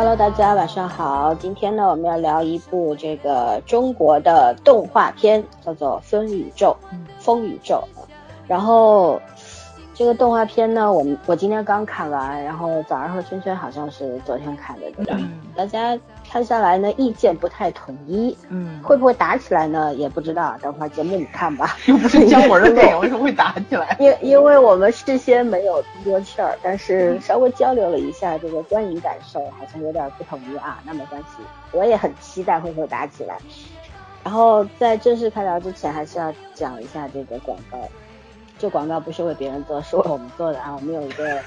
Hello，大家晚上好。今天呢，我们要聊一部这个中国的动画片，叫做《风宇宙》。风宇宙。然后这个动画片呢，我们我今天刚看完，然后早上和圈圈好像是昨天看的，对吧？大家看下来呢，意见不太统一。嗯，会不会打起来呢？也不知道，等会儿节目里看吧。又不是姜文的电影，为什么会打起来？因因为我们事先没有通过气儿，但是稍微交流了一下这个观影感受，好像有点不统一啊。那没关系，我也很期待会不会打起来。然后在正式开聊之前，还是要讲一下这个广告。这广告不是为别人做，是为我们做的啊。我们有一个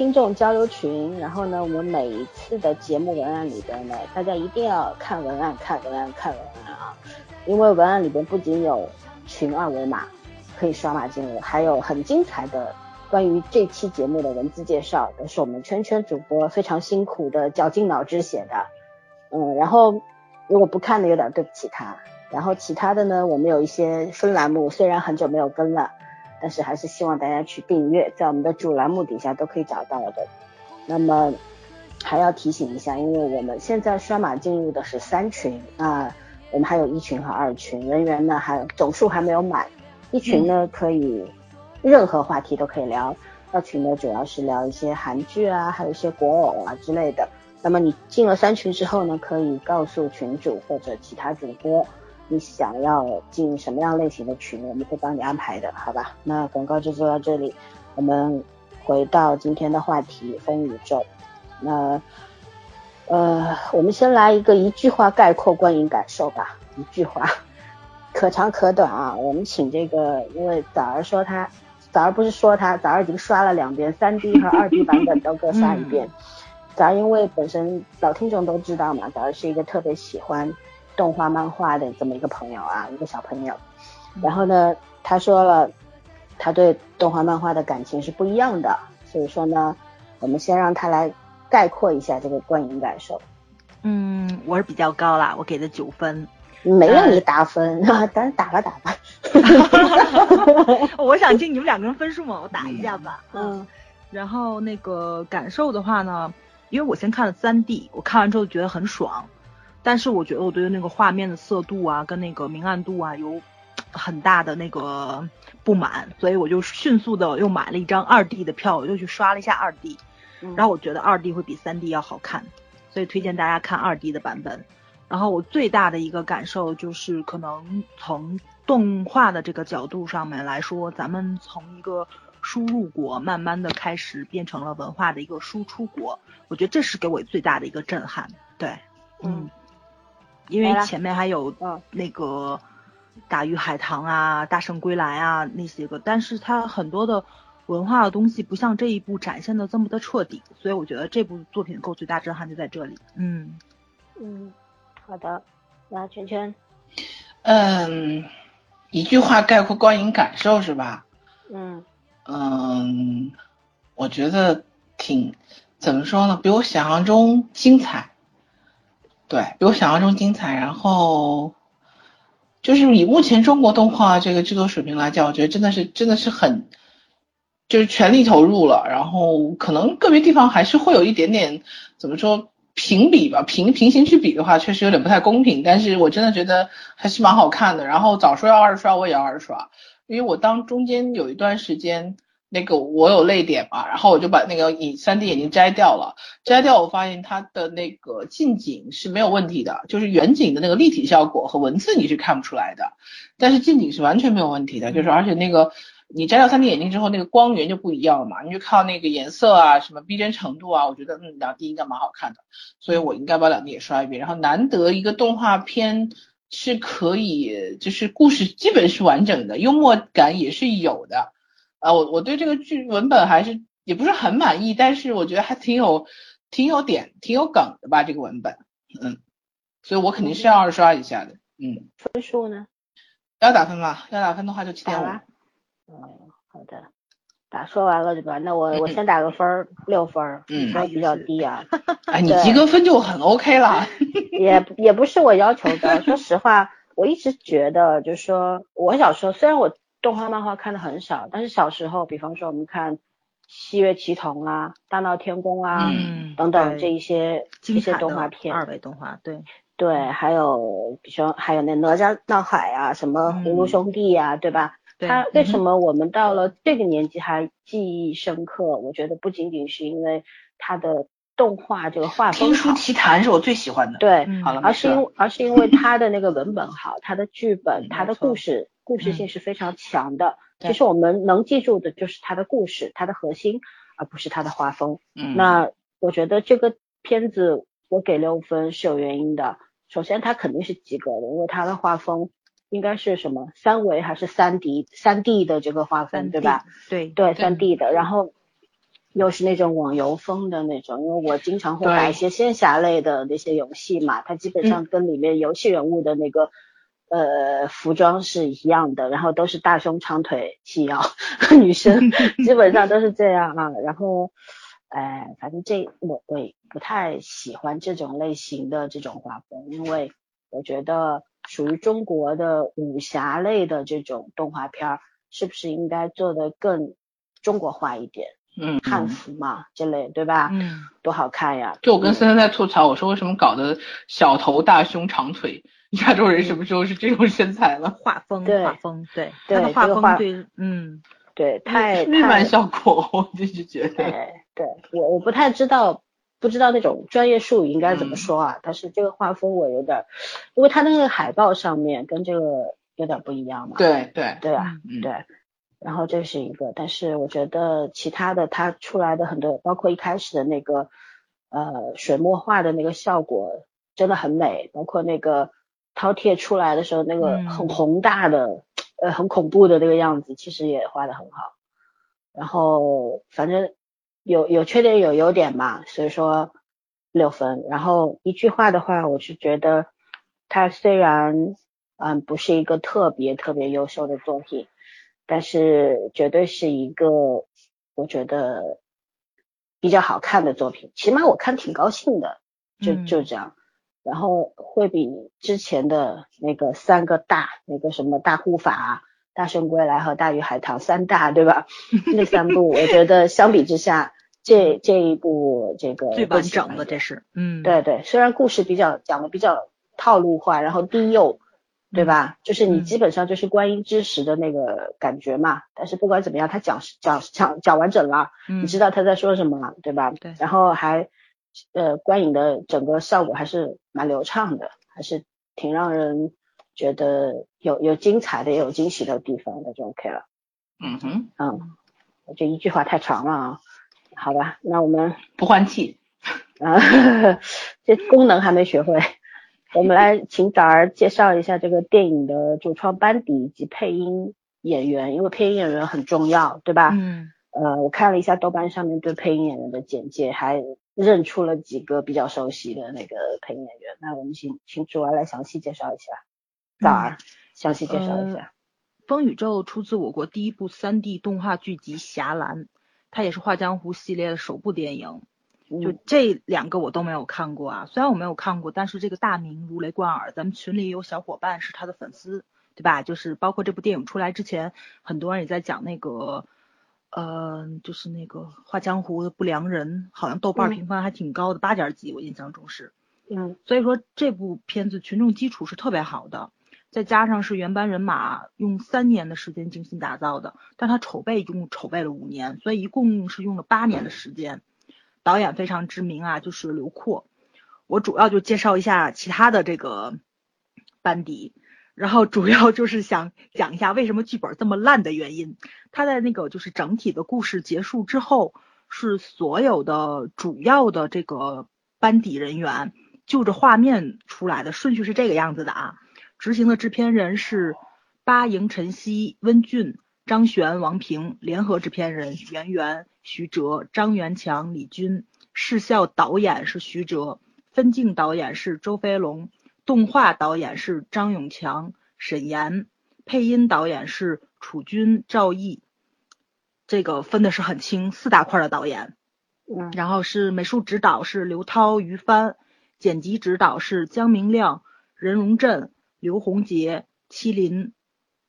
听众交流群，然后呢，我们每一次的节目文案里边呢，大家一定要看文案，看文案，看文案啊，因为文案里边不仅有群二维码可以刷码进入，还有很精彩的关于这期节目的文字介绍，都是我们圈圈主播非常辛苦的绞尽脑汁写的。嗯，然后如果不看的有点对不起他。然后其他的呢，我们有一些分栏目，虽然很久没有更了。但是还是希望大家去订阅，在我们的主栏目底下都可以找到的。那么还要提醒一下，因为我们现在刷码进入的是三群啊，我们还有一群和二群人员呢，还总数还没有满。一群呢可以任何话题都可以聊，二群呢主要是聊一些韩剧啊，还有一些国偶啊之类的。那么你进了三群之后呢，可以告诉群主或者其他主播。你想要进什么样类型的群，我们会帮你安排的，好吧？那广告就做到这里，我们回到今天的话题《风宇宙》。那呃，我们先来一个一句话概括观影感受吧，一句话，可长可短啊。我们请这个，因为早儿说他，早儿不是说他，早儿已经刷了两遍，三 D 和二 D 版本都各刷一遍。早儿因为本身老听众都知道嘛，早儿是一个特别喜欢。动画漫画的这么一个朋友啊，一个小朋友，然后呢，他说了，他对动画漫画的感情是不一样的，所以说呢，我们先让他来概括一下这个观影感受。嗯，我是比较高啦，我给的九分，没让你打分，当然打吧打吧。我想进你们两个人分数嘛，我打一下吧。嗯，然后那个感受的话呢，因为我先看了三 D，我看完之后觉得很爽。但是我觉得我对那个画面的色度啊，跟那个明暗度啊有很大的那个不满，所以我就迅速的又买了一张二 D 的票，我就去刷了一下二 D，然后我觉得二 D 会比三 D 要好看，所以推荐大家看二 D 的版本。然后我最大的一个感受就是，可能从动画的这个角度上面来说，咱们从一个输入国慢慢的开始变成了文化的一个输出国，我觉得这是给我最大的一个震撼。对，嗯。因为前面还有那个大鱼海棠啊、大圣归来啊那些个，但是它很多的文化的东西不像这一部展现的这么的彻底，所以我觉得这部作品够最大震撼就在这里。嗯嗯，好的，那圈圈，嗯，一句话概括观影感受是吧？嗯嗯，我觉得挺怎么说呢？比我想象中精彩。对比我想象中精彩，然后就是以目前中国动画这个制作水平来讲，我觉得真的是真的是很就是全力投入了，然后可能个别地方还是会有一点点怎么说平比吧，平平行去比的话，确实有点不太公平，但是我真的觉得还是蛮好看的。然后早说要二刷，我也要二刷，因为我当中间有一段时间。那个我有泪点嘛，然后我就把那个眼三 D 眼镜摘掉了，摘掉我发现它的那个近景是没有问题的，就是远景的那个立体效果和文字你是看不出来的，但是近景是完全没有问题的，就是而且那个你摘掉三 D 眼镜之后，那个光源就不一样了嘛，你就靠那个颜色啊，什么逼真程度啊，我觉得嗯两 D 应该蛮好看的，所以我应该把两 D 也刷一遍，然后难得一个动画片是可以就是故事基本是完整的，幽默感也是有的。啊，我我对这个剧文本还是也不是很满意，但是我觉得还挺有挺有点挺有梗的吧，这个文本，嗯，所以我肯定是要二刷一下的，嗯。分数呢？要打分吗，要打分的话就七点五。嗯，好的，打说完了对吧？那我我先打个分儿，六分，嗯，分比较低啊。哎，你及格分就很 OK 了。也也不是我要求的，说实话，我一直觉得就是说我小时候虽然我。动画漫画看的很少，但是小时候，比方说我们看西月奇童啊，大闹天宫啊，等等这一些一些动画片，二维动画，对。对，还有比如说还有那哪吒闹海啊，什么葫芦兄弟呀，对吧？他为什么我们到了这个年纪还记忆深刻？我觉得不仅仅是因为他的动画这个画风好，《天书奇谭》是我最喜欢的。对，好了，而是因而是因为他的那个文本好，他的剧本，他的故事故事性是非常强的。其实我们能记住的就是他的故事，他的核心，而不是他的画风。嗯，那我觉得这个片子我给六分是有原因的。首先，它肯定是及格的，因为它的画风。应该是什么三维还是三 D 三 D 的这个画风对吧？对对三 D 的，然后又是那种网游风的那种，因为我经常会打一些仙侠类的那些游戏嘛，它基本上跟里面游戏人物的那个呃服装是一样的，然后都是大胸长腿细腰女生，基本上都是这样啊。然后哎，反正这我我不太喜欢这种类型的这种画风，因为我觉得。属于中国的武侠类的这种动画片儿，是不是应该做的更中国化一点？嗯，汉服嘛，这类对吧？嗯，多好看呀！就我跟森森在吐槽，我说为什么搞得小头大胸长腿，亚洲人什么时候是这种身材了？画风，画风，对，他的画风对，嗯，对，太日漫效果，我就是觉得。对，我我不太知道。不知道那种专业术语应该怎么说啊？但是这个画风我有点，因为他那个海报上面跟这个有点不一样嘛。对对对啊，对。然后这是一个，但是我觉得其他的它出来的很多，包括一开始的那个呃水墨画的那个效果真的很美，包括那个饕餮出来的时候那个很宏大的呃很恐怖的那个样子，其实也画的很好。然后反正。有有缺点有优点嘛，所以说六分。然后一句话的话，我是觉得它虽然嗯不是一个特别特别优秀的作品，但是绝对是一个我觉得比较好看的作品，起码我看挺高兴的，就就这样。然后会比之前的那个三个大那个什么大护法。大圣归来和大鱼海棠三大，对吧？那三部，我觉得相比之下，这这一部这个最完整的，这是，嗯，对对。虽然故事比较讲的比较套路化，然后低幼，对吧？就是你基本上就是观音知识的那个感觉嘛。但是不管怎么样，他讲讲讲讲完整了，你知道他在说什么了，对吧？对。然后还呃，观影的整个效果还是蛮流畅的，还是挺让人。觉得有有精彩的也有惊喜的地方，那就 OK 了。嗯哼，嗯，这一句话太长了啊。好吧，那我们不换气啊，这功能还没学会。我们来请早儿介绍一下这个电影的主创班底以及配音演员，因为配音演员很重要，对吧？嗯。呃，我看了一下豆瓣上面对配音演员的简介，还认出了几个比较熟悉的那个配音演员。那我们请请主儿来详细介绍一下。早儿，详细介绍一下。风宇宙出自我国第一部 3D 动画剧集《侠岚》，它也是画江湖系列的首部电影。就这两个我都没有看过啊，虽然我没有看过，但是这个大名如雷贯耳。咱们群里有小伙伴是他的粉丝，对吧？就是包括这部电影出来之前，很多人也在讲那个，呃，就是那个画江湖的不良人，好像豆瓣评分还挺高的，八点几，我印象中是。嗯。所以说这部片子群众基础是特别好的。再加上是原班人马用三年的时间精心打造的，但他筹备一共筹备了五年，所以一共是用了八年的时间。导演非常知名啊，就是刘阔。我主要就介绍一下其他的这个班底，然后主要就是想讲一下为什么剧本这么烂的原因。他在那个就是整体的故事结束之后，是所有的主要的这个班底人员就着画面出来的顺序是这个样子的啊。执行的制片人是八营陈曦、温俊、张悬、王平，联合制片人袁媛、徐哲、张元强、李军，视效导演是徐哲，分镜导演是周飞龙，动画导演是张永强、沈岩，配音导演是楚军、赵毅。这个分的是很清，四大块的导演。嗯，然后是美术指导是刘涛、于帆，剪辑指导是江明亮、任荣振。刘洪杰、麒麟，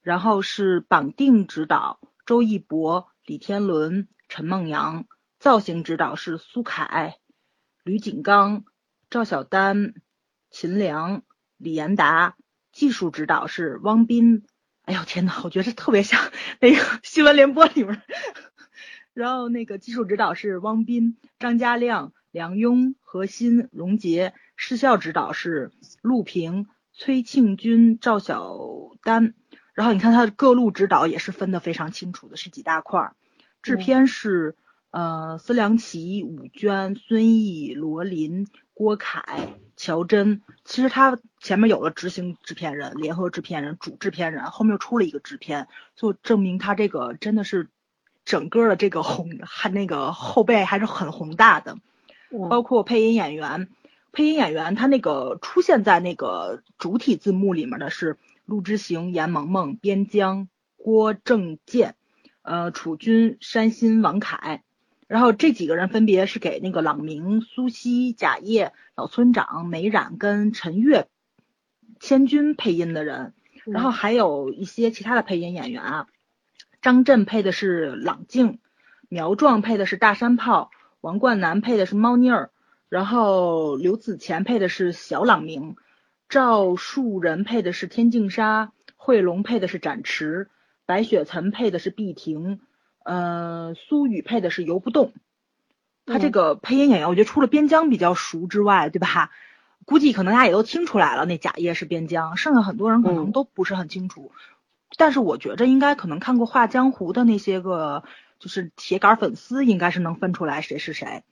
然后是绑定指导周一博、李天伦、陈梦阳，造型指导是苏凯、吕景刚、赵小丹、秦良、李延达，技术指导是汪斌。哎呦天呐，我觉得特别像 那个新闻联播里面。然后那个技术指导是汪斌、张家亮、梁庸、何鑫、荣杰，视效指导是陆平、崔庆军、赵小丹。然后你看他的各路指导也是分得非常清楚的，是几大块儿。制片是呃司良奇、武娟、孙毅、罗琳、郭凯、乔真。其实他前面有了执行制片人、联合制片人、主制片人，后面又出了一个制片，就证明他这个真的是整个的这个宏还那个后背还是很宏大的。包括配音演员，配音演员他那个出现在那个主体字幕里面的是。陆之行、严萌萌、边疆、郭正健、呃楚军、山新、王凯，然后这几个人分别是给那个朗明、苏西、贾叶、老村长、梅冉跟陈月、千军配音的人，然后还有一些其他的配音演员啊，张震配的是朗静，苗壮配的是大山炮，王冠南配的是猫腻儿，然后刘子乾配的是小朗明。赵树人配的是天净沙，慧龙配的是展池，白雪岑配的是碧婷，呃，苏雨配的是游不动。他这个配音演员，我觉得除了边疆比较熟之外，对吧？估计可能大家也都听出来了，那贾叶是边疆，剩下很多人可能都不是很清楚。但是我觉着应该可能看过《画江湖》的那些个就是铁杆粉丝，应该是能分出来谁是谁。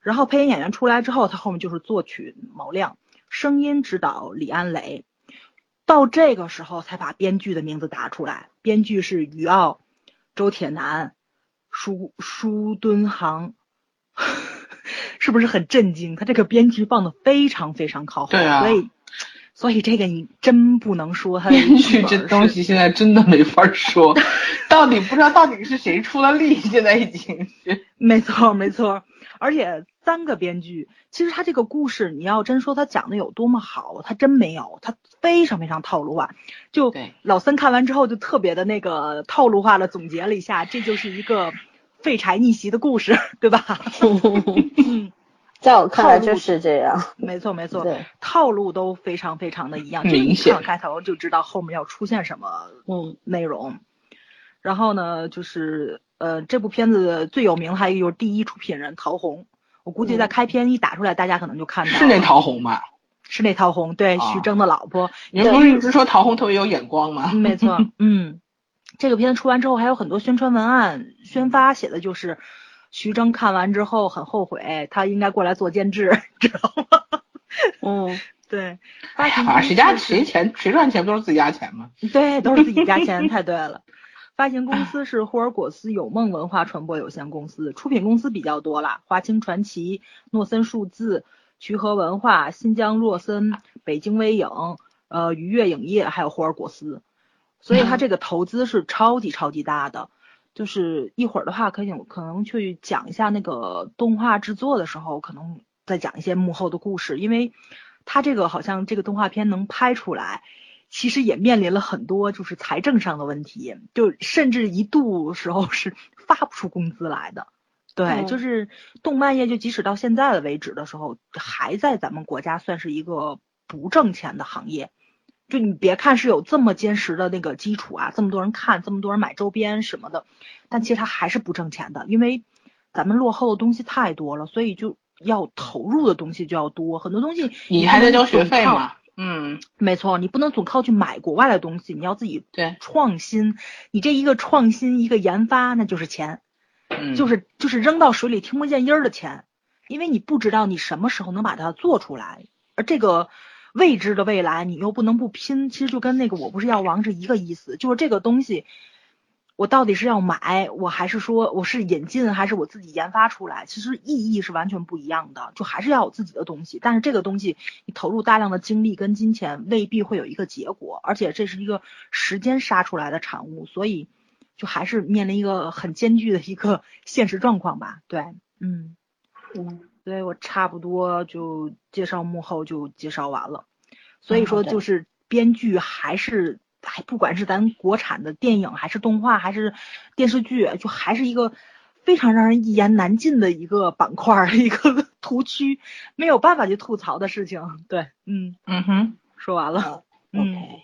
然后配音演员出来之后，他后面就是作曲毛亮。声音指导李安磊，到这个时候才把编剧的名字打出来。编剧是于奥、周铁男、舒舒敦航，是不是很震惊？他这个编剧放的非常非常靠后，所以所以这个你真不能说他编剧这东西现在真的没法说，到底不知道到底是谁出了力，现在已经是。没错没错，而且。三个编剧，其实他这个故事，你要真说他讲的有多么好，他真没有，他非常非常套路化。就老三看完之后，就特别的那个套路化的总结了一下，这就是一个废柴逆袭的故事，对吧？在我看来就是这样。没错没错，套路都非常非常的一样，就一看开头就知道后面要出现什么嗯内容。然后呢，就是呃这部片子最有名还有就是第一出品人陶虹。我估计在开篇一打出来，大家可能就看到是那陶虹吧？是那陶虹，对，徐峥的老婆。你不是一直说陶虹特别有眼光吗？没错，嗯，这个片子出完之后，还有很多宣传文案宣发写的就是徐峥看完之后很后悔，他应该过来做监制，知道吗？嗯，对。哎呀，谁家谁钱谁赚钱不都是自己家钱吗？对，都是自己家钱，太对了。发行公司是霍尔果斯有梦文化传播有限公司，出品公司比较多了，华清传奇、诺森数字、渠和文化、新疆若森、北京微影、呃愉悦影业，还有霍尔果斯，所以它这个投资是超级超级大的。就是一会儿的话，可以可能去讲一下那个动画制作的时候，可能再讲一些幕后的故事，因为它这个好像这个动画片能拍出来。其实也面临了很多就是财政上的问题，就甚至一度时候是发不出工资来的。对，就是动漫业，就即使到现在的为止的时候，还在咱们国家算是一个不挣钱的行业。就你别看是有这么坚实的那个基础啊，这么多人看，这么多人买周边什么的，但其实它还是不挣钱的，因为咱们落后的东西太多了，所以就要投入的东西就要多，很多东西你还在交学费吗？嗯，没错，你不能总靠去买国外的东西，你要自己对创新。你这一个创新，一个研发，那就是钱，就是就是扔到水里听不见音儿的钱，因为你不知道你什么时候能把它做出来，而这个未知的未来，你又不能不拼。其实就跟那个我不是药王是一个意思，就是这个东西。我到底是要买，我还是说我是引进，还是我自己研发出来？其实意义是完全不一样的，就还是要有自己的东西。但是这个东西你投入大量的精力跟金钱，未必会有一个结果，而且这是一个时间杀出来的产物，所以就还是面临一个很艰巨的一个 现实状况吧。对，嗯嗯，所以我差不多就介绍幕后就介绍完了。所以说就是编剧还是。还不管是咱国产的电影，还是动画，还是电视剧，就还是一个非常让人一言难尽的一个板块，一个 图区，没有办法去吐槽的事情。对，嗯嗯哼，说完了。OK，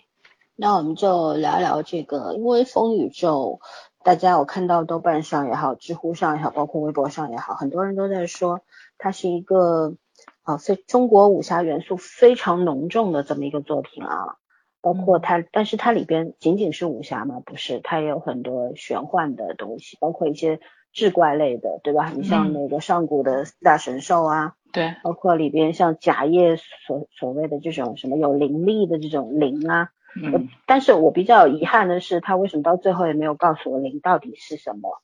那我们就聊聊这个，因为风宇宙，大家我看到豆瓣上也好，知乎上也好，包括微博上也好，很多人都在说它是一个啊非中国武侠元素非常浓重的这么一个作品啊。包括它，但是它里边仅仅是武侠吗？不是，它也有很多玄幻的东西，包括一些志怪类的，对吧？你像那个上古的四大神兽啊，对，包括里边像贾叶所所谓的这种什么有灵力的这种灵啊，嗯，但是我比较遗憾的是，他为什么到最后也没有告诉我灵到底是什么？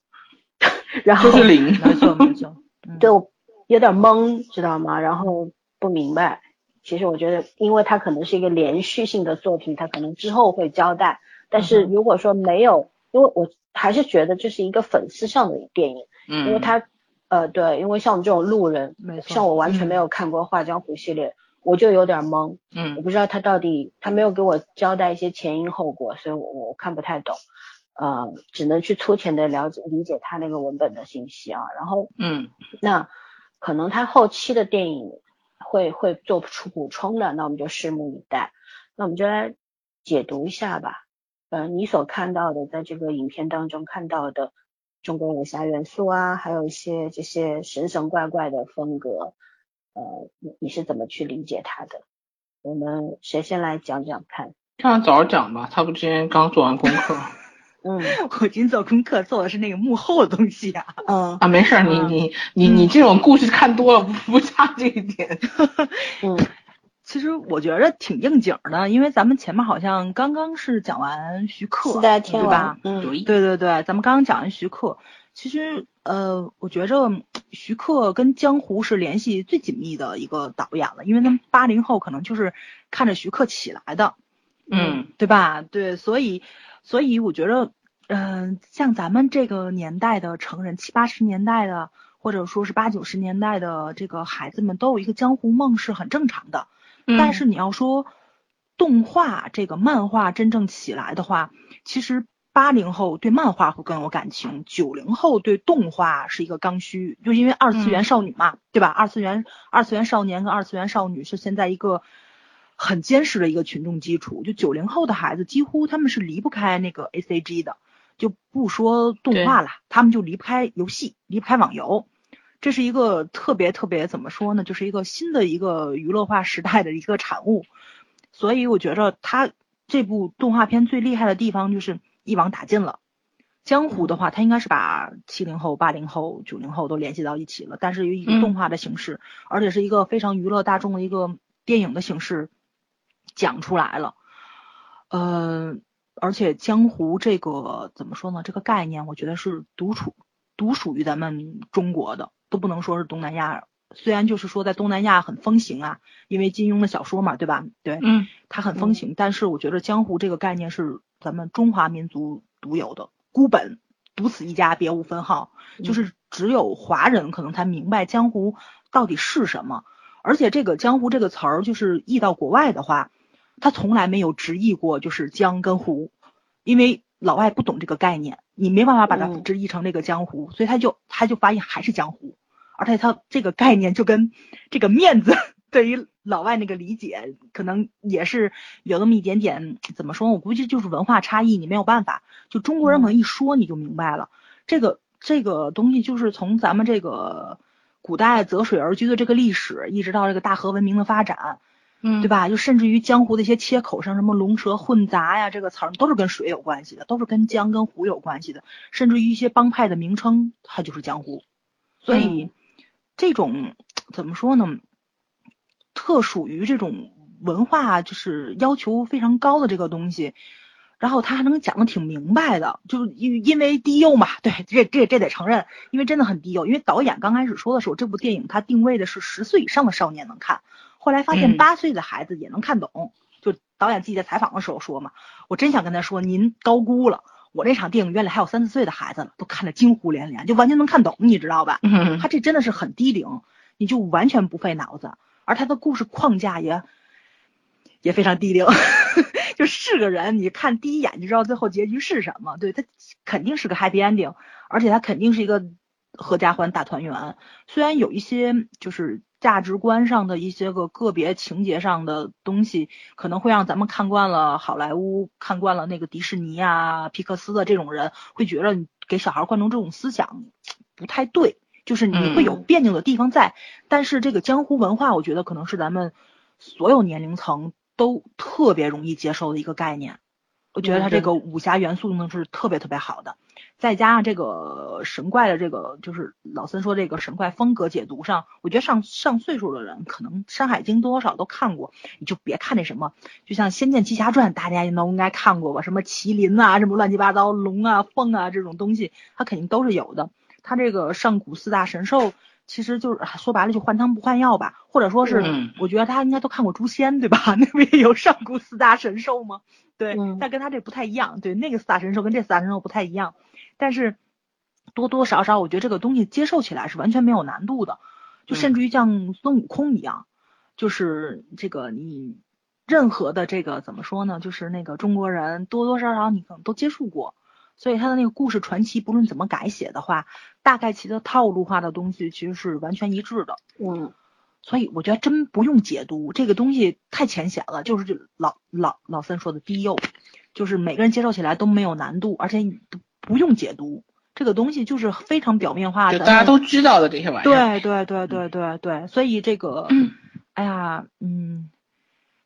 然后就是灵，没错没错，就有点懵，知道吗？然后不明白。其实我觉得，因为它可能是一个连续性的作品，它可能之后会交代。但是如果说没有，因为我还是觉得这是一个粉丝上的电影，嗯，因为它，呃，对，因为像我们这种路人，没错，像我完全没有看过《画江湖》系列，我就有点懵，嗯，我不知道他到底，他没有给我交代一些前因后果，所以我我看不太懂，呃，只能去粗浅的了解理解他那个文本的信息啊，然后，嗯，那可能他后期的电影。会会做出补充的，那我们就拭目以待。那我们就来解读一下吧。呃，你所看到的，在这个影片当中看到的中国武侠元素啊，还有一些这些神神怪怪的风格，呃，你你是怎么去理解它的？我们谁先来讲讲看？让早讲吧，他不今天刚做完功课。嗯，我今天做功课做的是那个幕后的东西啊。嗯啊，没事儿，你你你你这种故事看多了，不不差这一点。嗯，其实我觉得挺应景的，因为咱们前面好像刚刚是讲完徐克，对吧？嗯，对对对，咱们刚刚讲完徐克。其实呃，我觉着徐克跟江湖是联系最紧密的一个导演了，因为他们八零后可能就是看着徐克起来的，嗯，对吧？对，所以。所以我觉得，嗯，像咱们这个年代的成人，七八十年代的，或者说是八九十年代的这个孩子们，都有一个江湖梦是很正常的。但是你要说动画这个漫画真正起来的话，其实八零后对漫画会更有感情，九零后对动画是一个刚需，就因为二次元少女嘛，对吧？二次元二次元少年跟二次元少女是现在一个。很坚实的一个群众基础，就九零后的孩子，几乎他们是离不开那个 A C G 的，就不说动画了，他们就离不开游戏，离不开网游，这是一个特别特别怎么说呢，就是一个新的一个娱乐化时代的一个产物。所以我觉着他这部动画片最厉害的地方就是一网打尽了。江湖的话，他应该是把七零后、八零后、九零后都联系到一起了，但是以一个动画的形式，而且是一个非常娱乐大众的一个电影的形式。讲出来了，呃，而且江湖这个怎么说呢？这个概念，我觉得是独处独属于咱们中国的，都不能说是东南亚。虽然就是说在东南亚很风行啊，因为金庸的小说嘛，对吧？对，嗯，它很风行。但是我觉得江湖这个概念是咱们中华民族独有的，孤本独此一家，别无分号。就是只有华人可能才明白江湖到底是什么。而且这个江湖这个词儿，就是译到国外的话。他从来没有直译过，就是江跟湖，因为老外不懂这个概念，你没办法把它直译成那个江湖，所以他就他就发现还是江湖，而且他这个概念就跟这个面子对于老外那个理解，可能也是有那么一点点怎么说？我估计就是文化差异，你没有办法。就中国人可能一说你就明白了，这个这个东西就是从咱们这个古代择水而居的这个历史，一直到这个大河文明的发展。嗯，对吧？就甚至于江湖的一些切口上，什么龙蛇混杂呀，这个词儿都是跟水有关系的，都是跟江跟湖有关系的。甚至于一些帮派的名称，它就是江湖。所以这种怎么说呢？特属于这种文化，就是要求非常高的这个东西。然后他还能讲的挺明白的，就因因为低幼嘛，对，这这这得承认，因为真的很低幼。因为导演刚开始说的时候，这部电影他定位的是十岁以上的少年能看。后来发现八岁的孩子也能看懂，就导演自己在采访的时候说嘛，我真想跟他说，您高估了，我那场电影院里还有三四岁的孩子了，都看得惊呼连连，就完全能看懂，你知道吧？他这真的是很低龄，你就完全不费脑子，而他的故事框架也也非常低龄，就是个人，你看第一眼就知道最后结局是什么，对他肯定是个 happy ending，而且他肯定是一个合家欢大团圆。虽然有一些就是价值观上的一些个个别情节上的东西，可能会让咱们看惯了好莱坞、看惯了那个迪士尼啊、皮克斯的这种人，会觉得给小孩灌输这种思想不太对，就是你会有别扭的地方在。但是这个江湖文化，我觉得可能是咱们所有年龄层都特别容易接受的一个概念。我觉得它这个武侠元素呢是特别特别好的，再加上这个神怪的这个，就是老森说这个神怪风格解读上，我觉得上上岁数的人可能《山海经》多多少都看过，你就别看那什么，就像《仙剑奇侠传》，大家都应该看过吧？什么麒麟啊，什么乱七八糟龙啊、凤啊这种东西，它肯定都是有的。它这个上古四大神兽，其实就是说白了就换汤不换药吧，或者说是，我觉得大家应该都看过《诛仙》，对吧？那不也有上古四大神兽吗？对，但跟他这不太一样。对，那个四大神兽跟这四大神兽不太一样，但是多多少少，我觉得这个东西接受起来是完全没有难度的，就甚至于像孙悟空一样，就是这个你任何的这个怎么说呢？就是那个中国人多多少少你可能都接触过，所以他的那个故事传奇，不论怎么改写的话，大概其的套路化的东西其实是完全一致的。嗯。所以我觉得真不用解读这个东西太浅显了，就是这老老老三说的低幼，就是每个人接受起来都没有难度，而且不不用解读这个东西就是非常表面化的，大家都知道的这些玩意儿。对对对对对对，所以这个，哎呀，嗯，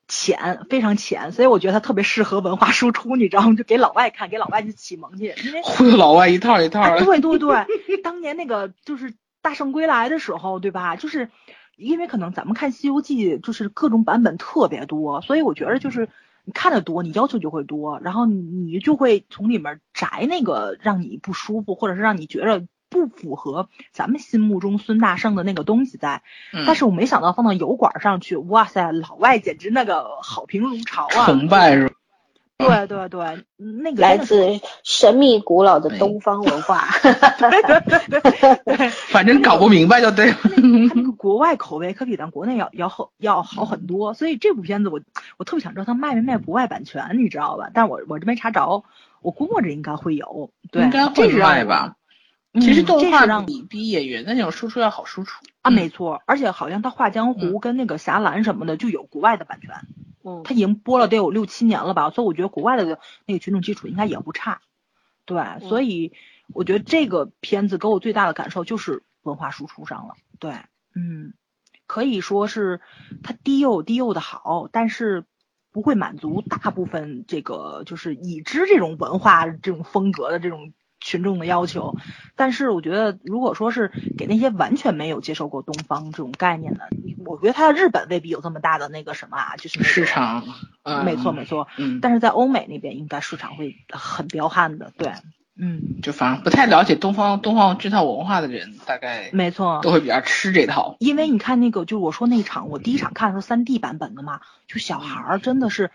浅非常浅，所以我觉得它特别适合文化输出，你知道吗？就给老外看，给老外去启蒙去，因为忽悠老外一套一套的。对对对，当年那个就是大圣归来的时候，对吧？就是。因为可能咱们看《西游记》就是各种版本特别多，所以我觉得就是你看的多，你要求就会多，然后你就会从里面摘那个让你不舒服，或者是让你觉得不符合咱们心目中孙大圣的那个东西在。但是我没想到放到油管上去，哇塞，老外简直那个好评如潮啊！崇拜是吧？对对对，那个来自神秘古老的东方文化，对对对对，反正搞不明白就对了。那个国外口碑可比咱国内要要好要好很多，所以这部片子我我特别想知道它卖没卖国外版权，你知道吧？但是我我这没查着，我估摸着应该会有，对，应该会卖吧。其实动画比比演员的那种输出要好输出啊，没错，而且好像他画江湖跟那个侠岚什么的就有国外的版权。嗯，他已经播了得有六七年了吧，所以我觉得国外的那个群众基础应该也不差，对，所以我觉得这个片子给我最大的感受就是文化输出上了，对，嗯，可以说是它低幼低幼的好，但是不会满足大部分这个就是已知这种文化这种风格的这种。群众的要求，但是我觉得，如果说是给那些完全没有接受过东方这种概念的，我觉得他在日本未必有这么大的那个什么啊，就是市场，没错没错，嗯，但是在欧美那边应该市场会很彪悍的，对，嗯，就反正不太了解东方东方这套文化的人，大概没错都会比较吃这套，因为你看那个，就是我说那场，我第一场看的时候三 D 版本的嘛，就小孩儿真的是。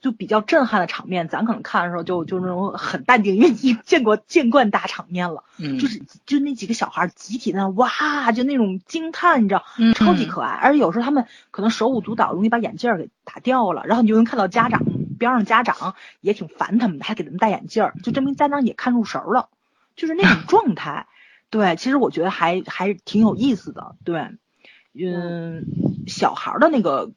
就比较震撼的场面，咱可能看的时候就就那种很淡定，因为你 见过见惯大场面了，嗯，就是就那几个小孩集体那哇，就那种惊叹，你知道，超级可爱。而且有时候他们可能手舞足蹈，容易把眼镜给打掉了，然后你就能看到家长边上家长也挺烦他们的，还给他们戴眼镜，就证明家长也看入神了，就是那种 状态。对，其实我觉得还还挺有意思的。对，嗯，小孩的那个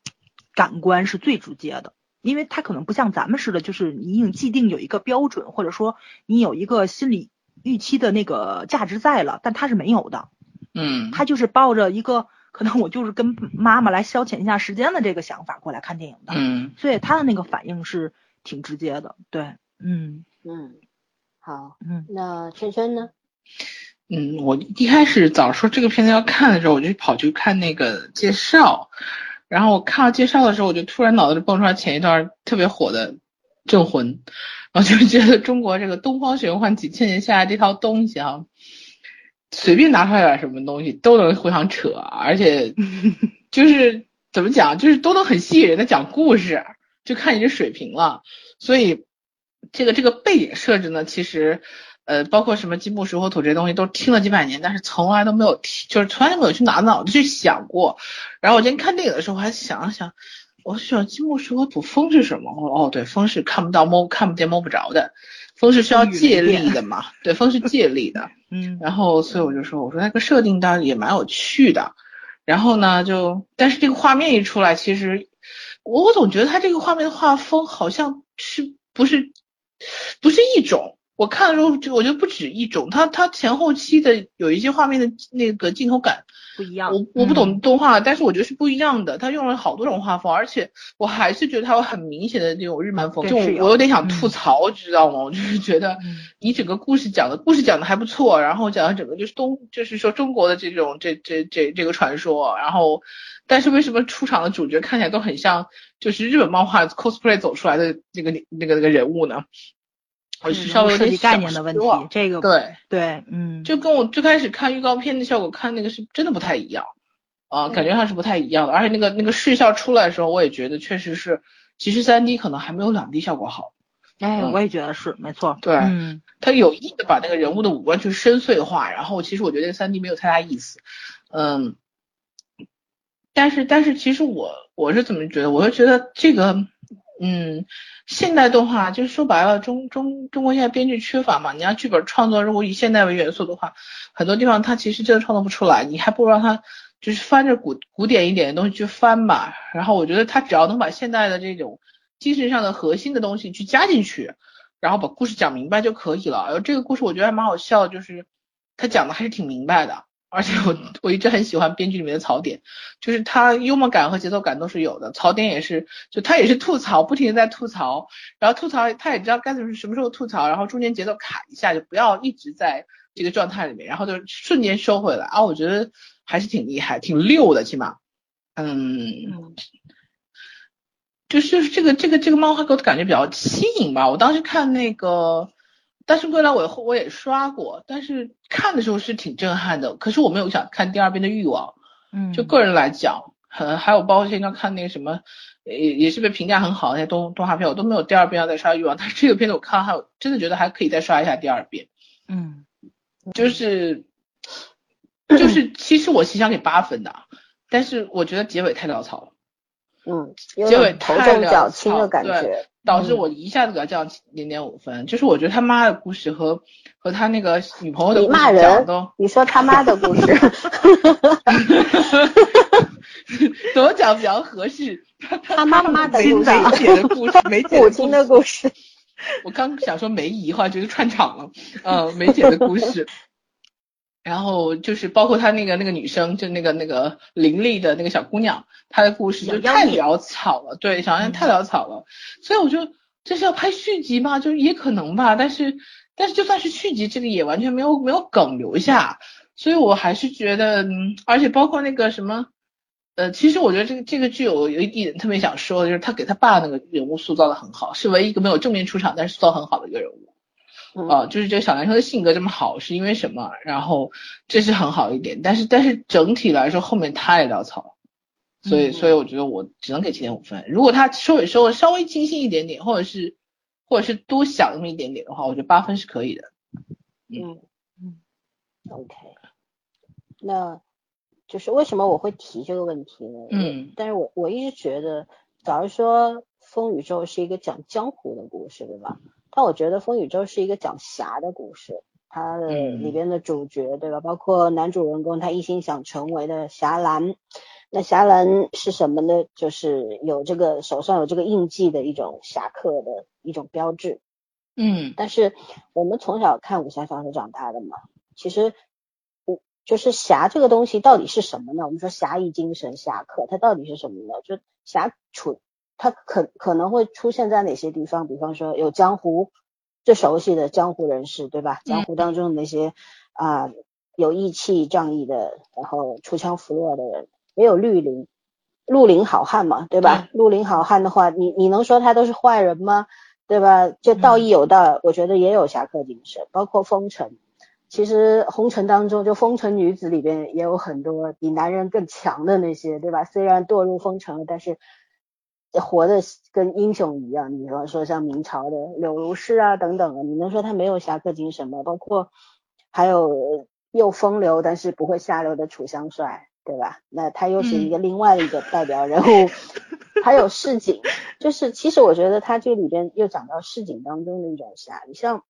感官是最直接的。因为他可能不像咱们似的，就是你已经既定有一个标准，或者说你有一个心理预期的那个价值在了，但他是没有的。嗯，他就是抱着一个可能我就是跟妈妈来消遣一下时间的这个想法过来看电影的。嗯，所以他的那个反应是挺直接的。对，嗯嗯，好，嗯，那圈圈呢？嗯，我一开始早说这个片子要看的时候，我就跑去看那个介绍。然后我看到介绍的时候，我就突然脑子里蹦出来前一段特别火的《镇魂》，然后就觉得中国这个东方玄幻几千年下来这套东西啊，随便拿出来点什么东西都能互相扯，而且 就是怎么讲，就是都能很吸引人的讲故事，就看你这水平了。所以这个这个背景设置呢，其实。呃，包括什么金木水火土这些东西都听了几百年，但是从来都没有听，就是从来都没有去拿脑子去想过。然后我今天看电影的时候，我还想了想，我想金木水火土风是什么？哦，对，风是看不到摸看不见摸不着的，风是需要借力的嘛？对，风是借力的。嗯，然后所以我就说，我说那个设定倒也蛮有趣的。然后呢，就但是这个画面一出来，其实我我总觉得他这个画面的画风好像是不是不是一种。我看的时候就我觉得不止一种，它它前后期的有一些画面的那个镜头感不一样。我我不懂动画，但是我觉得是不一样的。它用了好多种画风，而且我还是觉得它有很明显的那种日漫风。就我有点想吐槽，知道吗？我就是觉得你整个故事讲的故事讲的还不错，然后讲的整个就是东就是说中国的这种这这这这个传说，然后但是为什么出场的主角看起来都很像就是日本漫画 cosplay 走出来的那个那个那个人物呢？我是稍微有点概念的问题，这个对对，嗯，就跟我最开始看预告片的效果看那个是真的不太一样，啊，感觉上是不太一样的，而且那个那个视效出来的时候，我也觉得确实是，其实三 D 可能还没有两 D 效果好。哎，我也觉得是，没错。对，嗯，他有意的把那个人物的五官去深邃化，然后其实我觉得三 D 没有太大意思，嗯，但是但是其实我我是怎么觉得，我是觉得这个。嗯，现代动画就是说白了，中中中国现在编剧缺乏嘛。你要剧本创作，如果以现代为元素的话，很多地方它其实真的创作不出来。你还不如让他就是翻着古古典一点的东西去翻吧。然后我觉得他只要能把现代的这种精神上的核心的东西去加进去，然后把故事讲明白就可以了。然后这个故事我觉得还蛮好笑，就是他讲的还是挺明白的。而且我我一直很喜欢编剧里面的槽点，就是他幽默感和节奏感都是有的，槽点也是，就他也是吐槽，不停的在吐槽，然后吐槽他也知道该怎么什么时候吐槽，然后中间节奏卡一下，就不要一直在这个状态里面，然后就瞬间收回来。啊，我觉得还是挺厉害，挺溜的，起码，嗯，就是这个这个这个漫画给我的感觉比较新颖吧，我当时看那个。但是归来我我也刷过，但是看的时候是挺震撼的。可是我没有想看第二遍的欲望，嗯，就个人来讲，呃，还有包括现在看那个什么，也也是被评价很好那些动动画片，我都没有第二遍要再刷欲望。但是这个片子我看还有真的觉得还可以再刷一下第二遍，嗯，就是就是 其实我是想给八分的，但是我觉得结尾太潦草了，嗯，结尾头重脚轻的感觉。导致我一下子给他降零点五分，就是我觉得他妈的故事和和他那个女朋友的故事讲都，你说他妈的故事，怎么讲比较合适？他妈妈的故事，梅姐的故事，梅姐 母亲的故事。我刚想说梅姨，后来觉得串场了，嗯，梅姐的故事。然后就是包括他那个那个女生，就那个那个伶俐的那个小姑娘，她的故事就太潦草了，对，小燕太潦草了，所以我就这是要拍续集吗？就是也可能吧，但是但是就算是续集，这个也完全没有没有梗留下，所以我还是觉得，嗯，而且包括那个什么，呃，其实我觉得这个这个剧有有一点特别想说的，就是他给他爸那个人物塑造的很好，是唯一一个没有正面出场但是塑造很好的一个人物。啊，就是这个小男生的性格这么好，是因为什么？然后这是很好一点，但是但是整体来说后面太潦草了，所以所以我觉得我只能给七点五分。如果他收尾收的稍微精心一点点，或者是或者是多想那么一点点的话，我觉得八分是可以的。嗯嗯，OK，那就是为什么我会提这个问题呢？嗯，但是我我一直觉得，假如说《风宇宙》是一个讲江湖的故事，对吧？但我觉得《风宇宙》是一个讲侠的故事，它的里边的主角，对吧？包括男主人公，他一心想成为的侠岚。那侠岚是什么呢？就是有这个手上有这个印记的一种侠客的一种标志。嗯。但是我们从小看武侠小说长大的嘛，其实武就是侠这个东西到底是什么呢？我们说侠义精神、侠客，它到底是什么呢？就侠处。它可可能会出现在哪些地方？比方说有江湖最熟悉的江湖人士，对吧？江湖当中的那些啊有义气仗义的，然后出枪扶弱的人，也有绿林绿林好汉嘛，对吧？绿林好汉的话，你你能说他都是坏人吗？对吧？就道义有道，我觉得也有侠客精神。包括风尘，其实红尘当中，就风尘女子里边也有很多比男人更强的那些，对吧？虽然堕入风尘了，但是。活的跟英雄一样，你比方说像明朝的柳如是啊等等啊，你能说他没有侠客精神吗？包括还有又风流但是不会下流的楚香帅，对吧？那他又是一个另外的一个代表人物。还有市井，就是其实我觉得他这里边又讲到市井当中的一种侠，你像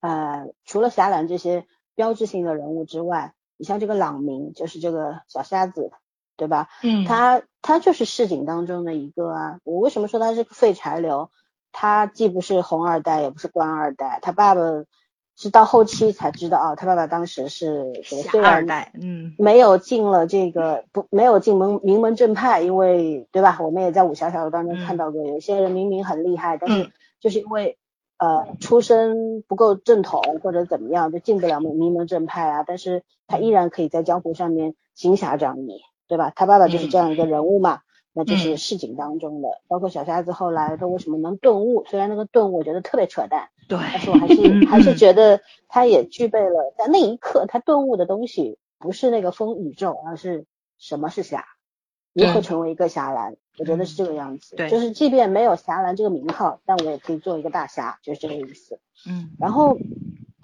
呃除了侠岚这些标志性的人物之外，你像这个朗明，就是这个小瞎子，对吧？嗯，他他就是市井当中的一个啊。我为什么说他是个废柴流？他既不是红二代，也不是官二代，他爸爸。是到后期才知道啊，他爸爸当时是这个虽然嗯没有进了这个不没有进门名门正派，因为对吧？我们也在武侠小说当中看到过，有些人明明很厉害，但是就是因为呃出身不够正统或者怎么样，就进不了名门正派啊。但是他依然可以在江湖上面行侠仗义，对吧？他爸爸就是这样一个人物嘛。那就是市井当中的，包括小瞎子后来他为什么能顿悟？虽然那个顿悟我觉得特别扯淡，对，但是我还是还是觉得他也具备了在那一刻他顿悟的东西，不是那个风宇宙，而是什么是侠，如何成为一个侠岚？我觉得是这个样子，对，就是即便没有侠岚这个名号，但我也可以做一个大侠，就是这个意思。嗯，然后，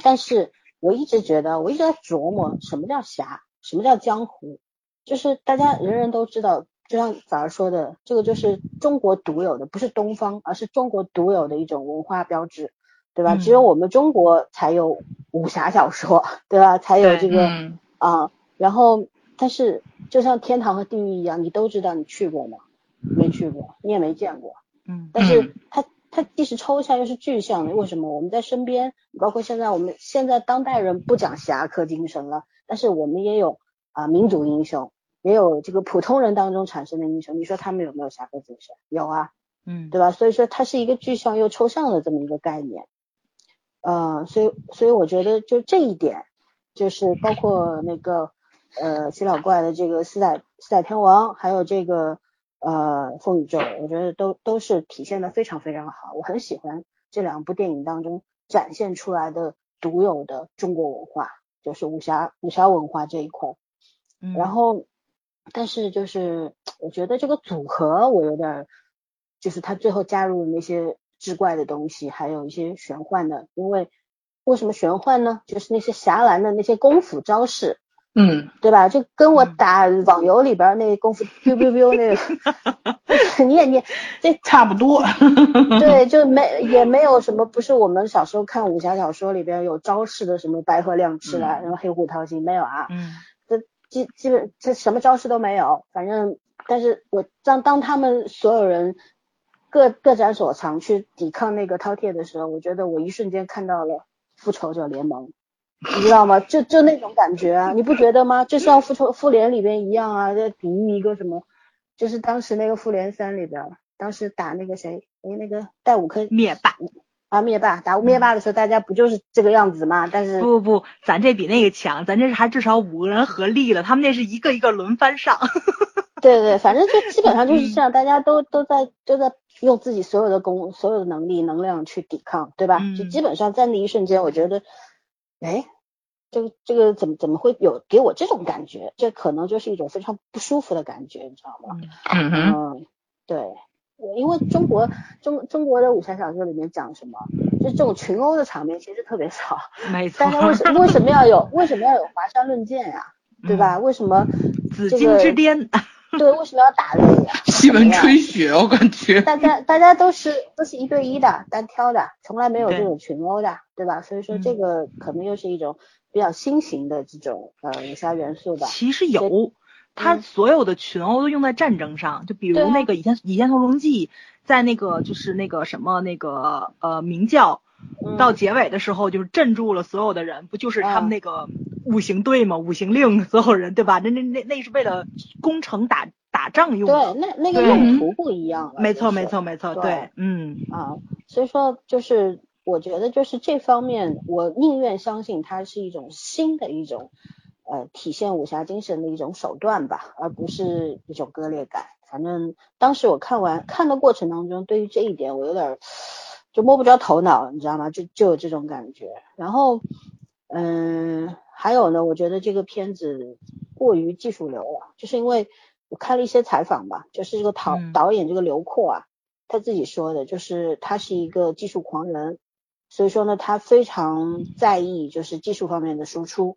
但是我一直觉得，我一直在琢磨什么叫侠，什么叫江湖，就是大家人人都知道。就像早儿说的，这个就是中国独有的，不是东方，而是中国独有的一种文化标志，对吧？只有我们中国才有武侠小说，对吧？才有这个啊。然后，但是就像天堂和地狱一样，你都知道，你去过吗？没去过，你也没见过。嗯。但是它它既是抽象又是具象的，为什么？我们在身边，包括现在我们现在当代人不讲侠客精神了，但是我们也有啊民族英雄。也有这个普通人当中产生的英雄，你说他们有没有侠客精神？有啊，嗯，对吧？所以说它是一个具象又抽象的这么一个概念，呃，所以所以我觉得就这一点，就是包括那个呃七老怪的这个四代四代天王，还有这个呃风宇宙，我觉得都都是体现的非常非常好，我很喜欢这两部电影当中展现出来的独有的中国文化，就是武侠武侠文化这一块，然后。但是就是我觉得这个组合我有点，就是他最后加入了那些志怪的东西，还有一些玄幻的。因为为什么玄幻呢？就是那些侠岚的那些功夫招式，嗯，对吧？就跟我打网游里边那功夫 biu biu biu 那个，你也你 这差不多。对，就没也没有什么，不是我们小时候看武侠小说里边有招式的什么白鹤亮翅啊，然后黑虎掏心没有啊？嗯。基基本这什么招式都没有，反正，但是我当当他们所有人各各展所长去抵抗那个饕餮的时候，我觉得我一瞬间看到了复仇者联盟，你知道吗？就就那种感觉啊，你不觉得吗？就像复仇复联里边一样啊，在比喻一个什么，就是当时那个复联三里边，当时打那个谁，哎那个戴五颗灭霸。啊，灭霸打灭霸的时候，大家不就是这个样子吗？但是不不不，咱这比那个强，咱这是还至少五个人合力了，他们那是一个一个轮番上。对对，反正就基本上就是这样，大家都都在都在用自己所有的功、所有的能力、能量去抵抗，对吧？就基本上在那一瞬间，我觉得，哎，这个这个怎么怎么会有给我这种感觉？这可能就是一种非常不舒服的感觉，你知道吗？嗯嗯，对。因为中国中中国的武侠小说里面讲什么，就这种群殴的场面其实特别少。没错。大家为什为什么要有为什么要有华山论剑呀？对吧？为什么紫金之巅？对，为什么要打擂呀？西门吹雪，我感觉。大家大家都是都是一对一的单挑的，从来没有这种群殴的，对吧？所以说这个可能又是一种比较新型的这种呃武侠元素吧。其实有。他所有的群殴都用在战争上，就比如那个《倚天倚天屠龙记》，在那个就是那个什么那个呃明教，到结尾的时候就是镇住了所有的人，不就是他们那个五行队吗？五行令所有人对吧？那那那那是为了攻城打打仗用的。对，那那个用途不一样了。没错没错没错，对，嗯啊，所以说就是我觉得就是这方面，我宁愿相信它是一种新的一种。呃，体现武侠精神的一种手段吧，而不是一种割裂感。反正当时我看完看的过程当中，对于这一点我有点就摸不着头脑，你知道吗？就就有这种感觉。然后，嗯，还有呢，我觉得这个片子过于技术流了，就是因为我看了一些采访吧，就是这个导导演这个刘阔啊，他自己说的，就是他是一个技术狂人，所以说呢，他非常在意就是技术方面的输出。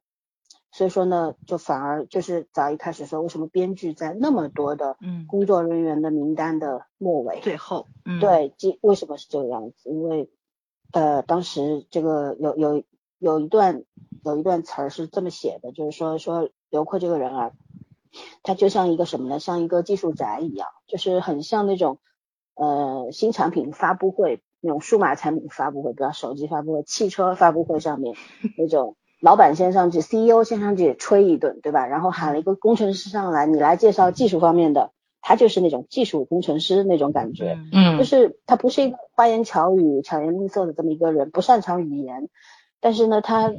所以说呢，就反而就是早一开始说，为什么编剧在那么多的工作人员的名单的末尾，最后，对，这为什么是这个样子？因为呃，当时这个有有有一段有一段词儿是这么写的，就是说说刘阔这个人啊，他就像一个什么呢？像一个技术宅一样，就是很像那种呃新产品发布会那种数码产品发布会，比如手机发布会、汽车发布会上面 那种老板先上去，CEO 先上去吹一顿，对吧？然后喊了一个工程师上来，你来介绍技术方面的。他就是那种技术工程师那种感觉，嗯，就是他不是一个花言巧语、巧言令色的这么一个人，不擅长语言，但是呢，他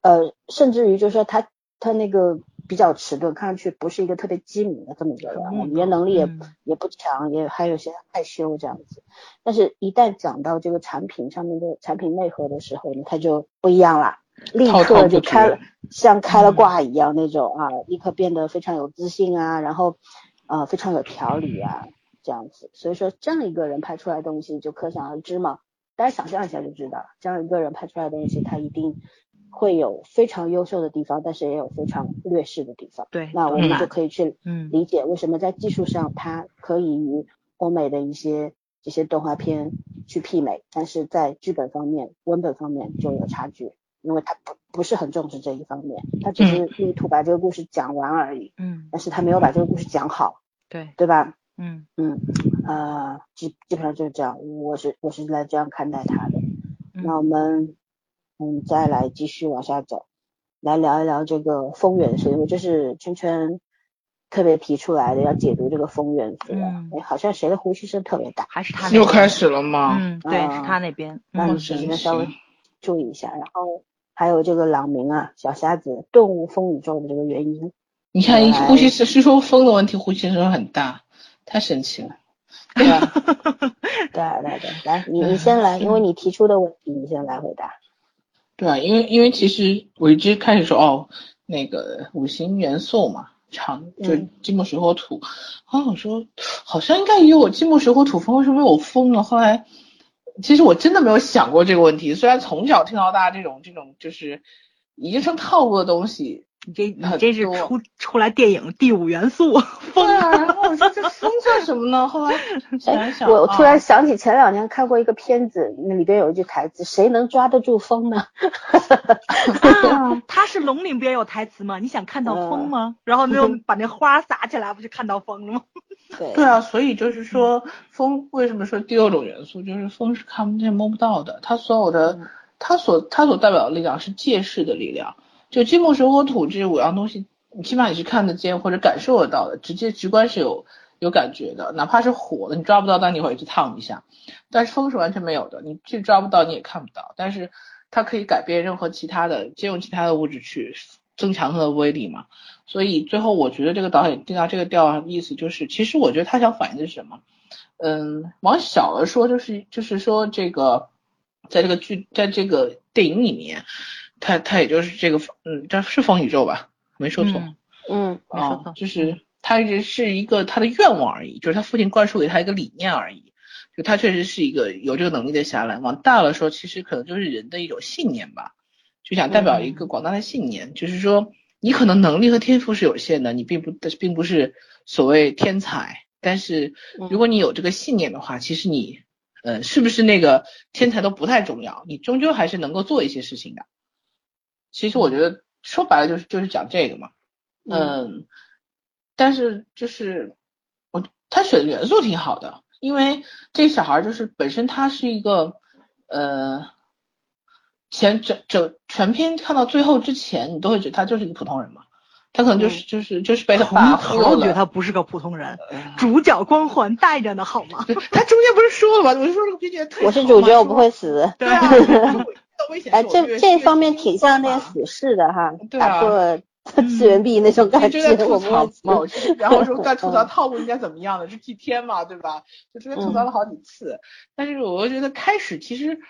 呃，甚至于就是说他他那个比较迟钝，看上去不是一个特别机敏的这么一个人，语言能力也也不强，也还有些害羞这样子。但是，一旦讲到这个产品上面的产品内核的时候呢，他就不一样了，立刻就开了像开了挂一样那种啊，立刻变得非常有自信啊，然后。啊，非常有条理啊，这样子，所以说这样一个人拍出来的东西就可想而知嘛，大家想象一下就知道，这样一个人拍出来的东西，他一定会有非常优秀的地方，但是也有非常劣势的地方。对，那我们就可以去理解为什么在技术上它可以与欧美的一些这些动画片去媲美，但是在剧本方面、文本方面就有差距，因为他不不是很重视这一方面，他只是力图把这个故事讲完而已。嗯，但是他没有把这个故事讲好。对对吧？嗯嗯呃，基基本上就是这样，我是我是来这样看待他的。那我们嗯再来继续往下走，来聊一聊这个风元素，因为这是圈圈特别提出来的，要解读这个风元素。哎，好像谁的呼吸声特别大？还是他？又开始了吗？嗯，对，是他那边。那你这边稍微注意一下，然后还有这个朗明啊，小瞎子顿悟风宇宙的这个原因。你看，一呼吸是是说风的问题，呼吸声很大，太神奇了。对对对对，来，你你先来，因为你提出的问题，你先来回答。对啊，因为因为其实我一直开始说哦，那个五行元素嘛，长就金木水火土，后来我说好像应该也有金木水火土风，为什么有风呢？后来其实我真的没有想过这个问题，虽然从小听到大这种这种就是已经成套路的东西。你这你这是出出来电影第五元素 风啊！然后我说这风算什么呢？后来 想想，我突然想起前两年看过一个片子，那里边有一句台词：“谁能抓得住风呢？” 啊，他是龙里边有台词吗？你想看到风吗？然后没有把那花撒起来，不就看到风了吗？对对啊，所以就是说风为什么说第六种元素？就是风是看不见摸不到的，它所有的它所它所代表的力量是借势的力量。就金木水火土这五样东西，你起码你是看得见或者感受得到的，直接直观是有有感觉的。哪怕是火的，你抓不到，但你会去烫一下。但是风是完全没有的，你既抓不到，你也看不到。但是它可以改变任何其他的，借用其他的物质去增强它的威力嘛。所以最后我觉得这个导演定到这个调意思就是，其实我觉得他想反映的是什么？嗯，往小了说就是就是说这个，在这个剧在这个电影里面。他他也就是这个，嗯，这是风宇宙吧？没说错，嗯，没说错，就是他只是一个他的愿望而已，就是他父亲灌输给他一个理念而已，就他确实是一个有这个能力的侠岚。往大了说，其实可能就是人的一种信念吧，就想代表一个广大的信念，就是说你可能能力和天赋是有限的，你并不并不是所谓天才，但是如果你有这个信念的话，其实你，呃，是不是那个天才都不太重要，你终究还是能够做一些事情的。其实我觉得说白了就是就是讲这个嘛，嗯，但是就是我他选的元素挺好的，因为这小孩就是本身他是一个呃前整整全篇看到最后之前，你都会觉得他就是一个普通人嘛，他可能就是就是就是被他爸忽悠了，觉得他不是个普通人，主角光环带着呢，好吗？他中间不是说了吗？我就说这个编剧特我是主角，我不会死。对啊。哎，这这方面挺像那个死侍的哈，打破次元壁那种感觉。吐槽冒气，然后说在吐槽套路应该怎么样的，是祭天嘛，对吧？就这边吐槽了好几次。但是我又觉得开始其实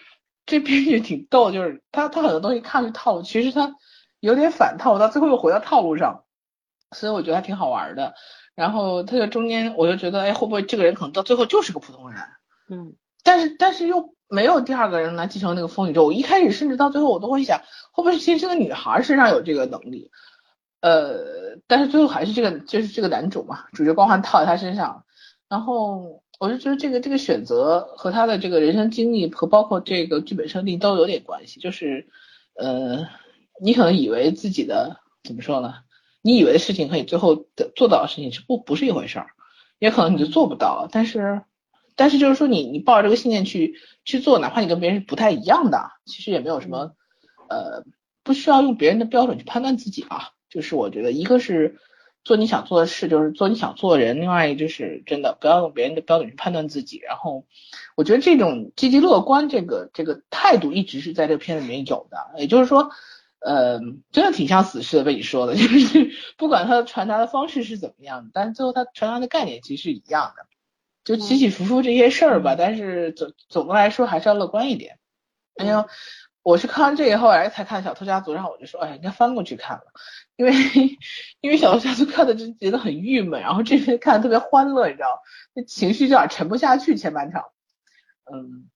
这编剧挺逗，就是他他很多东西看着套路，其实他有点反套路，到最后又回到套路上，所以我觉得还挺好玩的。然后他就中间我就觉得，哎，会不会这个人可能到最后就是个普通人？嗯，但是但是又。没有第二个人来继承那个风宇宙。我一开始甚至到最后，我都会想，会不会是其实这个女孩身上有这个能力？呃，但是最后还是这个就是这个男主嘛，主角光环套在他身上。然后我就觉得这个这个选择和他的这个人生经历和包括这个剧本设定都有点关系。就是呃，你可能以为自己的怎么说呢？你以为的事情和你最后的做到的事情是不不是一回事儿，也可能你就做不到。但是，但是就是说你你抱着这个信念去去做，哪怕你跟别人是不太一样的，其实也没有什么呃，不需要用别人的标准去判断自己啊。就是我觉得一个是做你想做的事，就是做你想做的人；另外一个就是真的不要用别人的标准去判断自己。然后，我觉得这种积极乐观这个这个态度一直是在这个片子里面有的，也就是说。呃，真的挺像死侍的，被你说的，就是不管他的传达的方式是怎么样的，但是最后他传达的概念其实是一样的，就起起伏伏这些事儿吧。但是总总的来说还是要乐观一点。哎呦，我是看完这以后，哎，才看《小偷家族》，然后我就说，哎，应该翻过去看了，因为因为《小偷家族》看的就觉得很郁闷，然后这边看的特别欢乐，你知道，那情绪有点沉不下去前半场。嗯，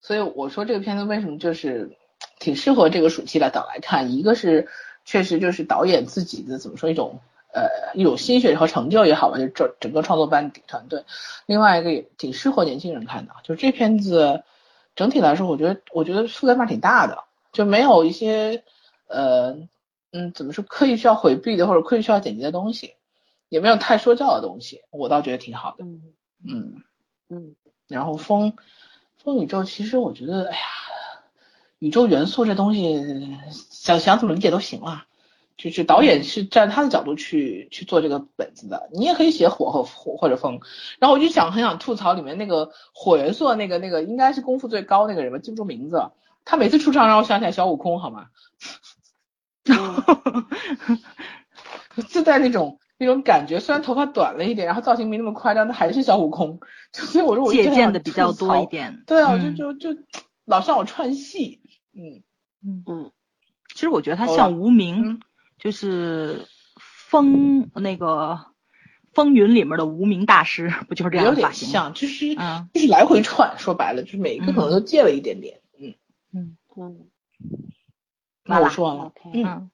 所以我说这个片子为什么就是。挺适合这个暑期来导来看，一个是确实就是导演自己的怎么说一种呃有心血和成就也好吧，就整整个创作班底团队，另外一个也挺适合年轻人看的，就这片子整体来说，我觉得我觉得覆盖面挺大的，就没有一些呃嗯怎么说刻意需要回避的或者刻意需要剪辑的东西，也没有太说教的东西，我倒觉得挺好的，嗯嗯嗯，然后风风宇宙其实我觉得哎呀。宇宙元素这东西，想想怎么理解都行了。就是导演是站他的角度去去做这个本子的，你也可以写火和火或者风。然后我就想很想吐槽里面那个火元素的那个那个应该是功夫最高那个人吧，记不住名字。他每次出场让我想起来小悟空，好吗？自带那种那种感觉，虽然头发短了一点，然后造型没那么夸张，但还是小悟空。所以我说我借鉴的比较多一点。对啊，就就就老向我串戏。嗯嗯嗯，其实我觉得他像无名，就是风那个风云里面的无名大师，不就是这样有点像，就是就是来回串，说白了就是每一个可能都借了一点点。嗯嗯嗯，那我说完了。嗯，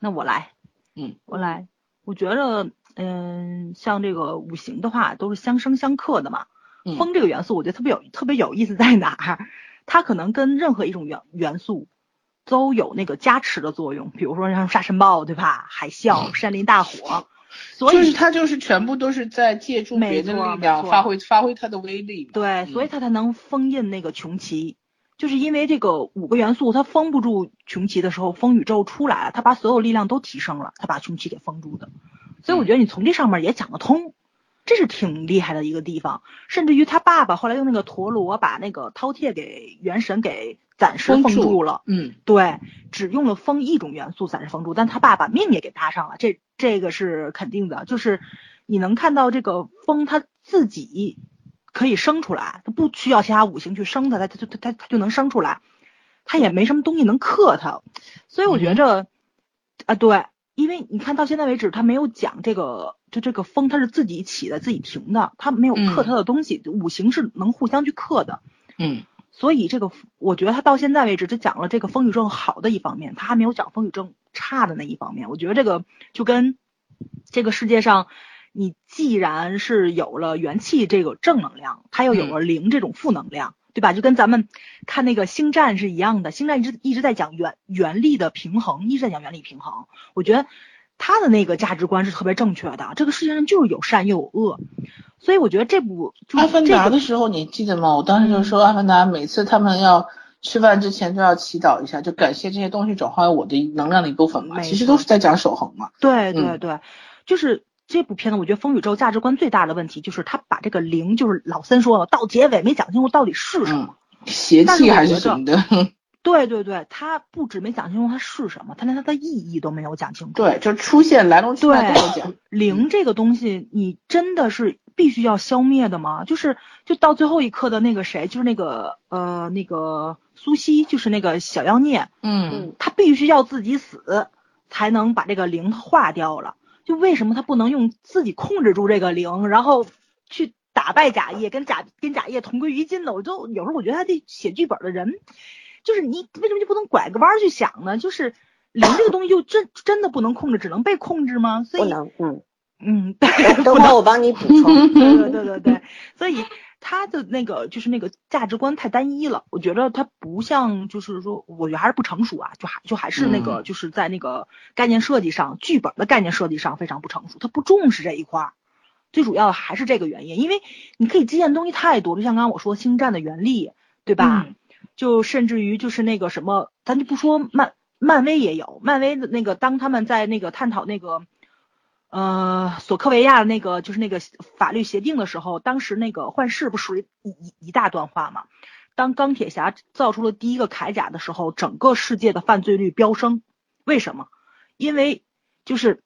那我来。嗯，我来。我觉得，嗯，像这个五行的话，都是相生相克的嘛。风这个元素，我觉得特别有特别有意思在哪儿？它可能跟任何一种元元素都有那个加持的作用，比如说像沙尘暴，对吧？海啸、山林大火，所以它就是全部都是在借助别的力量发挥发挥它的威力。对，所以它才能封印那个穷奇，就是因为这个五个元素它封不住穷奇的时候，风宇宙出来了，它把所有力量都提升了，它把穷奇给封住的。所以我觉得你从这上面也讲得通。这是挺厉害的一个地方，甚至于他爸爸后来用那个陀螺把那个饕餮给元神给暂时封住了。嗯，对，只用了风一种元素暂时封住，但他爸把命也给搭上了，这这个是肯定的。就是你能看到这个风，他自己可以生出来，他不需要其他五行去生它，它它它它它就能生出来，它也没什么东西能克它，所以我觉着啊，对。因为你看到现在为止，他没有讲这个，就这个风它是自己起的，自己停的，他没有克他的东西，五行是能互相去克的。嗯，所以这个我觉得他到现在为止，只讲了这个风雨症好的一方面，他还没有讲风雨症差的那一方面。我觉得这个就跟这个世界上，你既然是有了元气这个正能量，它又有了灵这种负能量。对吧？就跟咱们看那个星战是一样的，星战一直一直在讲原原力的平衡，一直在讲原力平衡。我觉得他的那个价值观是特别正确的。这个世界上就是有善又有恶，所以我觉得这部阿凡达的时候你记得吗？我当时就说阿凡达每次他们要吃饭之前都要祈祷一下，就感谢这些东西转化为我的能量的一部分嘛。其实都是在讲守恒嘛。对对对，就是。这部片子，我觉得风宇宙价值观最大的问题就是他把这个灵，就是老三说了，到结尾没讲清楚到底是什么，邪气还是什么的。对 对对，他不止没讲清楚它是什么，他连它的意义都没有讲清楚。对，就出现来龙去脉都讲。灵这个东西，你真的是必须要消灭的吗？就是就到最后一刻的那个谁，就是那个呃那个苏西，就是那个小妖孽，嗯，他必须要自己死才能把这个灵化掉了。就为什么他不能用自己控制住这个灵，然后去打败贾叶，跟贾跟贾叶同归于尽呢？我就有时候我觉得他这写剧本的人，就是你为什么就不能拐个弯去想呢？就是灵这个东西就真真的不能控制，只能被控制吗？所以不能，嗯对，等会我帮你补充。对对对对对，所以。他的那个就是那个价值观太单一了，我觉得他不像，就是说，我觉得还是不成熟啊，就还就还是那个，就是在那个概念设计上，剧本的概念设计上非常不成熟，他不重视这一块儿。最主要的还是这个原因，因为你可以借鉴的东西太多，就像刚刚我说星战的原力，对吧？就甚至于就是那个什么，咱就不说漫漫威也有，漫威的那个当他们在那个探讨那个。呃，索科维亚那个就是那个法律协定的时候，当时那个幻视不属于一一一大段话嘛？当钢铁侠造出了第一个铠甲的时候，整个世界的犯罪率飙升。为什么？因为就是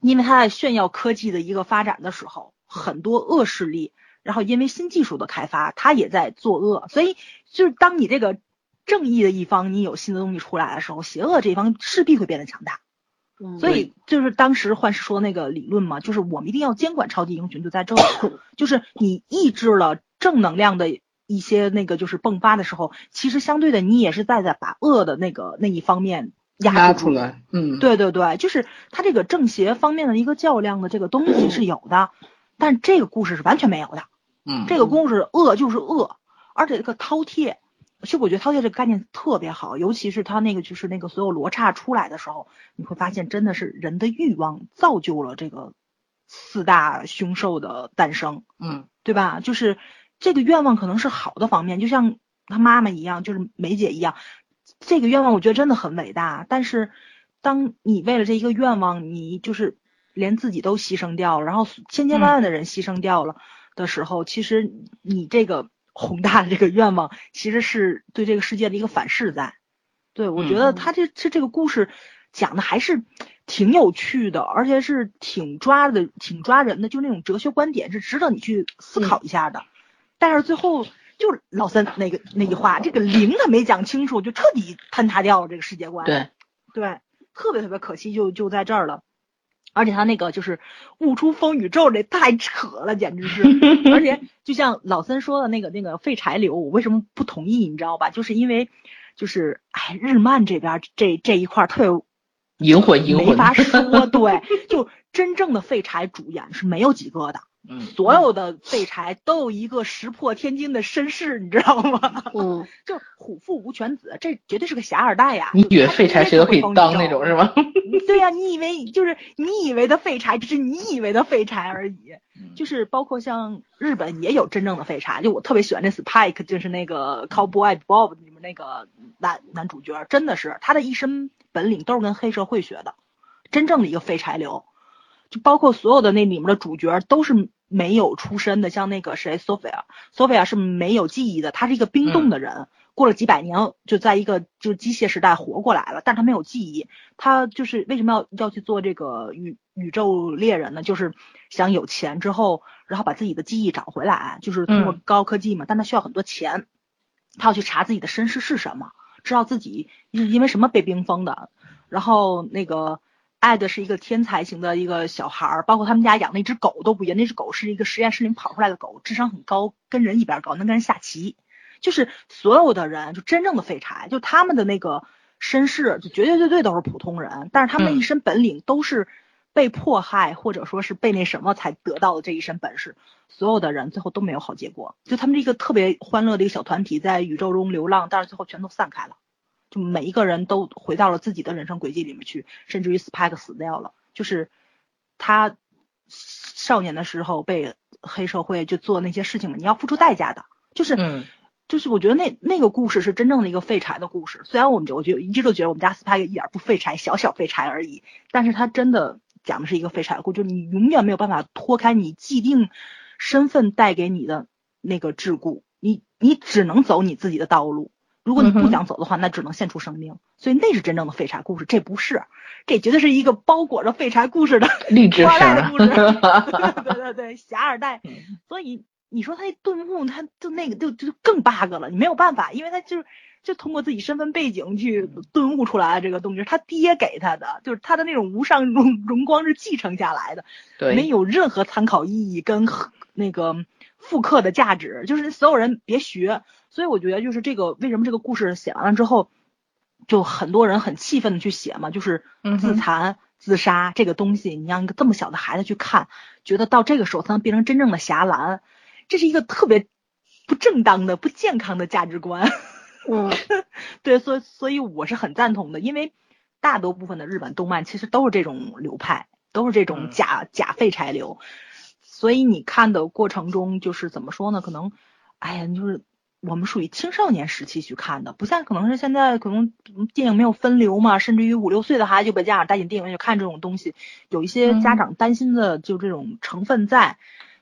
因为他在炫耀科技的一个发展的时候，很多恶势力，然后因为新技术的开发，他也在作恶。所以就是当你这个正义的一方，你有新的东西出来的时候，邪恶这一方势必会变得强大。所以就是当时幻视说那个理论嘛，就是我们一定要监管超级英雄，就在这里，就是你抑制了正能量的一些那个就是迸发的时候，其实相对的你也是在在把恶的那个那一方面压出来。嗯，对对对，就是他这个正邪方面的一个较量的这个东西是有的，但这个故事是完全没有的。嗯，这个故事恶就是恶，而且这个饕餮。其实我觉得饕餮这个概念特别好，尤其是他那个就是那个所有罗刹出来的时候，你会发现真的是人的欲望造就了这个四大凶兽的诞生，嗯，对吧？就是这个愿望可能是好的方面，就像他妈妈一样，就是梅姐一样，这个愿望我觉得真的很伟大。但是当你为了这一个愿望，你就是连自己都牺牲掉了，然后千千万万的人牺牲掉了的时候，其实你这个。宏大的这个愿望，其实是对这个世界的一个反噬，在，对我觉得他这这这个故事讲的还是挺有趣的，而且是挺抓的，挺抓人的，就那种哲学观点是值得你去思考一下的。但是最后就老三那个那句话，这个零他没讲清楚，就彻底坍塌掉了这个世界观。对对，特别特别可惜，就就在这儿了。而且他那个就是悟出风宇宙，这太扯了，简直是！而且就像老森说的那个那个废柴流，我为什么不同意？你知道吧？就是因为就是哎，日漫这边这这一块特别银魂银魂，没法说。对，就真正的废柴主演是没有几个的。嗯，所有的废柴都有一个石破天惊的身世，你知道吗？嗯，就虎父无犬子，这绝对是个侠二代呀！你以为废柴谁都可以当那种是吗？对呀，你以为就是你以为的废柴，只是你以为的废柴而已。就是包括像日本也有真正的废柴，就我特别喜欢那 Spike，就是那个 Cowboy Bob 里面那个男男主角，真的是他的一身本领都是跟黑社会学的，真正的一个废柴流。就包括所有的那里面的主角都是。没有出身的，像那个谁，Sophia，Sophia 是没有记忆的，他是一个冰冻的人，过了几百年就在一个就是机械时代活过来了，但他没有记忆，他就是为什么要要去做这个宇宇宙猎人呢？就是想有钱之后，然后把自己的记忆找回来，就是通过高科技嘛，但他需要很多钱，他要去查自己的身世是什么，知道自己是因为什么被冰封的，然后那个。艾德是一个天才型的一个小孩儿，包括他们家养那只狗都不一样，那只狗是一个实验室里跑出来的狗，智商很高，跟人一边高，能跟人下棋。就是所有的人，就真正的废柴，就他们的那个身世，就绝对绝对对都是普通人，但是他们一身本领都是被迫害或者说是被那什么才得到的这一身本事。所有的人最后都没有好结果，就他们这个特别欢乐的一个小团体在宇宙中流浪，但是最后全都散开了。就每一个人都回到了自己的人生轨迹里面去，甚至于 Spike 死掉了，就是他少年的时候被黑社会就做那些事情嘛，你要付出代价的，就是，就是我觉得那那个故事是真正的一个废柴的故事。虽然我们就我觉得一直都觉得我们家 Spike 一点不废柴，小小废柴而已，但是他真的讲的是一个废柴的故事，就是你永远没有办法脱开你既定身份带给你的那个桎梏，你你只能走你自己的道路。如果你不想走的话，那只能献出生命。所以那是真正的废柴故事，这不是，这绝对是一个包裹着废柴故事的励志的故事。对对对，侠二代。所以你说他那顿悟，他就那个就就更 bug 了，你没有办法，因为他就就通过自己身份背景去顿悟出来的这个东西，他爹给他的，就是他的那种无上荣荣光是继承下来的，没有任何参考意义跟那个复刻的价值，就是所有人别学。所以我觉得就是这个，为什么这个故事写完了之后，就很多人很气愤的去写嘛，就是自残、自杀这个东西，你让一个这么小的孩子去看，觉得到这个时候才能变成真正的侠岚，这是一个特别不正当的、不健康的价值观。嗯，对，所以所以我是很赞同的，因为大多部分的日本动漫其实都是这种流派，都是这种假假废柴流。所以你看的过程中，就是怎么说呢？可能，哎呀，就是我们属于青少年时期去看的，不像可能是现在可能电影没有分流嘛，甚至于五六岁的孩子就被家长带进电影院去看这种东西，有一些家长担心的就这种成分在。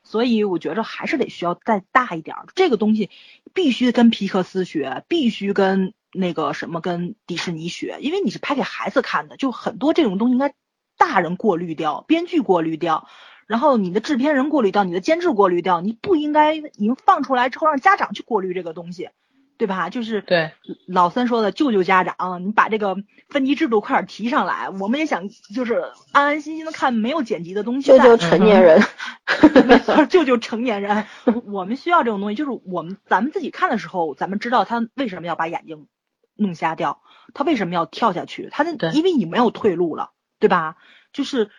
所以我觉着还是得需要再大一点儿，这个东西必须跟皮克斯学，必须跟那个什么跟迪士尼学，因为你是拍给孩子看的，就很多这种东西应该大人过滤掉，编剧过滤掉。然后你的制片人过滤掉，你的监制过滤掉，你不应该您放出来之后让家长去过滤这个东西，对吧？就是对老三说的，救救家长，你把这个分级制度快点提上来，我们也想就是安安心心的看没有剪辑的东西。救救成年人，没错，救救成年人。我们需要这种东西，就是我们咱们自己看的时候，咱们知道他为什么要把眼睛弄瞎掉，他为什么要跳下去，他那因为你没有退路了，对吧？就是。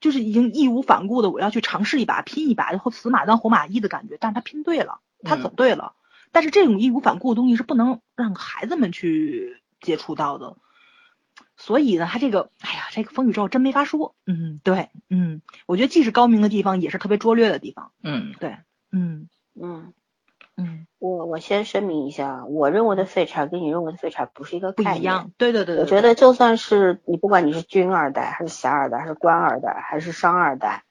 就是已经义无反顾的，我要去尝试一把，拼一把，然后死马当活马医的感觉。但是他拼对了，他走对了。但是这种义无反顾的东西是不能让孩子们去接触到的。所以呢，他这个，哎呀，这个风雨咒真没法说。嗯，对，嗯，我觉得既是高明的地方，也是特别拙劣的地方。嗯，对，嗯嗯。嗯，我我先声明一下，我认为的废柴跟你认为的废柴不是一个概念。不一样，对对对。我觉得就算是你，不管你是军二代，还是侠二代，还是官二代，还是商二代，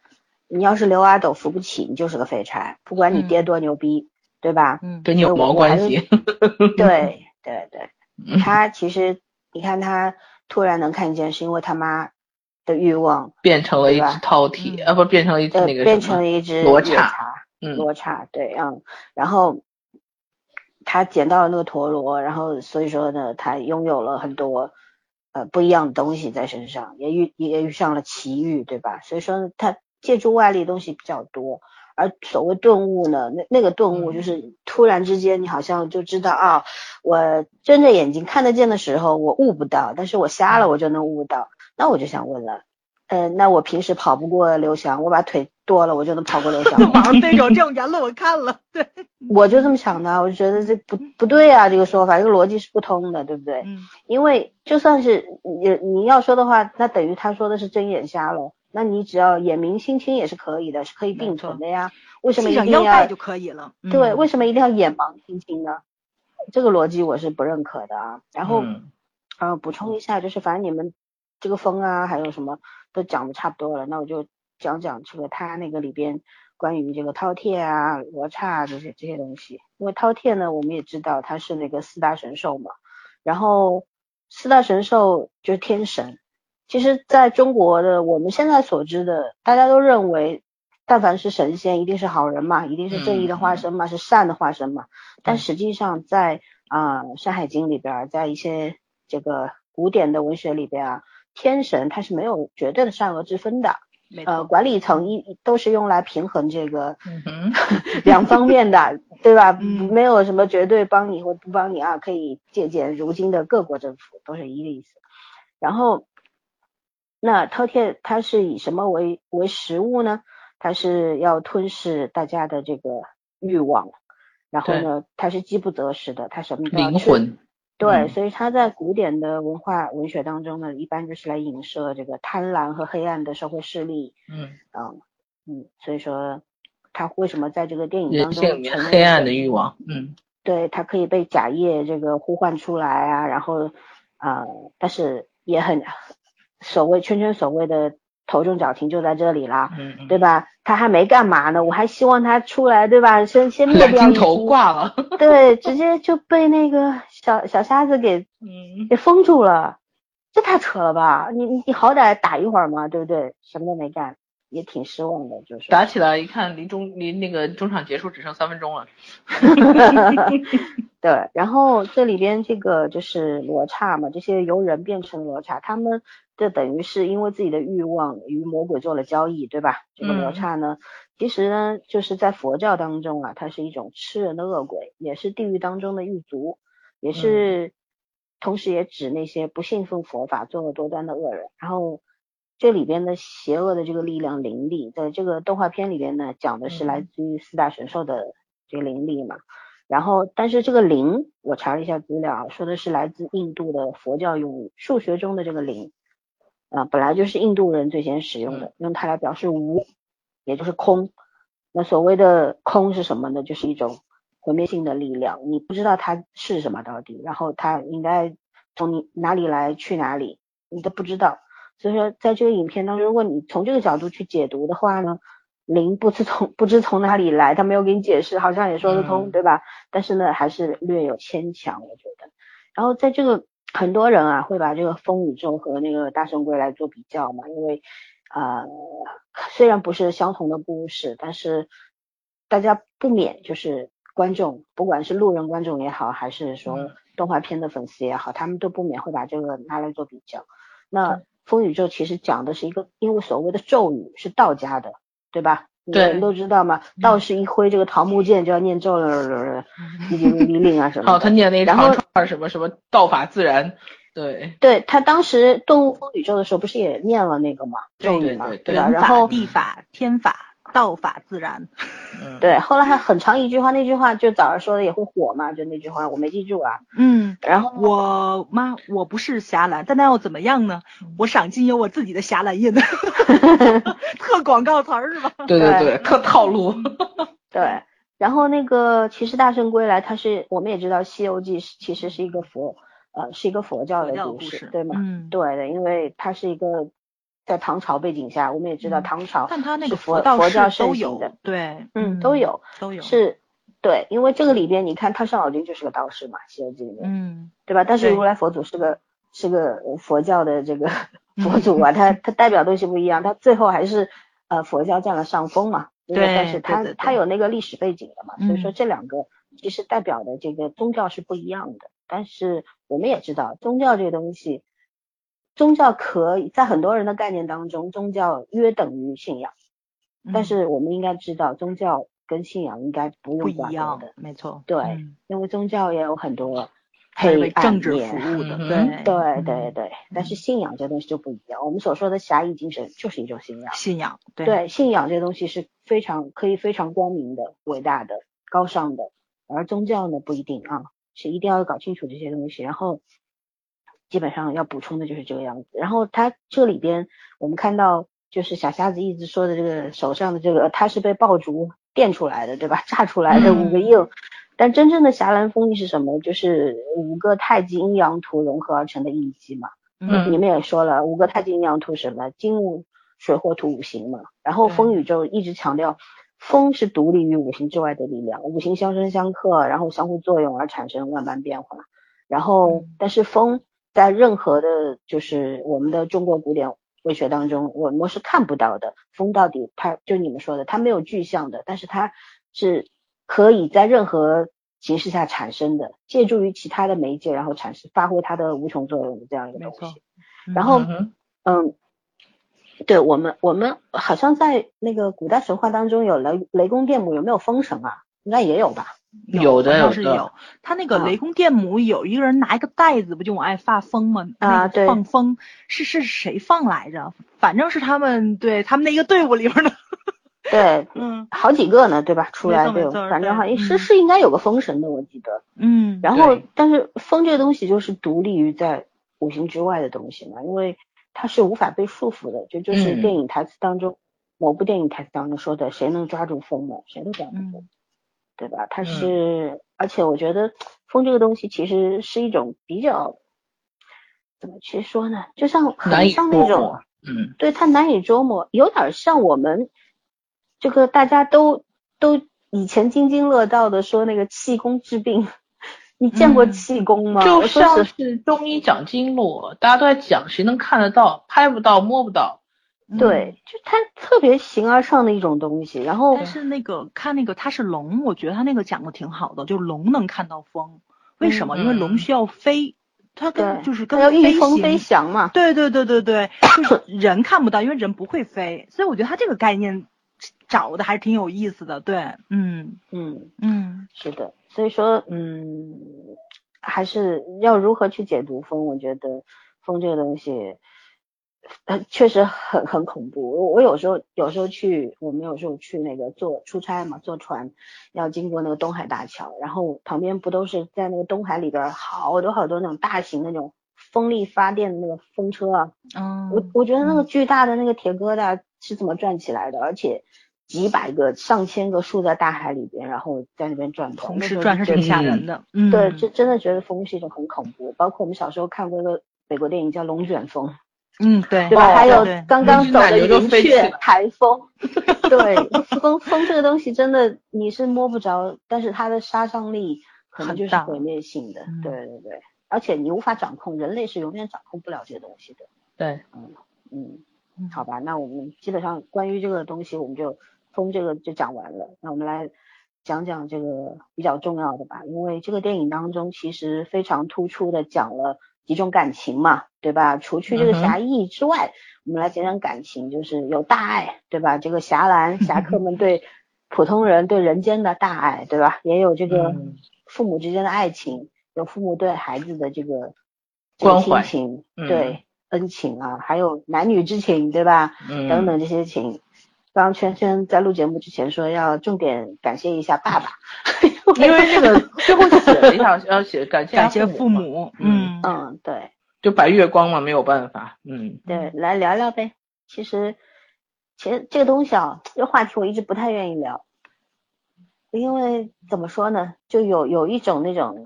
你要是刘阿斗扶不起，你就是个废柴。不管你爹多牛逼，对吧？嗯。跟你有毛关系？对 对对，他其实你看他突然能看见，是因为他妈的欲望变成了一只饕餮，啊不，变成了一只那个变成了一只罗刹。罗刹对，嗯，然后他捡到了那个陀螺，然后所以说呢，他拥有了很多呃不一样的东西在身上，也遇也遇上了奇遇，对吧？所以说他借助外力的东西比较多，而所谓顿悟呢，那那个顿悟就是突然之间你好像就知道啊，我睁着眼睛看得见的时候我悟不到，但是我瞎了我就能悟到，那我就想问了。嗯，那我平时跑不过刘翔，我把腿剁了，我就能跑过刘翔。网上这种这种言论我看了，对，我就这么想的，我就觉得这不不对啊，这个说法，这个逻辑是不通的，对不对？嗯。因为就算是你你要说的话，那等于他说的是睁眼瞎了，那你只要眼明心清也是可以的，是可以并存的呀。为什么一定要就可以了？对，为什么一定要眼盲心清呢？这个逻辑我是不认可的啊。然后，呃，补充一下，就是反正你们这个风啊，还有什么？都讲的差不多了，那我就讲讲这个他那个里边关于这个饕餮啊、罗刹这些这些东西。因为饕餮呢，我们也知道它是那个四大神兽嘛。然后四大神兽就是天神。其实在中国的我们现在所知的，大家都认为，但凡是神仙，一定是好人嘛，一定是正义的化身嘛，是善的化身嘛。但实际上在啊《山海经》里边，在一些这个古典的文学里边啊。天神他是没有绝对的善恶之分的，呃，管理层一都是用来平衡这个嗯 两方面的，对吧？没有什么绝对帮你或不帮你啊，可以借鉴如今的各国政府都是一个意思。然后，那饕餮它是以什么为为食物呢？它是要吞噬大家的这个欲望，然后呢，它是饥不择食的，它什么灵魂。对，所以他在古典的文化文学当中呢，一般就是来影射这个贪婪和黑暗的社会势力。嗯嗯嗯，所以说他为什么在这个电影当中成黑暗的欲望？嗯，对他可以被假叶这个呼唤出来啊，然后啊，但是也很所谓圈圈所谓的。头重脚轻就在这里了，嗯，对吧？他还没干嘛呢，我还希望他出来，对吧？先 先灭掉镜头挂了，对，直接就被那个小小瞎子给给封住了，这太扯了吧？你你你好歹打一会儿嘛，对不对？什么都没干，也挺失望的，就是打起来一看，离中离那个中场结束只剩三分钟了，对。然后这里边这个就是罗刹嘛，这些由人变成罗刹，他们。这等于是因为自己的欲望与魔鬼做了交易，对吧？这个罗刹呢，其实呢，就是在佛教当中啊，它是一种吃人的恶鬼，也是地狱当中的狱卒，也是，同时也指那些不信奉佛法、作恶多端的恶人。然后这里边的邪恶的这个力量灵力，在这个动画片里边呢，讲的是来自于四大神兽的这个灵力嘛。然后，但是这个灵，我查了一下资料，说的是来自印度的佛教用语，数学中的这个灵，啊，本来就是印度人最先使用的，用它来表示无，也就是空。那所谓的空是什么呢？就是一种毁灭性的力量，你不知道它是什么到底，然后它应该从你哪里来，去哪里，你都不知道。所以说，在这个影片当中，如果你从这个角度去解读的话呢？灵不知从不知从哪里来，他没有给你解释，好像也说得通，对吧？但是呢，还是略有牵强，我觉得。然后在这个很多人啊，会把这个风宇宙和那个大圣归来做比较嘛，因为啊，虽然不是相同的故事，但是大家不免就是观众，不管是路人观众也好，还是说动画片的粉丝也好，他们都不免会把这个拿来做比较。那风宇宙其实讲的是一个，因为所谓的咒语是道家的。对吧？对，人都知道嘛。道士一挥这个桃木剑就要念咒了，一滴一滴令啊什么。哦，他念那长串什么什么道法自然。对，对他当时动物风宇宙的时候不是也念了那个嘛咒语嘛，对吧？然后地法天法。道法自然，对，后来还很长一句话，那句话就早上说的也会火嘛，就那句话我没记住啊。嗯，然后我妈我不是侠岚，但那又怎么样呢？我赏金有我自己的侠岚印，特广告词儿是吧？对对对，特套路。对，然后那个其实大圣归来，它是我们也知道《西游记》是其实是一个佛呃是一个佛教的故事，对吗？嗯，对的，因为它是一个。在唐朝背景下，我们也知道唐朝，但他那个佛佛教盛行的，对，嗯，都有，都有，是，对，因为这个里边，你看太上老君就是个道士嘛，《西游记》里面，嗯，对吧？但是如来佛祖是个是个佛教的这个佛祖啊，他他代表东西不一样，他最后还是呃佛教占了上风嘛，对，但是他他有那个历史背景的嘛，所以说这两个其实代表的这个宗教是不一样的，但是我们也知道宗教这个东西。宗教可以在很多人的概念当中，宗教约等于信仰，但是我们应该知道，宗教跟信仰应该不用挂钩的，没错。对，因为宗教也有很多黑暗面，服务的，对对对对。但是信仰这东西就不一样，我们所说的侠义精神就是一种信仰。信仰，对，信仰这东西是非常可以非常光明的、伟大的、高尚的，而宗教呢不一定啊，是一定要搞清楚这些东西，然后。基本上要补充的就是这个样子，然后他这里边我们看到就是小瞎子一直说的这个手上的这个，他是被爆竹电出来的，对吧？炸出来的五个印，但真正的霞岚风印是什么？就是五个太极阴阳图融合而成的印记嘛。嗯，你们也说了，五个太极阴阳图什么？金木水火土五行嘛。然后风宇宙一直强调，风是独立于五行之外的力量，五行相生相克，然后相互作用而产生万般变化。然后，但是风。在任何的，就是我们的中国古典文学当中，我们是看不到的。风到底，它就你们说的，它没有具象的，但是它是可以在任何形式下产生的，借助于其他的媒介，然后产生发挥它的无穷作用的这样一个东西。然后，嗯，对我们，我们好像在那个古代神话当中有雷雷公电母，有没有风神啊？应该也有吧。有的有的，他那个雷公电母有一个人拿一个袋子，不就往外发风吗？啊，对，放风是是谁放来着？反正是他们对他们那个队伍里边的。对，嗯，好几个呢，对吧？出来对，反正好像是是应该有个风神的，我记得。嗯。然后，但是风这个东西就是独立于在五行之外的东西嘛，因为它是无法被束缚的，就就是电影台词当中某部电影台词当中说的：“谁能抓住风呢？谁都抓不住。”对吧？它是，而且我觉得风这个东西其实是一种比较，怎么去说呢？就像很像那种，嗯，对它难以捉摸，有点像我们这个大家都都以前津津乐道的说那个气功治病，你见过气功吗？就像是中医讲经络，大家都在讲，谁能看得到？拍不到，摸不到。对，就它特别形而上的一种东西，然后但是那个看那个它是龙，我觉得它那个讲的挺好的，就龙能看到风，为什么？因为龙需要飞，它跟就是跟御风飞翔嘛。对对对对对，就是人看不到，因为人不会飞，所以我觉得它这个概念找的还是挺有意思的。对，嗯嗯嗯，是的，所以说嗯，还是要如何去解读风？我觉得风这个东西。呃，确实很很恐怖。我我有时候有时候去，我们有时候去那个坐出差嘛，坐船要经过那个东海大桥，然后旁边不都是在那个东海里边好多好多那种大型那种风力发电的那个风车啊。嗯。我我觉得那个巨大的那个铁疙瘩是怎么转起来的？而且几百个、上千个竖在大海里边，然后在那边转，同时转是挺吓人的。嗯。对，就真的觉得风是一种很恐怖。包括我们小时候看过一个美国电影叫《龙卷风》。嗯，对，对吧？还有刚刚走的云雀台风，对，风风这个东西真的你是摸不着，但是它的杀伤力可能就是毁灭性的，对对对，而且你无法掌控，人类是永远掌控不了这个东西的。对，嗯嗯，好吧，那我们基本上关于这个东西，我们就风这个就讲完了。那我们来讲讲这个比较重要的吧，因为这个电影当中其实非常突出的讲了。几种感情嘛，对吧？除去这个侠义之外，我们来讲讲感情，就是有大爱，对吧？这个侠岚 侠客们对普通人对人间的大爱，对吧？也有这个父母之间的爱情，有父母对孩子的这个关怀情，对恩情啊，还有男女之情，对吧？等等这些情。刚刚圈圈在录节目之前说要重点感谢一下爸爸，因为这个最后写了一条要写感谢感谢父母，嗯嗯对，就白月光嘛，没有办法，嗯对，来聊聊呗。其实其实这个东西啊，这个话题我一直不太愿意聊，因为怎么说呢，就有有一种那种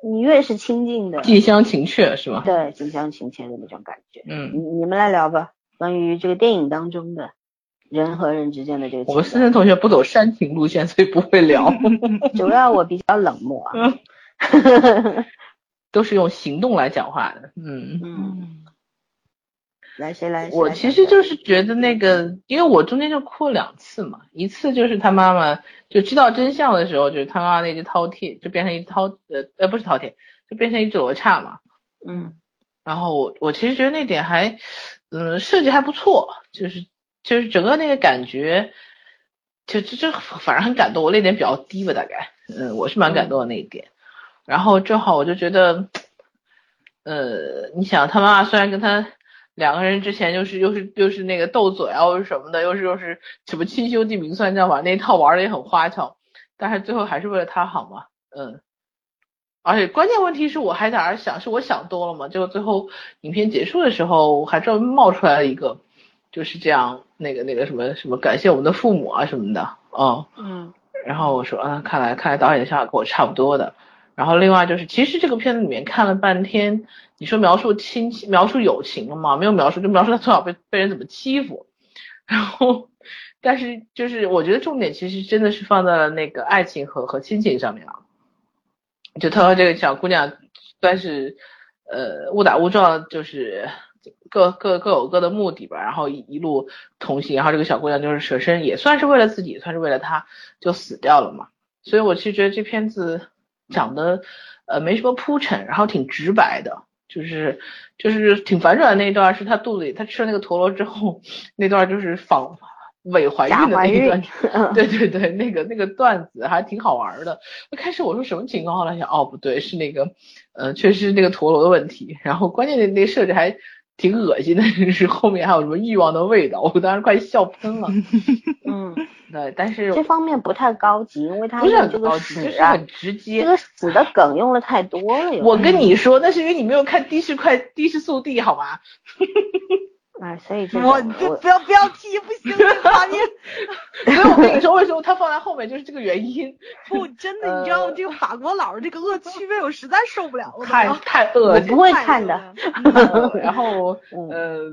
你越是亲近的，近乡情怯是吧？对，近乡情怯的那种感觉。嗯，你你们来聊吧，关于这个电影当中的。人和人之间的这个，我们思思同学不走煽情路线，所以不会聊。主要我比较冷漠，都是用行动来讲话的。嗯嗯，来谁来？我其实就是觉得那个，因为我中间就哭了两次嘛，一次就是他妈妈就知道真相的时候，就是他妈妈那只饕餮就变成一只饕呃呃不是饕餮，就变成一只罗刹嘛。嗯，然后我我其实觉得那点还嗯设计还不错，就是。就是整个那个感觉，就就就反正很感动，我泪点比较低吧，大概，嗯，我是蛮感动的那一点。然后正好我就觉得，呃，你想他妈妈虽然跟他两个人之前就是又是又是那个斗嘴啊，或者什么的，又是又是什么亲兄弟明算账把那一套玩的也很花俏，但是最后还是为了他好嘛，嗯。而且关键问题是我还在那想，是我想多了嘛？结果最后影片结束的时候，还专门冒出来了一个。就是这样，那个那个什么什么，感谢我们的父母啊什么的，哦，嗯，然后我说，嗯，看来看来导演的想法跟我差不多的。然后另外就是，其实这个片子里面看了半天，你说描述亲情、描述友情了吗？没有描述，就描述他从小被被人怎么欺负。然后，但是就是我觉得重点其实真的是放在了那个爱情和和亲情上面啊。就他和这个小姑娘算是呃误打误撞，就是。各各各有各的目的吧，然后一一路同行，然后这个小姑娘就是舍身，也算是为了自己，算是为了他，就死掉了嘛。所以我其实觉得这片子讲的呃没什么铺陈，然后挺直白的，就是就是挺反转的那一段是他肚子里他吃了那个陀螺之后那段就是仿伪怀孕的那一段，对对对，那个那个段子还挺好玩的。一开始我说什么情况，后来想哦不对，是那个呃确实是那个陀螺的问题，然后关键那那设置还。挺恶心的，是后面还有什么欲望的味道，我当时快笑喷了。嗯，对，但是这方面不太高级，因为它不是很高级，就是很直接。这个死的梗用的太多了。我跟你说，那是因为你没有看的士快的士速递好吗？哎，所以就我就不要不要提，不行，画面。所以我跟你说，为什么他放在后面就是这个原因。不，真的，你知道吗？这个法国佬这个恶趣味，我实在受不了了。太太恶心，我不会看的。然后，呃，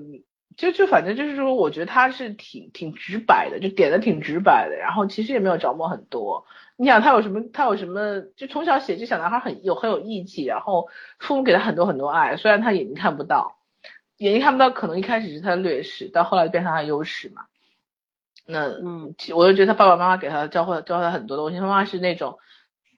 就就反正就是说，我觉得他是挺挺直白的，就点的挺直白的。然后其实也没有着墨很多。你想他有什么？他有什么？就从小写这小男孩很有很有义气，然后父母给他很多很多爱，虽然他眼睛看不到。眼睛看不到，可能一开始是他的劣势，到后来变成他的优势嘛。那嗯，我就觉得他爸爸妈妈给他教会教他很多东西。他妈妈是那种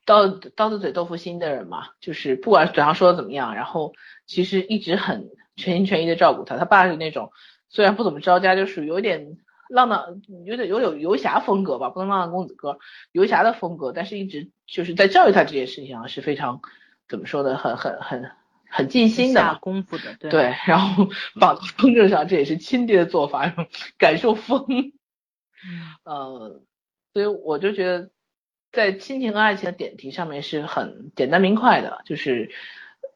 刀刀子嘴豆腐心的人嘛，就是不管嘴上说的怎么样，然后其实一直很全心全意的照顾他。他爸是那种虽然不怎么着家，就属于有点浪荡，有点有点游侠风格吧，不能浪荡公子哥，游侠的风格，但是一直就是在教育他这件事情上是非常怎么说的，很很很。很尽心的下功夫的，对。对，然后绑到风筝上，这也是亲爹的做法，感受风。呃，所以我就觉得，在亲情和爱情的点题上面是很简单明快的，就是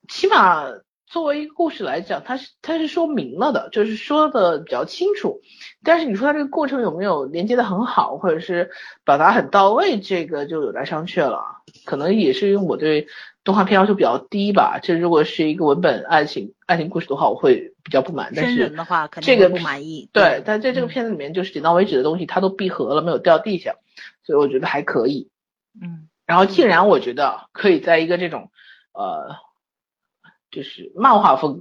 起码作为一个故事来讲，它是它是说明了的，就是说的比较清楚。但是你说它这个过程有没有连接的很好，或者是表达很到位，这个就有待商榷了。可能也是因为我对动画片要求比较低吧。这如果是一个文本爱情爱情故事的话，我会比较不满。但是的话，这个不满意。对，但在这个片子里面，就是点到为止的东西，它都闭合了，没有掉地下，所以我觉得还可以。嗯。然后既然我觉得可以在一个这种呃，就是漫画风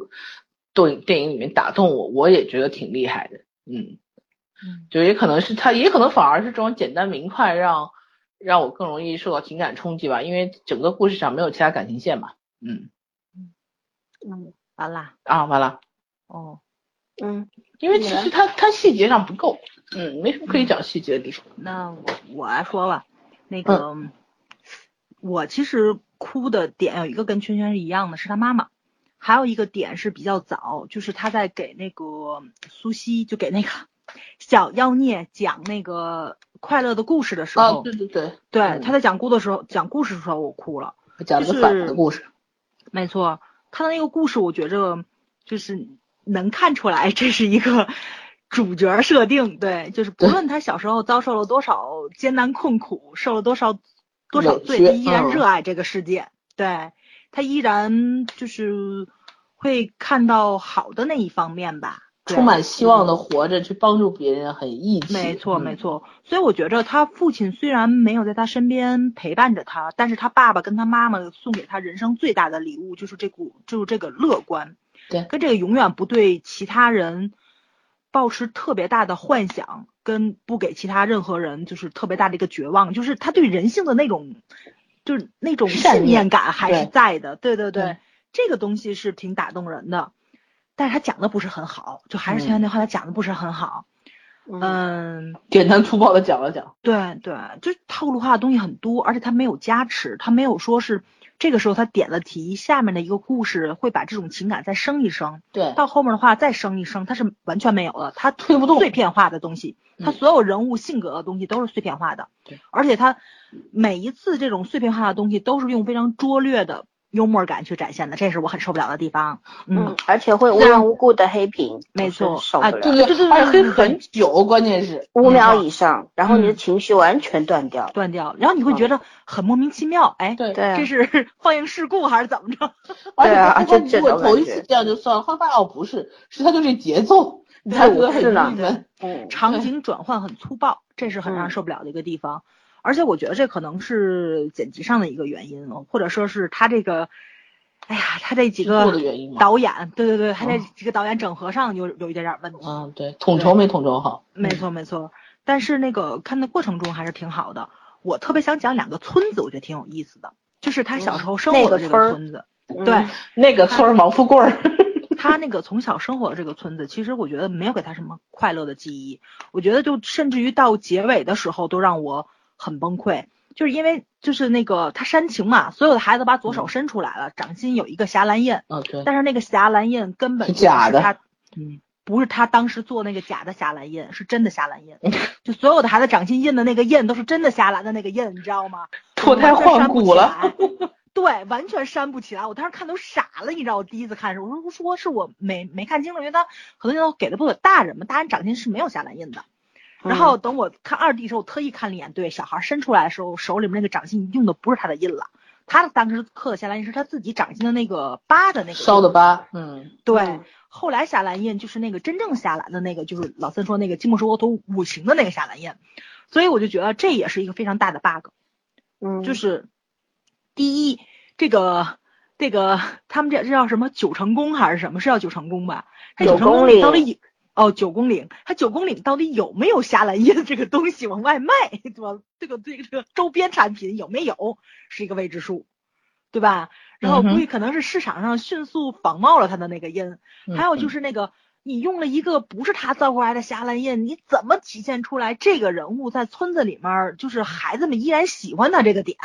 电影电影里面打动我，我也觉得挺厉害的。嗯。嗯。就也可能是他，也可能反而是这种简单明快让。让我更容易受到情感冲击吧，因为整个故事上没有其他感情线嘛。嗯嗯嗯，完了啊，完了。哦，嗯，因为其实它它细节上不够，嗯，没什么可以讲细节的地方。那我我来说吧，那个我其实哭的点有一个跟圈圈是一样的，是他妈妈，还有一个点是比较早，就是他在给那个苏西就给那个 小妖孽讲那个。快乐的故事的时候，对对对，对他在讲故的时候，讲故事的时候我哭了，讲了个反的故事，没错，他的那个故事我觉着就是能看出来这是一个 主角设定，对，就是不论他小时候遭受了多少艰难困苦，受了多少多少罪，他依然热爱这个世界，对他依然就是会看到好的那一方面吧。充满希望的活着，去帮助别人，很义气。没错，没错。所以我觉着他父亲虽然没有在他身边陪伴着他，但是他爸爸跟他妈妈送给他人生最大的礼物就是这股，就是这个乐观。对，跟这个永远不对其他人抱持特别大的幻想，跟不给其他任何人就是特别大的一个绝望，就是他对人性的那种，就是那种信念感还是在的。对对对，这个东西是挺打动人的。但是他讲的不是很好，就还是前面那话，他讲的不是很好，嗯，简单粗暴的讲了讲，对对，就套路化的东西很多，而且他没有加持，他没有说是这个时候他点了题，下面的一个故事会把这种情感再升一升，对，到后面的话再升一升，他是完全没有了，他推不动碎片化的东西，他所有人物性格的东西都是碎片化的，对，而且他每一次这种碎片化的东西都是用非常拙劣的。幽默感去展现的，这是我很受不了的地方。嗯，而且会无缘无故的黑屏，没错，受不了。对对对，而且黑很久，关键是五秒以上，然后你的情绪完全断掉，断掉，然后你会觉得很莫名其妙。哎，对对，这是 放映事故还是怎么着？对啊，就如果头一次这样就算了，后来发现哦不是，是他就这节奏，你才觉得很郁闷。嗯，场景转换很粗暴，这是很让人受不了的一个地方。而且我觉得这可能是剪辑上的一个原因，或者说是他这个。哎呀，他这几个导演，对对对，他这几个导演整合上有有一点点问题。嗯，对，统筹没统筹好。没错没错，但是那个看的过程中还是挺好的。我特别想讲两个村子，我觉得挺有意思的，就是他小时候生活的这个村子。对，那个村王富贵儿。他那个从小生活的这个村子，其实我觉得没有给他什么快乐的记忆。我觉得就甚至于到结尾的时候，都让我很崩溃。就是因为就是那个他煽情嘛，所有的孩子把左手伸出来了，掌心有一个霞蓝印，但是那个霞蓝印根本是假的，嗯，不是他当时做那个假的霞蓝印，是真的霞蓝印，就所有的孩子掌心印的那个印都是真的霞蓝的那个印，你知道吗？脱胎换骨了，对，完全扇不起来，我当时看都傻了，你知道我第一次看时，我说说是我没没看清楚，因为他很多人都给的不有大人嘛，大人掌心是没有霞蓝印的。然后等我看二 D 时候，我特意看了一眼，对，小孩伸出来的时候，手里面那个掌心用的不是他的印了，他当时刻的下来印是他自己掌心的那个疤的那个烧的疤，嗯，对。后来下蓝印就是那个真正下蓝的那个，就是老三说那个金木水火土五行的那个下蓝印，所以我就觉得这也是一个非常大的 bug，嗯，就是第一，这个这个他们这这叫什么九成宫还是什么？是叫九成宫吧？九成宫里到底有？哦，九宫岭，它九宫岭到底有没有霞蓝印这个东西往外卖，对吧？这个这个这个周边产品有没有是一个未知数，对吧？然后估计可能是市场上迅速仿冒了它的那个印，还有就是那个你用了一个不是他造过来的霞蓝印，你怎么体现出来这个人物在村子里面就是孩子们依然喜欢他这个点？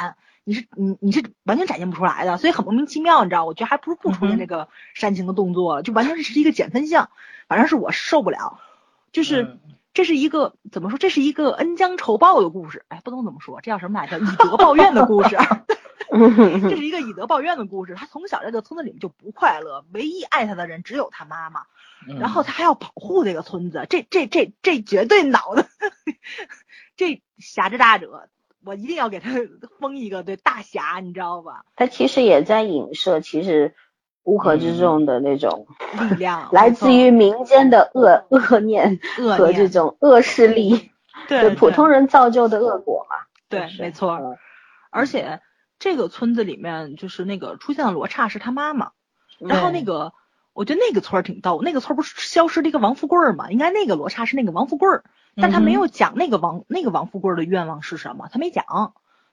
你是你你是完全展现不出来的，所以很莫名其妙，你知道？我觉得还不如不出现这个煽情的动作，就完全是一个减分项，反正是我受不了。就是这是一个怎么说？这是一个恩将仇报的故事，哎，不能怎么说，这叫什么来着？以德报怨的故事。这是一个以德报怨的故事。他从小这个村子里面就不快乐，唯一爱他的人只有他妈妈，然后他还要保护这个村子，这这这这绝对脑子，这侠之大者。我一定要给他 封一个对大侠，你知道吧？他其实也在影射，其实乌合之众的那种力量，来自于民间的恶恶念和这种恶势力，对普通人造就的恶果嘛。对，没错。而且这个村子里面就是那个出现的罗刹是他妈妈，然后那个我觉得那个村儿挺逗，那个村儿不是消失了一个王富贵儿吗？应该那个罗刹是那个王富贵儿。但他没有讲那个王那个王富贵的愿望是什么，他没讲，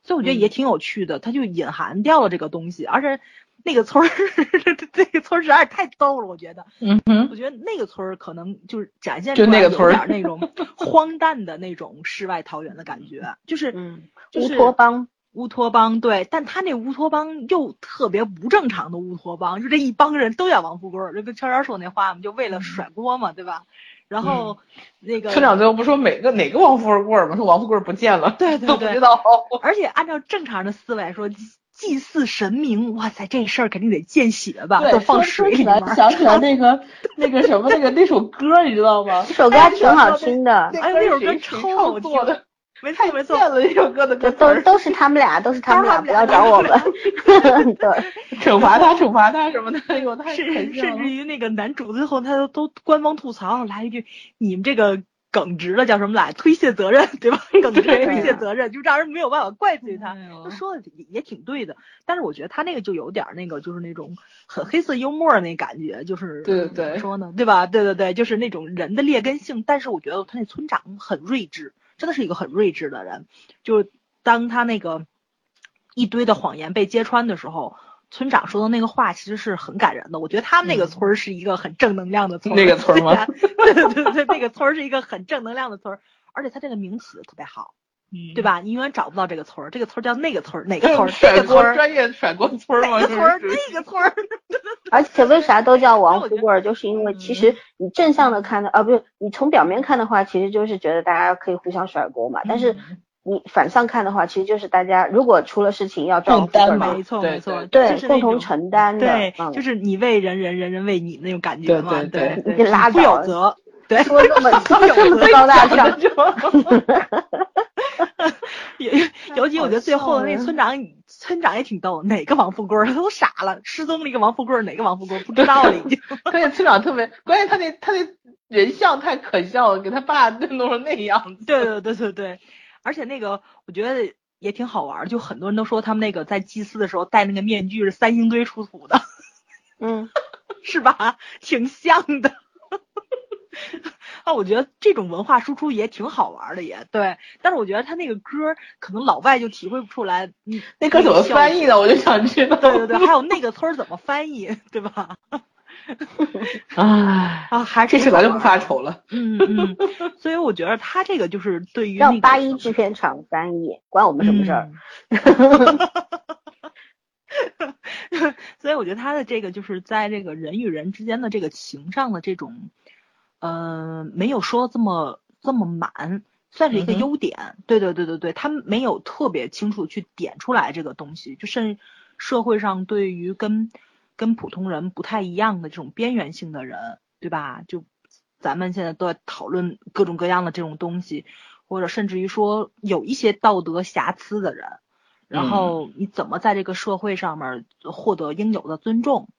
所以我觉得也挺有趣的，他就隐含掉了这个东西，而且那个村儿，这个村儿实在是太逗了，我觉得，嗯哼，我觉得那个村儿可能就是展现出来有点那种 荒诞的那种世外桃源的感觉，就是乌托邦，乌托邦，对，但他那乌托邦又特别不正常的乌托邦，就这一帮人都叫王富贵，就跟圈圈说那话嘛，就为了甩锅嘛，对吧？然后那个村长最后不说每个哪个王富贵吗？说王富贵不见了，对对对，不知道。而且按照正常的思维说，祭祀神明，哇塞，这事儿肯定得见血吧？对，放水里面。想起来那个那个什么那个那首歌，你知道吗？这首歌还挺好听的，哎，那首歌超好听。没错没错，见了一首歌的歌都都是他们俩，都是他们俩，不要找我们。对，惩罚他，惩罚他什么的，哎呦，太甚甚至于那个男主最后他都都官方吐槽来一句，你们这个耿直的叫什么来？推卸责任，对吧？耿直推卸责任，就让人没有办法怪罪他。他说的也也挺对的，但是我觉得他那个就有点那个，就是那种很黑色幽默那感觉，就是对对对，怎么说呢？对吧？对对对，就是那种人的劣根性。但是我觉得他那村长很睿智。真的是一个很睿智的人，就是当他那个一堆的谎言被揭穿的时候，村长说的那个话其实是很感人的。我觉得他们那个村儿是一个很正能量的村儿，那个村儿吗？对对对对，那个村儿是一个很正能量的村儿，而且他这个名词特别好，对吧？你永远找不到这个村儿，这个村儿叫那个村儿，哪个村儿？这个村儿专业甩锅村儿吗？哪个村儿？那个村儿。而且为啥都叫王富贵？就是因为其实你正向的看的啊，不是你从表面看的话，其实就是觉得大家可以互相甩锅嘛。但是你反向看的话，其实就是大家如果出了事情要承担嘛，没错没错，对，共同承担的，对，就是你为人人，人人为你那种感觉嘛，对对，你拉不有责，对，说这么这么高大上。尤尤其我觉得最后的那村长，村长也挺逗。哪个王富贵？他都傻了，失踪了一个王富贵，哪个王富贵不知道了已经。关键村长特别，关键他那他那人像太可笑了，给他爸弄成那样子。对对对对对，而且那个我觉得也挺好玩，就很多人都说他们那个在祭祀的时候戴那个面具是三星堆出土的，嗯，是吧？挺像的。啊，我觉得这种文化输出也挺好玩的，也对。但是我觉得他那个歌可能老外就体会不出来，嗯，那歌怎么翻译的？我就想知道。对对对，还有那个村怎么翻译，对吧？唉，啊，还是这次咱就不发愁了。嗯嗯。所以我觉得他这个就是对于让八一制片厂翻译，关我们什么事儿？所以我觉得他的这个就是在这个人与人之间的这个情上的这种。嗯，没有说这么这么满，算是一个优点。对对对对对，他没有特别清楚去点出来这个东西，就是社会上对于跟跟普通人不太一样的这种边缘性的人，对吧？就咱们现在都在讨论各种各样的这种东西，或者甚至于说有一些道德瑕疵的人，然后你怎么在这个社会上面获得应有的尊重，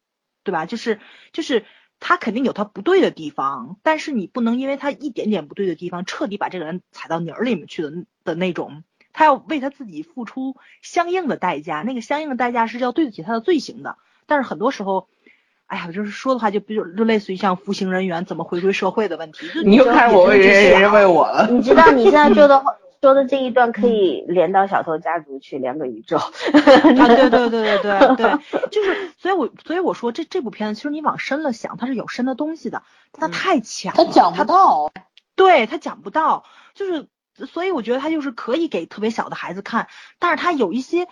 对吧？就是就是。他肯定有他不对的地方，但是你不能因为他一点点不对的地方，彻底把这个人踩到泥儿里面去的的那种。他要为他自己付出相应的代价，那个相应的代价是要对得起他的罪行的。但是很多时候，哎呀，就是说的话，就比如就类似于像服刑人员怎么回归社会的问题。你又开始我为人，人为我了。你知道你现在说的话。说的这一段可以连到小偷家族去，连个宇宙。啊，对对对对对 对，就是，所以我所以我说这这部片子，其实你往深了想，它是有深的东西的，它太强，它讲不到，对，它讲不到，就是，所以我觉得它就是可以给特别小的孩子看，但是它有一些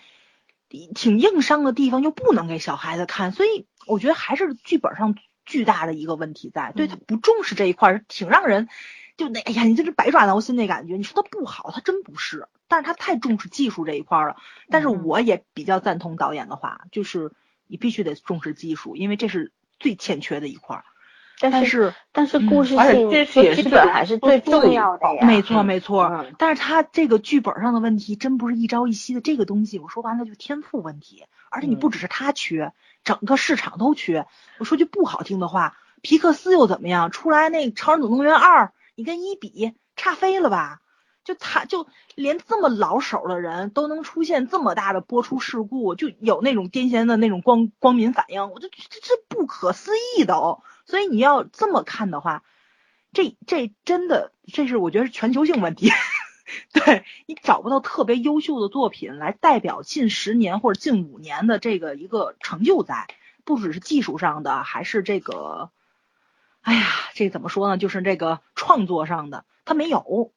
挺硬伤的地方又不能给小孩子看，所以我觉得还是剧本上巨大的一个问题在，对他不重视这一块，挺让人就那哎呀，你这是百爪挠心那感觉。你说他不好，他真不是，但是他太重视技术这一块了。但是我也比较赞同导演的话，就是你必须得重视技术，因为这是最欠缺的一块。但是但是故事性和剧本还是最重要的呀。没错没错，但是他这个剧本上的问题真不是一朝一夕的。这个东西我说完了就天赋问题，而且你不只是他缺，整个市场都缺。我说句不好听的话，皮克斯又怎么样？出来那《超人总动员二》，你跟一比，差飞了吧？就他就连这么老手的人都能出现这么大的播出事故，就有那种癫痫的那种光光敏反应，我就这这不可思议都。所以你要这么看的话，这这真的这是我觉得是全球性问题。对你找不到特别优秀的作品来代表近十年或者近五年的这个一个成就，在不只是技术上的，还是这个，哎呀，这怎么说呢？就是这个创作上的，他没有。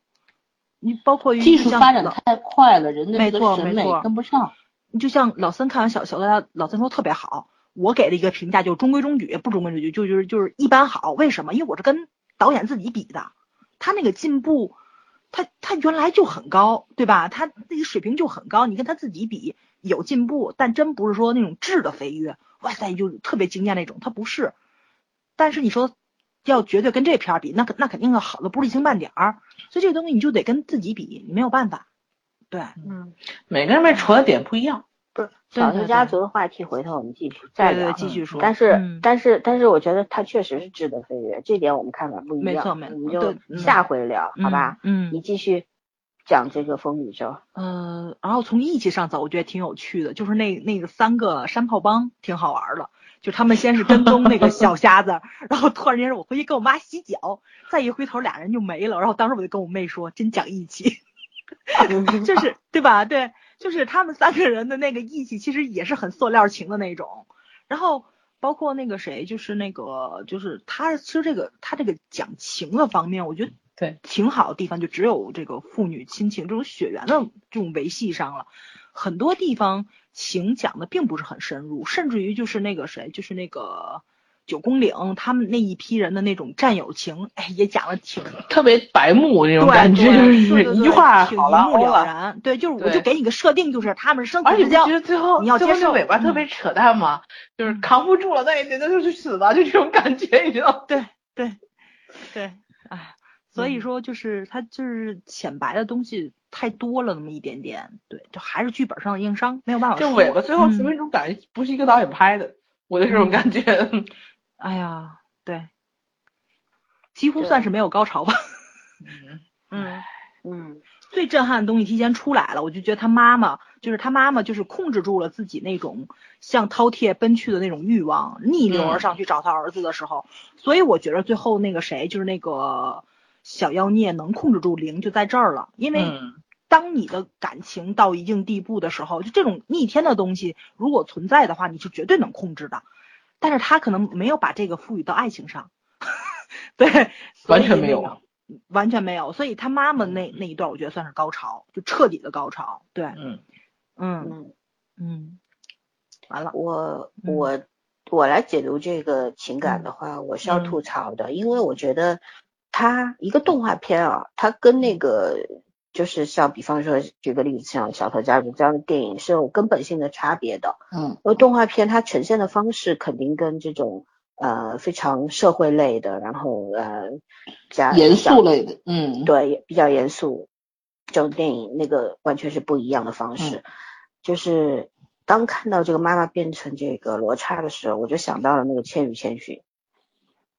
你包括技术发展太快了，人的这个审美跟不上。你就像老三看完小小的，老三说特别好。我给的一个评价就中规中矩，不中规中矩就就是就是一般好。为什么？因为我是跟导演自己比的，他那个进步，他他原来就很高，对吧？他那个水平就很高，你跟他自己比有进步，但真不是说那种质的飞跃，哇塞，就特别惊艳那种，他不是。但是你说要绝对跟这片儿比，那那肯定要好的不是一星半点儿。所以这个东西你就得跟自己比，你没有办法。对，嗯，每个人被戳的点不一样。不是小偷家族的话题，回头我们继续再聊。继续说。但是但是但是，我觉得它确实是质的飞跃，这点我们看法不一样。没错没错。我们就下回聊，好吧？嗯。你继续讲这个风宇宙。嗯，然后从义气上走，我觉得挺有趣的，就是那那个三个山炮帮挺好玩的，就他们先是跟踪那个小瞎子，然后突然间我回去跟我妈洗脚，再一回头俩人就没了，然后当时我就跟我妹说，真讲义气，就是对吧？对。就是他们三个人的那个义气，其实也是很塑料情的那种。然后包括那个谁，就是那个，就是他其实这个他这个讲情的方面，我觉得对挺好的地方，就只有这个父女亲情这种血缘的这种维系上了。很多地方情讲的并不是很深入，甚至于就是那个谁，就是那个。九宫岭他们那一批人的那种战友情，哎，也讲的挺 特别白目那种感觉，就是一句话好了，一目了然。对，就是我就给你个设定，就是他们生死之交，觉得最后你要接受尾巴特别扯淡嘛？就是扛不住了，那也得那就去死吧，就这种感觉，你知道？对对对，哎，所以说就是他就是浅白的东西太多了，那么一点点，对，就还是剧本上的硬伤，没有办法。就尾巴最后是那种感觉，不是一个导演拍的，我的这种感觉。哎呀，对，几乎算是没有高潮吧。嗯嗯，最震撼的东西提前出来了，我就觉得他妈妈就是他妈妈，就是控制住了自己那种向饕餮奔去的那种欲望，逆流而上去找他儿子的时候，所以我觉得最后那个谁，就是那个小妖孽能控制住灵，就在这儿了。因为当你的感情到一定地步的时候，就这种逆天的东西如果存在的话，你是绝对能控制的。但是他可能没有把这个赋予到爱情上，对，完全没有，完全没有。所以他妈妈那那一段，我觉得算是高潮，就彻底的高潮。对，嗯嗯嗯，完了。我我我来解读这个情感的话，我是要吐槽的，因为我觉得他一个动画片啊，它跟那个。就是像比方说，举个例子，像《小偷家族》这样的电影是有根本性的差别的。嗯，而动画片它呈现的方式肯定跟这种呃非常社会类的，然后呃加严肃类的，嗯，对，比较严肃这种电影那个完全是不一样的方式。就是当看到这个妈妈变成这个罗刹的时候，我就想到了那个《千与千寻》。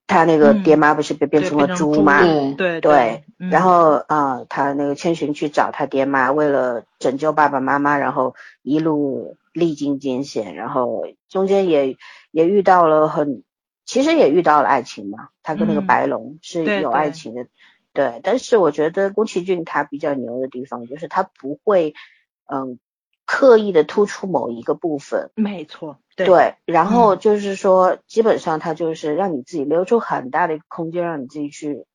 他那个爹妈不是被变成了猪吗？对对，然后啊，他那个千寻去找他爹妈，为了拯救爸爸妈妈，然后一路历经艰险，然后中间也也遇到了很，其实也遇到了爱情嘛。他跟那个白龙是有爱情的，对。但是我觉得宫崎骏他比较牛的地方就是他不会，嗯。刻意的突出某一个部分，没错，对，然后就是说，基本上它就是让你自己留出很大的一个空间，让你自己去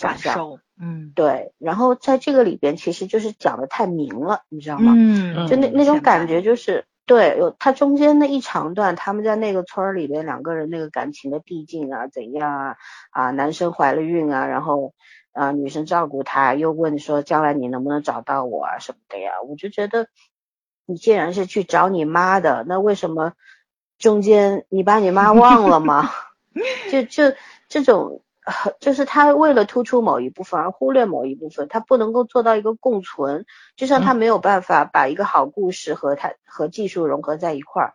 感受，嗯，对，然后在这个里边，其实就是讲的太明了，你知道吗？嗯，就那那种感觉就是，对，有他中间那一长段，他们在那个村儿里边两个人那个感情的递进啊，怎样啊啊，男生怀了孕啊，然后啊女生照顾他，又问说将来你能不能找到我啊什么的呀？我就觉得你既然是去找你妈的，那为什么中间你把你妈忘了吗？就就这种。就是他为了突出某一部分而忽略某一部分，他不能够做到一个共存，就像他没有办法把一个好故事和他和技术融合在一块儿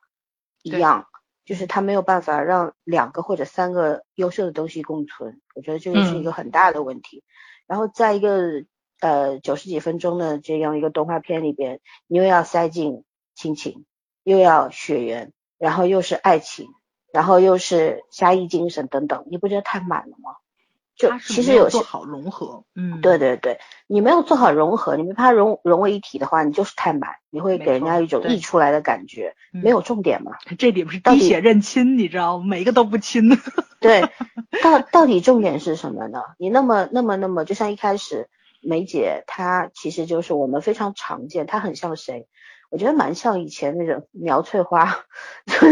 一样，就是他没有办法让两个或者三个优秀的东西共存，我觉得这个是一个很大的问题。然后在一个呃九十几分钟的这样一个动画片里边，你又要塞进亲情，又要血缘，然后又是爱情，然后又是侠义精神等等，你不觉得太满了吗？就其实有做好融合，嗯，对对对，你没有做好融合，你没把它融融为一体的话，你就是太满，你会给人家一种溢出来的感觉，没有重点嘛。这里不是滴血认亲，你知道吗？每一个都不亲。对，到到底重点是什么呢？你那么那么那么，就像一开始梅姐她其实就是我们非常常见，她很像谁？我觉得蛮像以前那种苗翠花，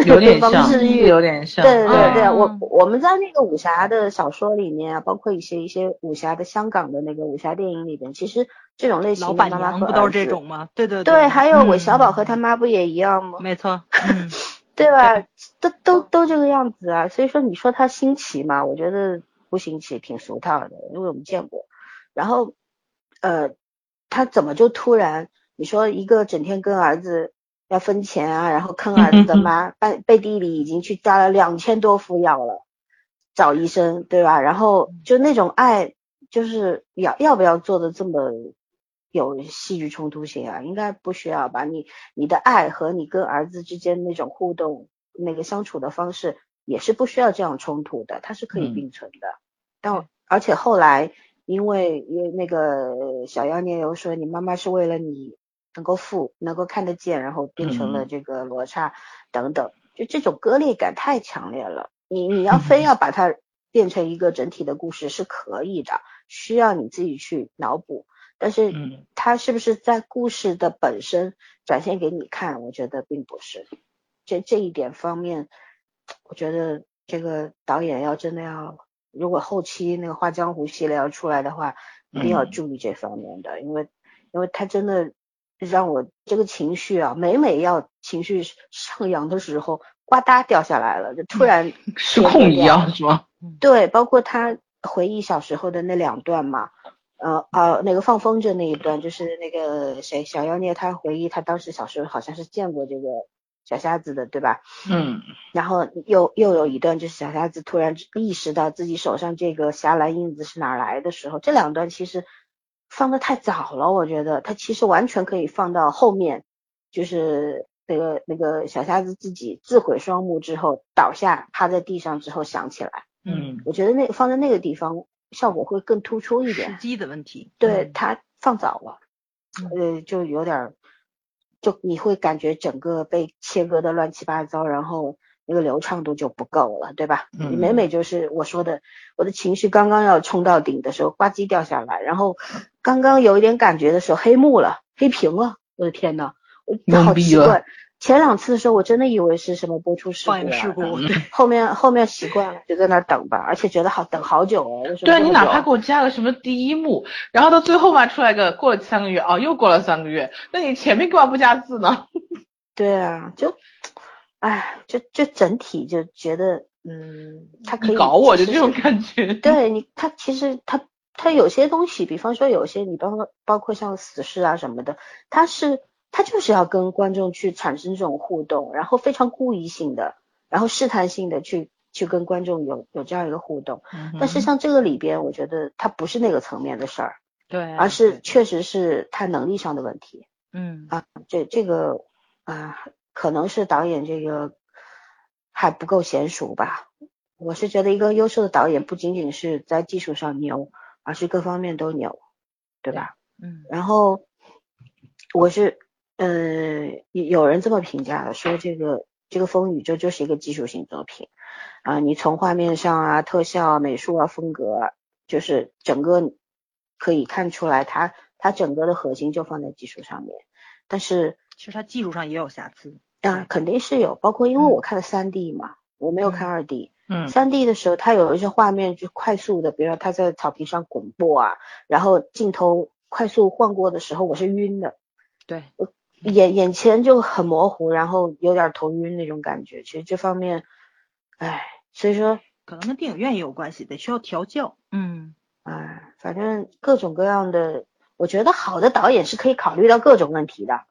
有点像，有点像。对对对，我我们在那个武侠的小说里面啊，包括一些一些武侠的香港的那个武侠电影里边，其实这种类型的妈妈不都是这种吗？对对对，还有韦小宝和他妈不也一样吗？没错，对吧？都都都这个样子啊，所以说你说他新奇嘛？我觉得不新奇，挺俗套的，因为我们见过。然后呃，他怎么就突然？你说一个整天跟儿子要分钱啊，然后坑儿子的妈，背背地里已经去抓了两千多副药了，找医生，对吧？然后就那种爱，就是要要不要做的这么有戏剧冲突性啊？应该不需要吧？你你的爱和你跟儿子之间那种互动，那个相处的方式也是不需要这样冲突的，它是可以并存的。但而且后来因为因为那个小妖孽又说你妈妈是为了你。能够富，能够看得见，然后变成了这个罗刹等等，就这种割裂感太强烈了。你你要非要把它变成一个整体的故事是可以的，需要你自己去脑补。但是它是不是在故事的本身展现给你看？我觉得并不是。这这一点方面，我觉得这个导演要真的要，如果后期那个《画江湖》系列要出来的话，一定要注意这方面的，因为因为他真的。让我这个情绪啊，每每要情绪上扬的时候，呱嗒掉下来了，就突然失控一样，是吗？对，包括他回忆小时候的那两段嘛，呃啊，那个放风筝那一段，就是那个谁小妖孽他回忆他当时小时候好像是见过这个小瞎子的，对吧？嗯。然后又又有一段就是小瞎子突然意识到自己手上这个霞蓝印子是哪来的时候，这两段其实。放的太早了，我觉得他其实完全可以放到后面，就是那个那个小瞎子自己自毁双目之后倒下趴在地上之后想起来，嗯，我觉得那个放在那个地方效果会更突出一点。时机的问题，对他放早了，呃，就有点，就你会感觉整个被切割的乱七八糟，然后。那个流畅度就不够了，对吧？嗯。每每就是我说的，我的情绪刚刚要冲到顶的时候，呱唧掉下来，然后刚刚有一点感觉的时候，黑幕了，黑屏了，我的天呐，我好奇怪。前两次的时候，我真的以为是什么播出事故啊。事故。后面后面习惯了，就在那等吧，而且觉得好等好久哦。对啊，你哪怕给我加个什么第一幕，然后到最后嘛出来个过了三个月哦，又过了三个月，那你前面干嘛不加字呢？对啊，就。哎，就就整体就觉得，嗯，他可以搞我就这种感觉。对你，他其实他他有些东西，比方说有些你包括包括像死侍啊什么的，他是他就是要跟观众去产生这种互动，然后非常故意性的，然后试探性的去去跟观众有有这样一个互动。但是像这个里边，我觉得他不是那个层面的事儿，对，而是确实是他能力上的问题。嗯啊，这这个啊。可能是导演这个还不够娴熟吧。我是觉得一个优秀的导演不仅仅是在技术上牛，而是各方面都牛，对吧？嗯。然后我是呃有人这么评价的，说这个这个风宇宙就是一个技术性作品啊，你从画面上啊、特效啊、美术啊、风格，就是整个可以看出来，它它整个的核心就放在技术上面，但是。其实它技术上也有瑕疵，啊，肯定是有，包括因为我看了三 D 嘛，我没有看二 D。嗯。三 D 的时候，它有一些画面就快速的，比如说它在草坪上滚步啊，然后镜头快速晃过的时候，我是晕的。对。眼眼前就很模糊，然后有点头晕那种感觉。其实这方面，唉，所以说可能跟电影院也有关系，得需要调教。嗯。唉，反正各种各样的，我觉得好的导演是可以考虑到各种问题的，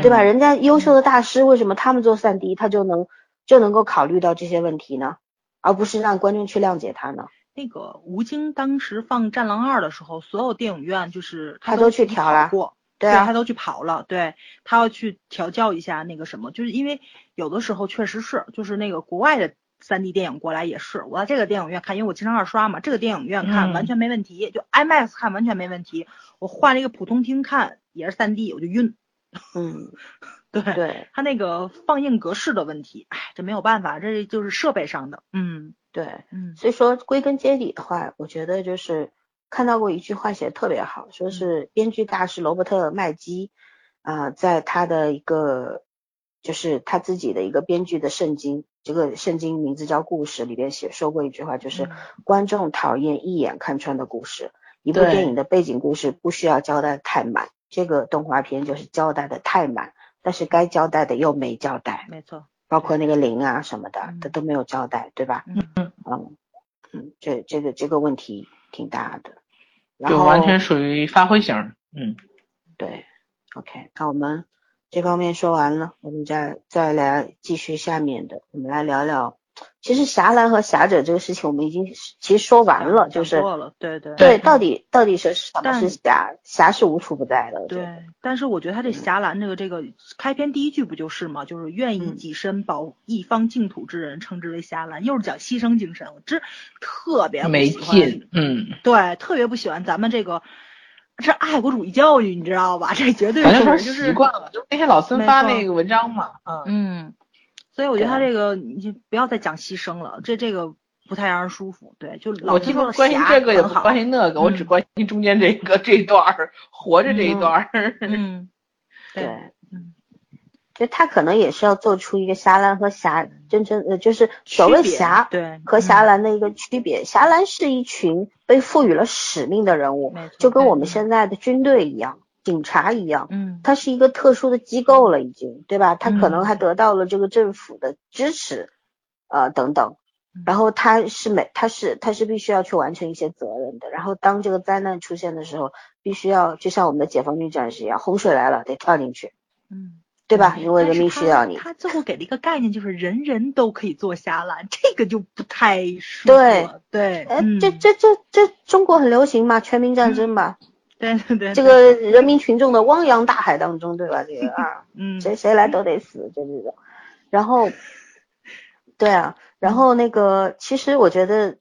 对吧？人家优秀的大师，为什么他们做三 D 他就能就能够考虑到这些问题呢？而不是让观众去谅解他呢？那个吴京当时放《战狼二》的时候，所有电影院就是他都去调了，对啊，他都去跑了，对他要去调教一下那个什么，就是因为有的时候确实是，就是那个国外的。三 D 电影过来也是，我在这个电影院看，因为我经常二刷嘛，这个电影院看完全没问题，就 IMAX 看完全没问题。我换了一个普通厅看，也是三 D，我就晕。嗯，对对，它那个放映格式的问题，哎，这没有办法，这就是设备上的。嗯，对，嗯，所以说归根结底的话，我觉得就是看到过一句话写的特别好，说是编剧大师罗伯特麦基啊，在他的一个就是他自己的一个编剧的圣经。这个圣经名字叫《故事》，里边写说过一句话，就是观众讨厌一眼看穿的故事。一部电影的背景故事不需要交代太满，这个动画片就是交代的太满，但是该交代的又没交代。没错，包括那个灵啊什么的，他都没有交代，对吧？嗯嗯嗯嗯，这这个这个问题挺大的。就完全属于发挥型。嗯，对。OK，那我们。这方面说完了，我们再再来继续下面的，我们来聊聊。其实侠岚和侠者这个事情，我们已经其实说完了，就是对对对，到底到底是什么是侠？侠是无处不在的。对，但是我觉得他这侠岚这个这个开篇第一句不就是嘛？就是愿以己身保一方净土之人，称之为侠岚，又是讲牺牲精神，我这特别没劲。嗯，对，特别不喜欢咱们这个。这爱国主义教育，你知道吧？这绝对是就是习惯了，就那天老孙发那个文章嘛，嗯嗯，所以我觉得他这个你就不要再讲牺牲了，这这个不太让人舒服。对，就老基本关心这个也不关心那个，我只关心中间这个这一段活着这一段 嗯，对，嗯。就他可能也是要做出一个侠岚和侠真正呃，就是所谓侠对和侠岚的一个区别。侠岚是一群被赋予了使命的人物，就跟我们现在的军队一样，警察一样，嗯，他是一个特殊的机构了，已经，对吧？他可能还得到了这个政府的支持，呃，等等。然后他是每他是他是必须要去完成一些责任的。然后当这个灾难出现的时候，必须要就像我们的解放军战士一样，洪水来了得跳进去，嗯。对吧？因为人民需要你。他最后给了一个概念，就是人人都可以做侠岚，这个就不太。对对，哎，这这这这中国很流行嘛，全民战争嘛。对对对。这个人民群众的汪洋大海当中，对吧？这个 啊，嗯，谁谁来都得死，就这种。然后，对啊，然后那个，其实我觉得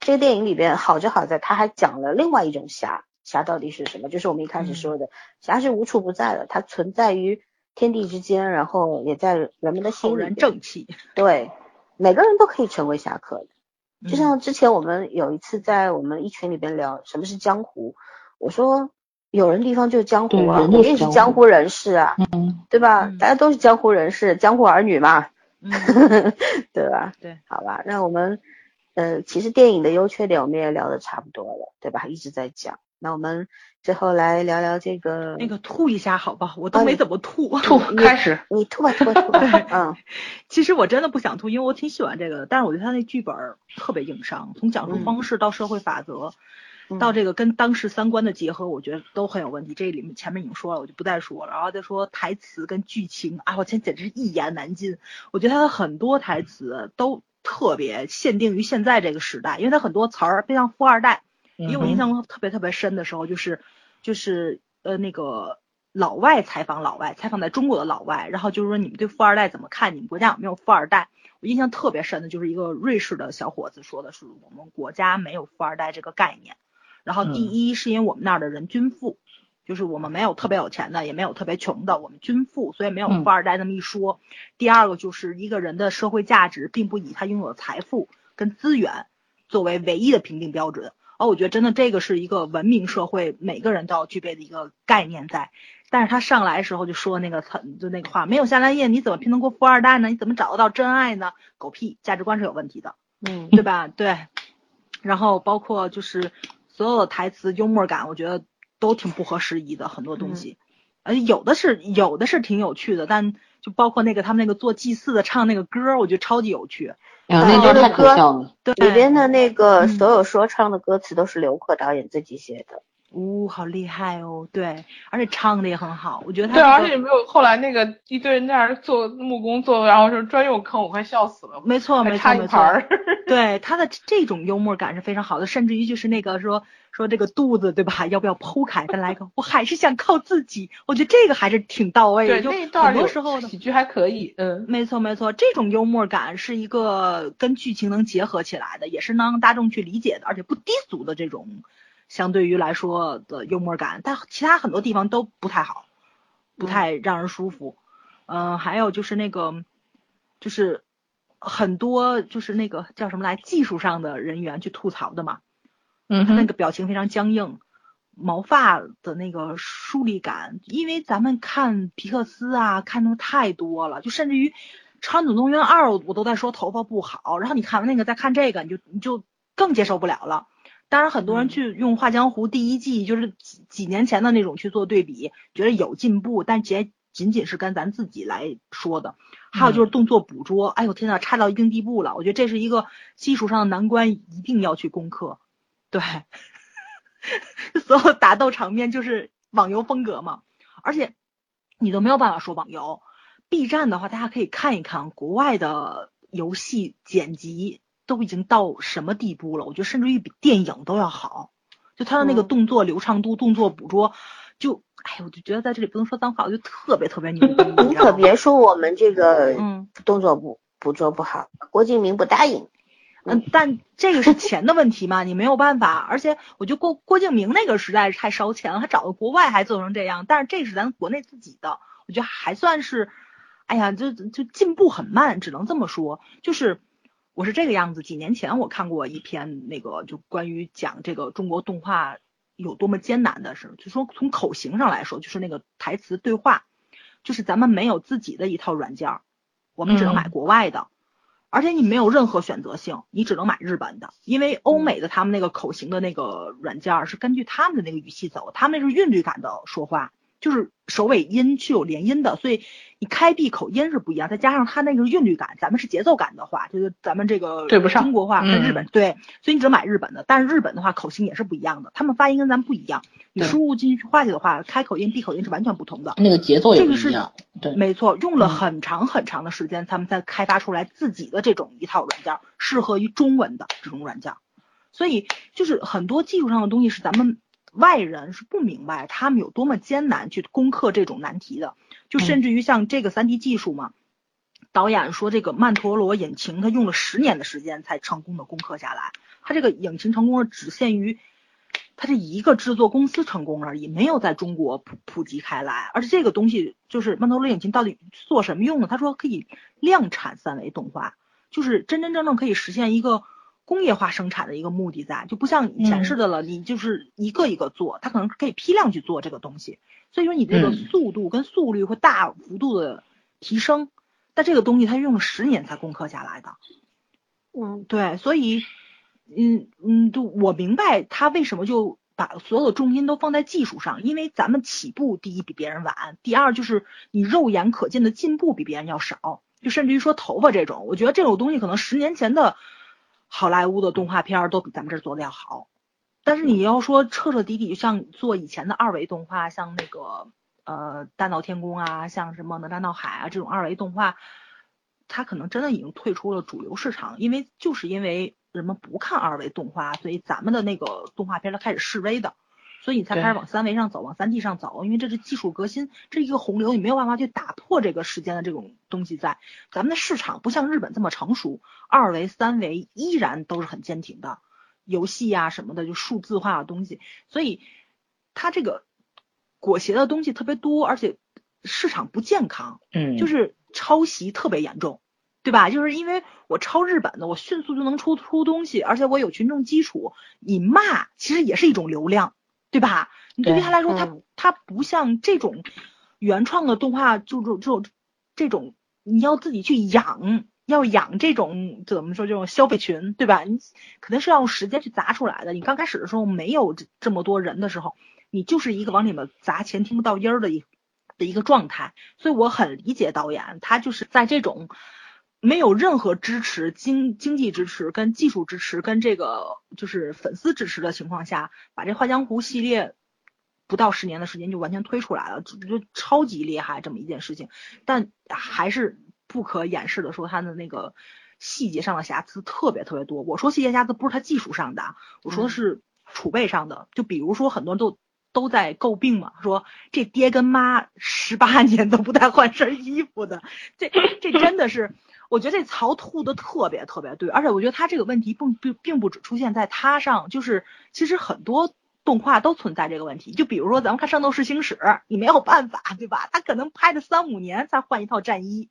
这个电影里边好就好在，他还讲了另外一种侠，侠到底是什么？就是我们一开始说的，侠是无处不在的，它存在于。天地之间，然后也在人们的心里。正气。对，每个人都可以成为侠客的。就像之前我们有一次在我们一群里边聊什么是江湖，我说有人地方就是江湖啊，我也是江湖人士啊，对吧？大家都是江湖人士，江湖儿女嘛，对吧？对，好吧，那我们呃，其实电影的优缺点我们也聊的差不多了，对吧？一直在讲。那我们最后来聊聊这个，那个吐一下好吧，我都没怎么吐，吐开始，你吐吧吐吧吐吧，嗯，其实我真的不想吐，因为我挺喜欢这个的，但是我觉得他那剧本特别硬伤，从讲述方式到社会法则，到这个跟当时三观的结合，我觉得都很有问题。这里面前面已经说了，我就不再说了。然后再说台词跟剧情，啊，我天，简直是一言难尽。我觉得他的很多台词都特别限定于现在这个时代，因为他很多词儿非常富二代。因为我印象特别特别深的时候，就是就是呃那个老外采访老外，采访在中国的老外，然后就是说你们对富二代怎么看？你们国家有没有富二代？我印象特别深的就是一个瑞士的小伙子说的是我们国家没有富二代这个概念。然后第一是因为我们那儿的人均富，就是我们没有特别有钱的，也没有特别穷的，我们均富，所以没有富二代那么一说。第二个就是一个人的社会价值并不以他拥有的财富跟资源作为唯一的评定标准。哦，我觉得真的这个是一个文明社会每个人都要具备的一个概念在。但是他上来的时候就说那个很就那个话，没有下蓝叶你怎么拼得过富二代呢？你怎么找得到真爱呢？狗屁，价值观是有问题的，嗯，对吧？对，然后包括就是所有的台词幽默感，我觉得都挺不合时宜的，很多东西，呃，有的是有的是挺有趣的，但就包括那个他们那个做祭祀的唱那个歌，我觉得超级有趣。那歌太搞笑了。对，里边的那个所有说唱的歌词都是刘克导演自己写的。呜，好厉害哦！对，而且唱的也很好，我觉得他对，而且没有后来那个一堆人在那儿做木工做，然后说专用坑，我快笑死了。没错，没错，没错。对他的这种幽默感是非常好的，甚至于就是那个说说这个肚子对吧？要不要剖开？再来一个，我还是想靠自己。我觉得这个还是挺到位的。对，那一段很多时候喜剧还可以。嗯，没错没错，这种幽默感是一个跟剧情能结合起来的，也是能让大众去理解的，而且不低俗的这种。相对于来说的幽默感，但其他很多地方都不太好，不太让人舒服。嗯，还有就是那个，就是很多就是那个叫什么来，技术上的人员去吐槽的嘛。嗯，他那个表情非常僵硬，毛发的那个疏离感，因为咱们看皮克斯啊，看的太多了，就甚至于《超人总动员二》，我都在说头发不好，然后你看完那个再看这个，你就你就更接受不了了。当然，很多人去用《画江湖》第一季，就是几几年前的那种去做对比，觉得有进步，但仅仅仅是跟咱自己来说的。还有就是动作捕捉，哎呦天呐，差到一定地步了。我觉得这是一个技术上的难关，一定要去攻克。对，所有打斗场面就是网游风格嘛，而且你都没有办法说网游。B 站的话，大家可以看一看国外的游戏剪辑。都已经到什么地步了？我觉得甚至于比电影都要好，就他的那个动作流畅度、动作捕捉，就哎，我就觉得在这里不能说脏话，我就特别特别牛逼。你可别说我们这个动作捕捕捉不好，郭敬明不答应。嗯，但这个是钱的问题嘛，你没有办法。而且我觉得郭郭敬明那个实在是太烧钱了，他找个国外还做成这样，但是这是咱国内自己的，我觉得还算是，哎呀，就就进步很慢，只能这么说，就是。我是这个样子，几年前我看过一篇那个就关于讲这个中国动画有多么艰难的事，就说从口型上来说，就是那个台词对话，就是咱们没有自己的一套软件，我们只能买国外的，而且你没有任何选择性，你只能买日本的，因为欧美的他们那个口型的那个软件是根据他们的那个语气走，他们是韵律感的说话。就是首尾音是有连音的，所以你开闭口音是不一样，再加上它那个韵律感，咱们是节奏感的话，就是咱们这个对不上中国话跟日本对，所以你只能买日本的，但是日本的话口型也是不一样的，他们发音跟咱们不一样，你输入进去话去的话，开口音闭口音是完全不同的，那个节奏也不一样，对，没错，用了很长很长的时间，他们才开发出来自己的这种一套软件，适合于中文的这种软件，所以就是很多技术上的东西是咱们。外人是不明白他们有多么艰难去攻克这种难题的，就甚至于像这个三 D 技术嘛，导演说这个曼陀罗引擎他用了十年的时间才成功的攻克下来，他这个引擎成功了只限于他这一个制作公司成功而已，没有在中国普普及开来，而且这个东西就是曼陀罗引擎到底做什么用呢？他说可以量产三维动画，就是真真正正可以实现一个。工业化生产的一个目的在，就不像以前似的了，你就是一个一个做，它可能可以批量去做这个东西，所以说你这个速度跟速率会大幅度的提升，但这个东西它用了十年才攻克下来的，嗯，对，所以，嗯嗯，就我明白他为什么就把所有的重心都放在技术上，因为咱们起步第一比别人晚，第二就是你肉眼可见的进步比别人要少，就甚至于说头发这种，我觉得这种东西可能十年前的。好莱坞的动画片都比咱们这儿做的要好，但是你要说彻彻底底像做以前的二维动画，像那个呃大闹天宫啊，像什么哪吒闹海啊这种二维动画，它可能真的已经退出了主流市场，因为就是因为人们不看二维动画，所以咱们的那个动画片它开始示威的。所以你才开始往三维上走，往三 D 上走，因为这是技术革新，这一个洪流，你没有办法去打破这个时间的这种东西在。咱们的市场不像日本这么成熟，二维、三维依然都是很坚挺的，游戏呀什么的就数字化的东西，所以它这个裹挟的东西特别多，而且市场不健康，嗯，就是抄袭特别严重，对吧？就是因为我抄日本的，我迅速就能出出东西，而且我有群众基础，你骂其实也是一种流量。对吧？你对于他来说，他他不像这种原创的动画，就就就这种你要自己去养，要养这种怎么说这种消费群，对吧？你肯定是要用时间去砸出来的。你刚开始的时候没有这这么多人的时候，你就是一个往里面砸钱听不到音儿的一的一个状态。所以我很理解导演，他就是在这种。没有任何支持经经济支持跟技术支持跟这个就是粉丝支持的情况下，把这《画江湖》系列不到十年的时间就完全推出来了，就就超级厉害这么一件事情。但还是不可掩饰的说，它的那个细节上的瑕疵特别特别多。我说细节瑕疵不是它技术上的，我说的是储备上的。就比如说很多人都都在诟病嘛，说这爹跟妈十八年都不带换身衣服的，这这真的是。我觉得这槽吐的特别特别对，而且我觉得他这个问题并并并不只出现在他上，就是其实很多动画都存在这个问题。就比如说咱们看《圣斗士星矢》，你没有办法，对吧？他可能拍了三五年才换一套战衣，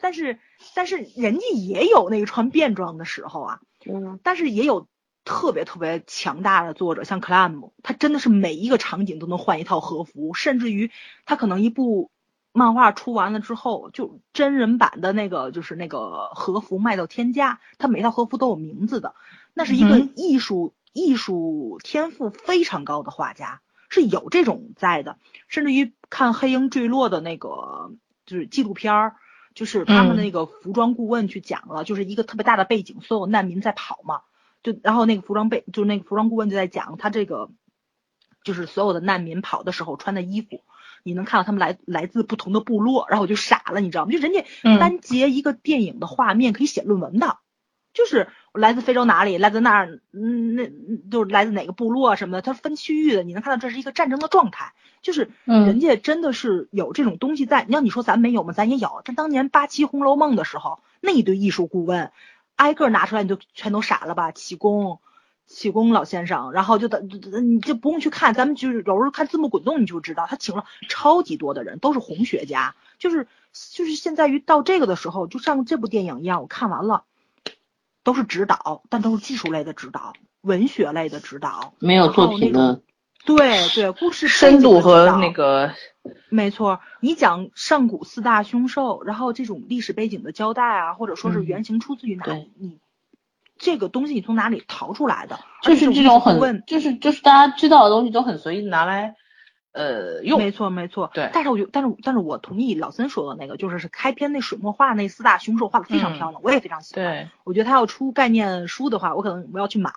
但是但是人家也有那个穿便装的时候啊，嗯，但是也有特别特别强大的作者，像 Clam，，他真的是每一个场景都能换一套和服，甚至于他可能一部。漫画出完了之后，就真人版的那个就是那个和服卖到天价，它每套和服都有名字的，那是一个艺术艺术天赋非常高的画家，是有这种在的。甚至于看《黑鹰坠落》的那个就是纪录片儿，就是他们那个服装顾问去讲了，就是一个特别大的背景，所有难民在跑嘛，就然后那个服装背就是那个服装顾问就在讲他这个就是所有的难民跑的时候穿的衣服。你能看到他们来来自不同的部落，然后我就傻了，你知道吗？就人家单截一个电影的画面可以写论文的，就是来自非洲哪里，来自那儿，嗯，那就是来自哪个部落什么的，它分区域的，你能看到这是一个战争的状态，就是人家真的是有这种东西在。你要你说咱没有吗？咱也有。但当年八七《红楼梦》的时候，那一堆艺术顾问挨个拿出来，你就全都傻了吧？启功。启功老先生，然后就等，你就不用去看，咱们就是有时候看字幕滚动，你就知道他请了超级多的人，都是红学家，就是就是现在于到这个的时候，就像这部电影一样，我看完了，都是指导，但都是技术类的指导，文学类的指导，没有作品的，对对，故事深度和那个，没错，你讲上古四大凶兽，然后这种历史背景的交代啊，或者说是原型出自于哪里，你。这个东西你从哪里淘出来的？就是这种很问，就是就是大家知道的东西都很随意拿来，呃，用。没错没错。对。但是我就但是但是我同意老森说的那个，就是是开篇那水墨画那四大凶兽画的非常漂亮，我也非常喜欢。对。我觉得他要出概念书的话，我可能我要去买，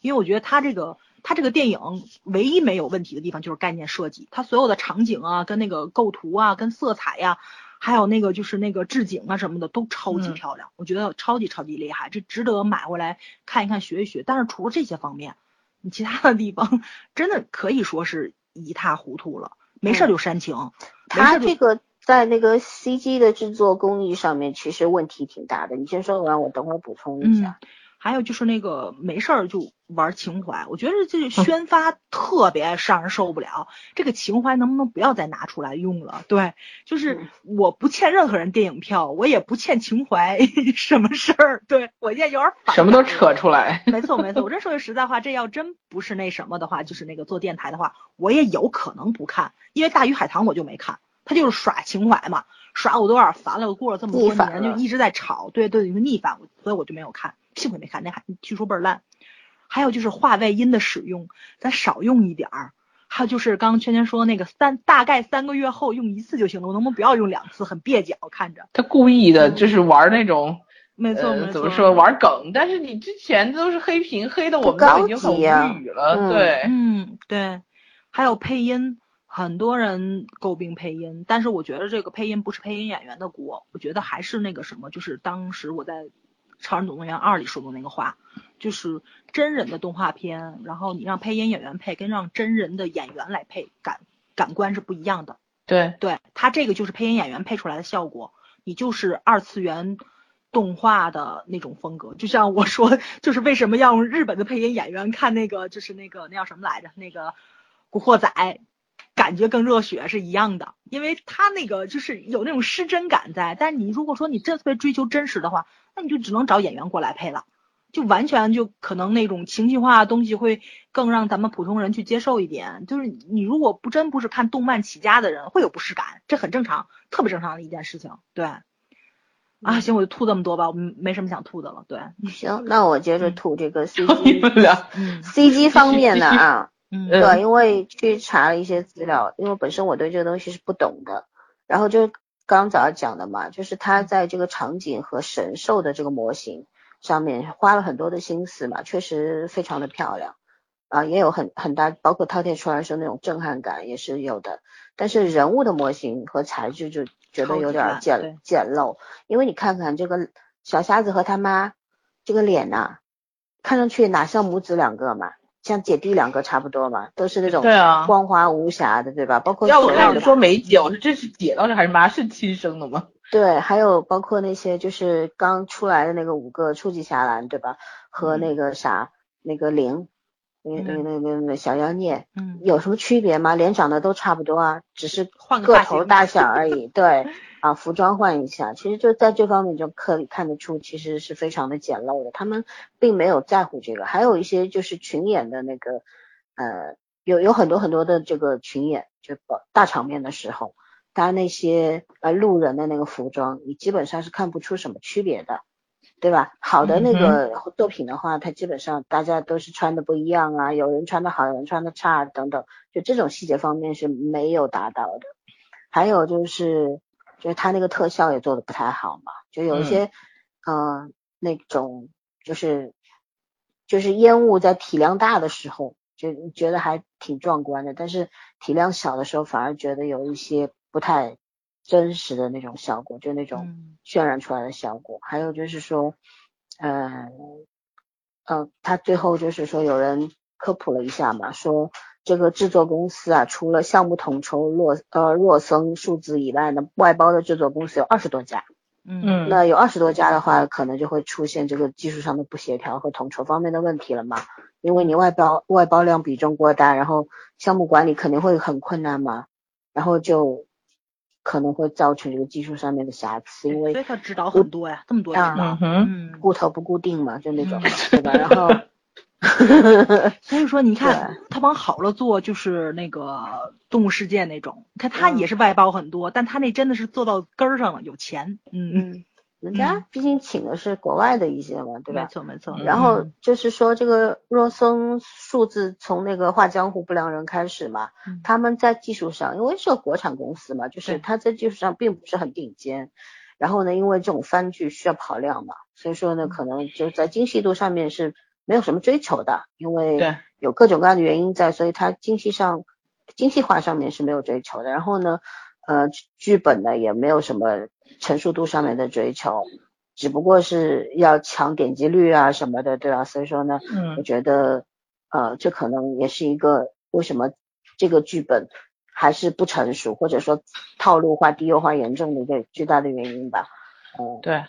因为我觉得他这个他这个电影唯一没有问题的地方就是概念设计，他所有的场景啊，跟那个构图啊，跟色彩呀。还有那个就是那个置景啊什么的都超级漂亮，我觉得超级超级厉害，这值得买回来看一看学一学。但是除了这些方面，你其他的地方真的可以说是一塌糊涂了，没事就煽情。他这个在那个 CG 的制作工艺上面其实问题挺大的，你先说完，我等会儿补充一下。还有就是那个没事儿就玩情怀，我觉得这宣发特别让人受不了。这个情怀能不能不要再拿出来用了？对，就是我不欠任何人电影票，我也不欠情怀 什么事儿。对我现在有点反，什么都扯出来。没错没错，我这说句实在话，这要真不是那什么的话，就是那个做电台的话，我也有可能不看，因为《大鱼海棠》我就没看，他就是耍情怀嘛，耍我都有点烦了。我过了这么多年就一直在吵，对对，就逆反，所以我就没有看。幸亏没看，那还据说倍儿烂。还有就是话外音的使用，咱少用一点儿。还有就是刚刚圈圈说那个三大概三个月后用一次就行了，我能不能不要用两次？很蹩脚，看着。他故意的，就是玩那种，没错没错，怎么说玩梗？但是你之前都是黑屏，黑的我们都已经很无语了。对，嗯对。还有配音，很多人诟病配音，但是我觉得这个配音不是配音演员的锅，我觉得还是那个什么，就是当时我在。《超人总动员二》里说的那个话，就是真人的动画片，然后你让配音演员配，跟让真人的演员来配，感感官是不一样的。对，对他这个就是配音演员配出来的效果，你就是二次元动画的那种风格。就像我说，就是为什么要用日本的配音演员看那个，就是那个那叫什么来着？那个《古惑仔》。感觉跟热血是一样的，因为他那个就是有那种失真感在。但你如果说你真特别追求真实的话，那你就只能找演员过来配了。就完全就可能那种情绪化的东西会更让咱们普通人去接受一点。就是你如果不真不是看动漫起家的人，会有不适感，这很正常，特别正常的一件事情。对，啊，行，我就吐这么多吧，我没什么想吐的了。对，行，那我接着吐这个 CG，CG 方面的啊，嗯，对，因为去查了一些资料，因为本身我对这个东西是不懂的，然后就刚早上讲的嘛，就是他在这个场景和神兽的这个模型。上面花了很多的心思嘛，确实非常的漂亮。啊，也有很很大，包括饕餮出来时候那种震撼感也是有的。但是人物的模型和材质就觉得有点简简陋，因为你看看这个小瞎子和他妈这个脸呐，看上去哪像母子两个嘛，像姐弟两个差不多嘛，都是那种光滑无瑕的，对吧？包括要我开始说没姐，我说这是姐到底还是妈？是亲生的吗？对，还有包括那些就是刚出来的那个五个初级侠岚，对吧？和那个啥，那个灵，那那那那那小妖孽，嗯，有什么区别吗？脸长得都差不多啊，只是个头大 小而已。对，啊，服装换一下，其实就在这方面就可以看得出，其实是非常的简陋的。他们并没有在乎这个。还有一些就是群演的那个，呃，有有很多很多的这个群演，就大场面的时候。他那些呃路人的那个服装，你基本上是看不出什么区别的，对吧？好的那个作品的话，它基本上大家都是穿的不一样啊，有人穿的好，有人穿的差等等，就这种细节方面是没有达到的。还有就是，就是他那个特效也做的不太好嘛，就有一些嗯那种就是就是烟雾在体量大的时候，就觉得还挺壮观的，但是体量小的时候反而觉得有一些。不太真实的那种效果，就那种渲染出来的效果。还有就是说，嗯嗯，他最后就是说有人科普了一下嘛，说这个制作公司啊，除了项目统筹洛呃若森数字以外呢，外包的制作公司有二十多家。嗯，那有二十多家的话，可能就会出现这个技术上的不协调和统筹方面的问题了嘛。因为你外包外包量比重过大，然后项目管理肯定会很困难嘛，然后就。可能会造成这个技术上面的瑕疵，因为所以他指导很多呀，这么多指导，嗯，固头不固定嘛，就那种，对吧？然后，所以说你看他往好了做，就是那个动物世界那种，你看他也是外包很多，但他那真的是做到根儿上了，有钱，嗯嗯。人家毕竟请的是国外的一些嘛，对吧？没错没错。然后就是说这个若松数字从那个画江湖不良人开始嘛，他们在技术上，因为是个国产公司嘛，就是他在技术上并不是很顶尖。然后呢，因为这种番剧需要跑量嘛，所以说呢，可能就在精细度上面是没有什么追求的，因为有各种各样的原因在，所以它精细上精细化上面是没有追求的。然后呢，呃，剧本呢也没有什么。成熟度上面的追求，只不过是要抢点击率啊什么的，对吧？所以说呢，嗯，我觉得，呃，这可能也是一个为什么这个剧本还是不成熟，或者说套路化、低幼化严重的一个巨大的原因吧。嗯，对，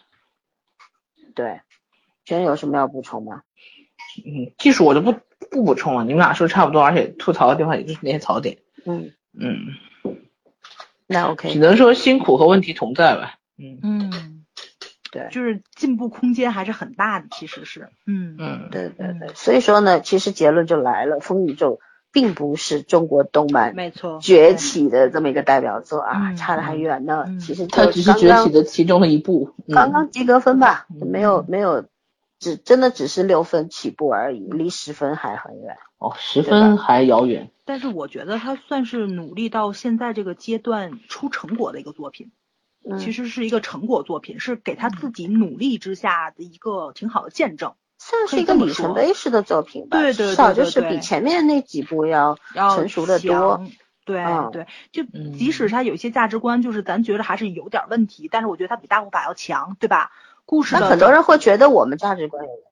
对，全有什么要补充吗？嗯，技术我就不不补充了，你们俩说差不多，而且吐槽的地方也就是那些槽点。嗯嗯。那 OK，只能说辛苦和问题同在吧。嗯嗯，对，就是进步空间还是很大的，其实是。嗯嗯，对对对，所以说呢，其实结论就来了，《风宇宙》并不是中国动漫没错崛起的这么一个代表作啊，差得还远呢。其实它只是崛起的其中的一步，刚刚及格分吧，没有没有，只真的只是六分起步而已，离十分还很远。哦，十分还遥远。但是我觉得他算是努力到现在这个阶段出成果的一个作品，其实是一个成果作品，是给他自己努力之下的一个挺好的见证，算是一个里程碑式的作品吧。对对对，至少就是比前面那几部要成熟的多。对对，就即使他有一些价值观，就是咱觉得还是有点问题，但是我觉得他比大护法要强，对吧？故事那很多人会觉得我们价值观有问题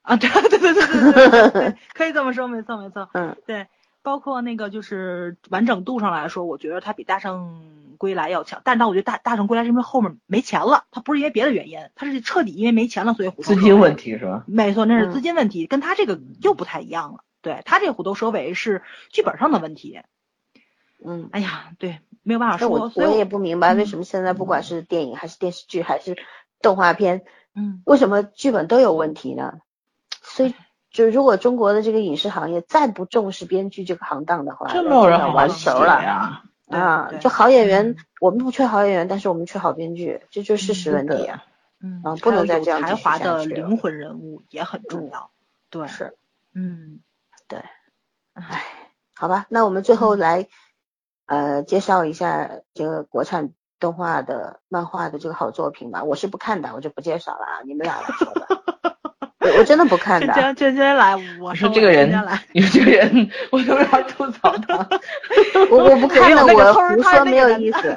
啊，对对对对对对对，可以这么说，没错没错，嗯，对。包括那个就是完整度上来说，我觉得它比大圣归来要强。但是，我觉得大大圣归来是因为后面没钱了，它不是因为别的原因，它是彻底因为没钱了，所以虎头资金问题是吧？没错，那是资金问题，跟他这个又不太一样了。对他这虎头蛇尾是剧本上的问题。嗯，哎呀，对，没有办法说。我我也不明白为什么现在不管是电影还是电视剧还是动画片，嗯，为什么剧本都有问题呢？所以就如果中国的这个影视行业再不重视编剧这个行当的话，就没有人玩玩球了呀。啊，就好演员，我们不缺好演员，但是我们缺好编剧，这就是事实问题啊。嗯，啊，不能再这样才华的灵魂人物也很重要。对，是，嗯，对。唉，好吧，那我们最后来呃介绍一下这个国产动画的漫画的这个好作品吧。我是不看的，我就不介绍了啊，你们俩来说吧。我真的不看的。娟娟娟来，我说这个人，你说这个人，我都要吐槽他。我我不看的，我胡说没有意思。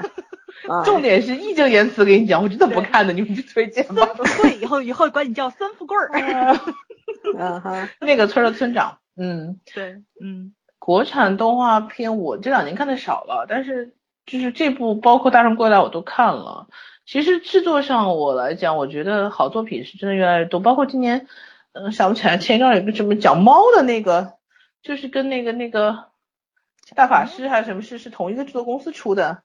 重点是义正言辞跟你讲，我真的不看的，你们去推荐吧。三富贵以后以后管你叫三富贵儿。嗯哈，那个村的村长，嗯，对，嗯，国产动画片我这两年看的少了，但是就是这部包括大圣归来我都看了。其实制作上我来讲，我觉得好作品是真的越来越多。包括今年，嗯，想不起来前一段有个什么讲猫的那个，就是跟那个那个大法师还是什么是是同一个制作公司出的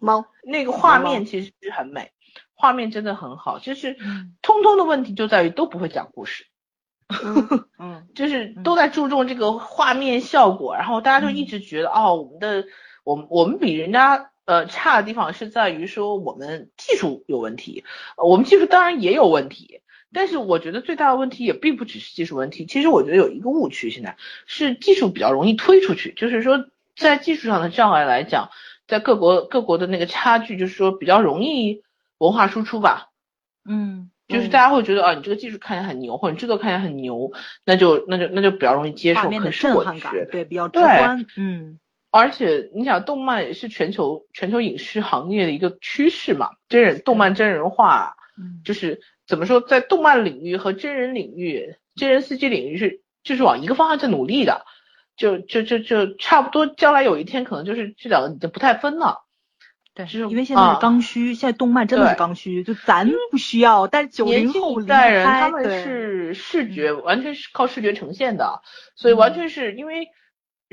猫，那个画面其实很美，画面真的很好。就是通通的问题就在于都不会讲故事，嗯，就是都在注重这个画面效果，然后大家就一直觉得哦，我们的我们我们比人家。呃，差的地方是在于说我们技术有问题，我们技术当然也有问题，但是我觉得最大的问题也并不只是技术问题。其实我觉得有一个误区，现在是技术比较容易推出去，就是说在技术上的障碍来讲，在各国各国的那个差距，就是说比较容易文化输出吧。嗯，就是大家会觉得啊，你这个技术看起来很牛，或者制作看起来很牛，那就那就那就比较容易接受。可是我觉得对比较直观，嗯。而且你想，动漫也是全球全球影视行业的一个趋势嘛，真人动漫真人化，就是怎么说，在动漫领域和真人领域、真人 CG 领域是就是往一个方向在努力的，就就就就差不多，将来有一天可能就是这两个已经不太分了。对，是因为现在是刚需，现在动漫真的是刚需，就咱不需要，但是九零后一代人他们是视觉，完全是靠视觉呈现的，所以完全是因为。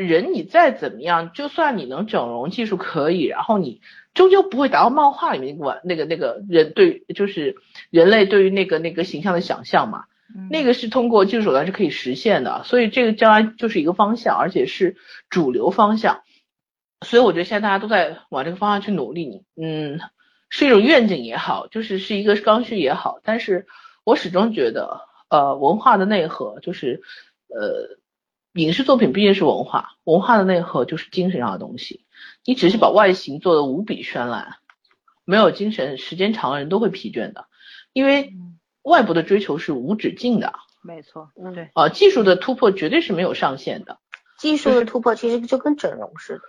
人你再怎么样，就算你能整容技术可以，然后你终究不会达到漫画里面完那个那个人对，就是人类对于那个那个形象的想象嘛。那个是通过技术手段是可以实现的，所以这个将来就是一个方向，而且是主流方向。所以我觉得现在大家都在往这个方向去努力，嗯，是一种愿景也好，就是是一个刚需也好。但是我始终觉得，呃，文化的内核就是呃。影视作品毕竟是文化，文化的内核就是精神上的东西。你只是把外形做的无比绚烂，没有精神，时间长了人都会疲倦的。因为外部的追求是无止境的。没错，嗯，对。啊，技术的突破绝对是没有上限的。技术的突破其实就跟整容似的。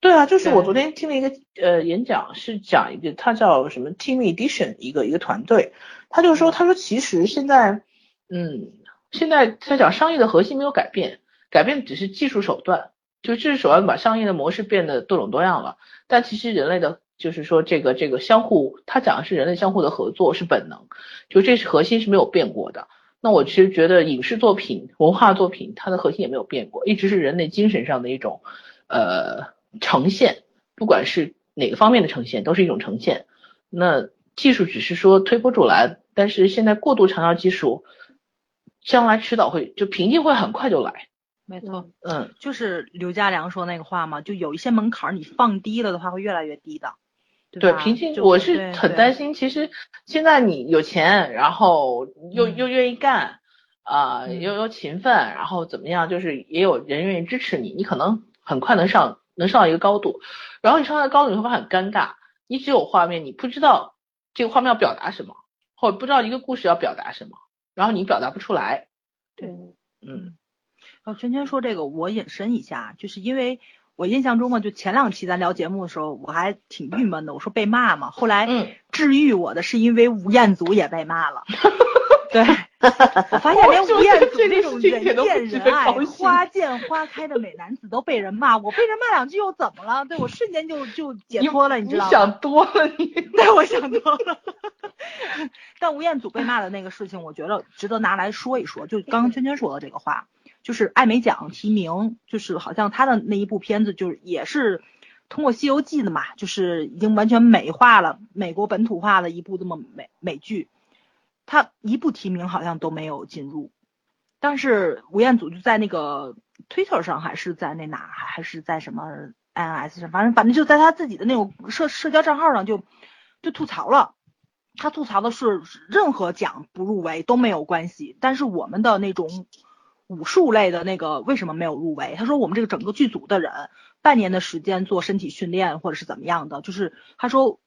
对啊，就是我昨天听了一个呃演讲，是讲一个他叫什么 Team Edition 一个一个团队，他就说他说其实现在嗯现在他讲商业的核心没有改变。改变只是技术手段，就技术手段把商业的模式变得多种多样了。但其实人类的，就是说这个这个相互，他讲的是人类相互的合作是本能，就这是核心是没有变过的。那我其实觉得影视作品、文化作品，它的核心也没有变过，一直是人类精神上的一种呃呈现，不管是哪个方面的呈现，都是一种呈现。那技术只是说推波助澜，但是现在过度强调技术，将来迟早会就瓶颈会很快就来。没错，嗯，就是刘家良说那个话嘛，就有一些门槛你放低了的话，会越来越低的。对，平静，我是很担心。其实现在你有钱，然后又又愿意干，啊，又又勤奋，然后怎么样，就是也有人愿意支持你，你可能很快能上能上一个高度。然后你上到高度，你会发现很尴尬，你只有画面，你不知道这个画面要表达什么，或者不知道一个故事要表达什么，然后你表达不出来。对，嗯。然后圈圈说这个，我引申一下，就是因为我印象中嘛，就前两期咱聊节目的时候，我还挺郁闷的，我说被骂嘛。后来治愈我的是因为吴彦祖也被骂了。对，我发现连吴彦祖这种人见人爱、花见花开的美男子都被人骂，我被人骂两句又怎么了？对我瞬间就就解脱了，你知道吗？你想多了，你 对我想多了。但吴彦祖被骂的那个事情，我觉得值得拿来说一说。就刚刚圈圈说的这个话。就是艾美奖提名，就是好像他的那一部片子，就是也是通过《西游记》的嘛，就是已经完全美化了美国本土化的一部这么美美剧，他一部提名好像都没有进入，但是吴彦祖就在那个 Twitter 上，还是在那哪，还还是在什么 INS 上，反正反正就在他自己的那种社社交账号上就就吐槽了。他吐槽的是任何奖不入围都没有关系，但是我们的那种武术类的那个为什么没有入围？他说我们这个整个剧组的人半年的时间做身体训练或者是怎么样的，就是他说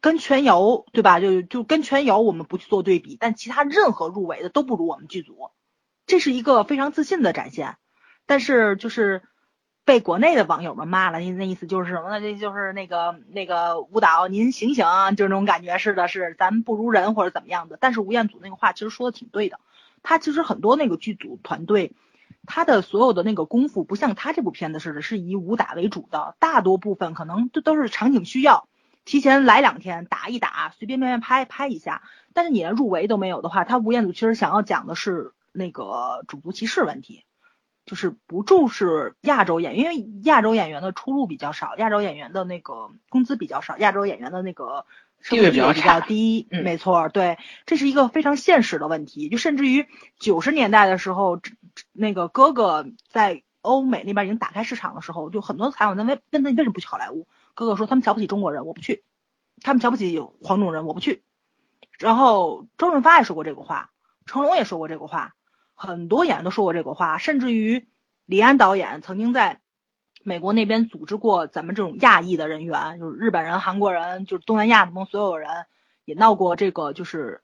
跟全游对吧？就就跟全游我们不去做对比，但其他任何入围的都不如我们剧组。这是一个非常自信的展现，但是就是被国内的网友们骂了，那那意思就是什么呢？这就是那个那个舞蹈，您醒醒啊，就是那种感觉似的，是咱们不如人或者怎么样的。但是吴彦祖那个话其实说的挺对的，他其实很多那个剧组团队，他的所有的那个功夫不像他这部片子似的，是以武打为主的，大多部分可能都都是场景需要，提前来两天打一打，随便便便拍拍一下。但是你连入围都没有的话，他吴彦祖其实想要讲的是。那个种族歧视问题，就是不重视亚洲演员，因为亚洲演员的出路比较少，亚洲演员的那个工资比较少，亚洲演员的那个地位比较低。没错，对，这是一个非常现实的问题。就甚至于九十年代的时候，那个哥哥在欧美那边已经打开市场的时候，就很多采访在问问他你为什么不去好莱坞？哥哥说他们瞧不起中国人，我不去；他们瞧不起黄种人，我不去。然后周润发也说过这个话，成龙也说过这个话。很多演员都说过这个话，甚至于李安导演曾经在美国那边组织过咱们这种亚裔的人员，就是日本人、韩国人，就是东南亚的所有人，也闹过这个，就是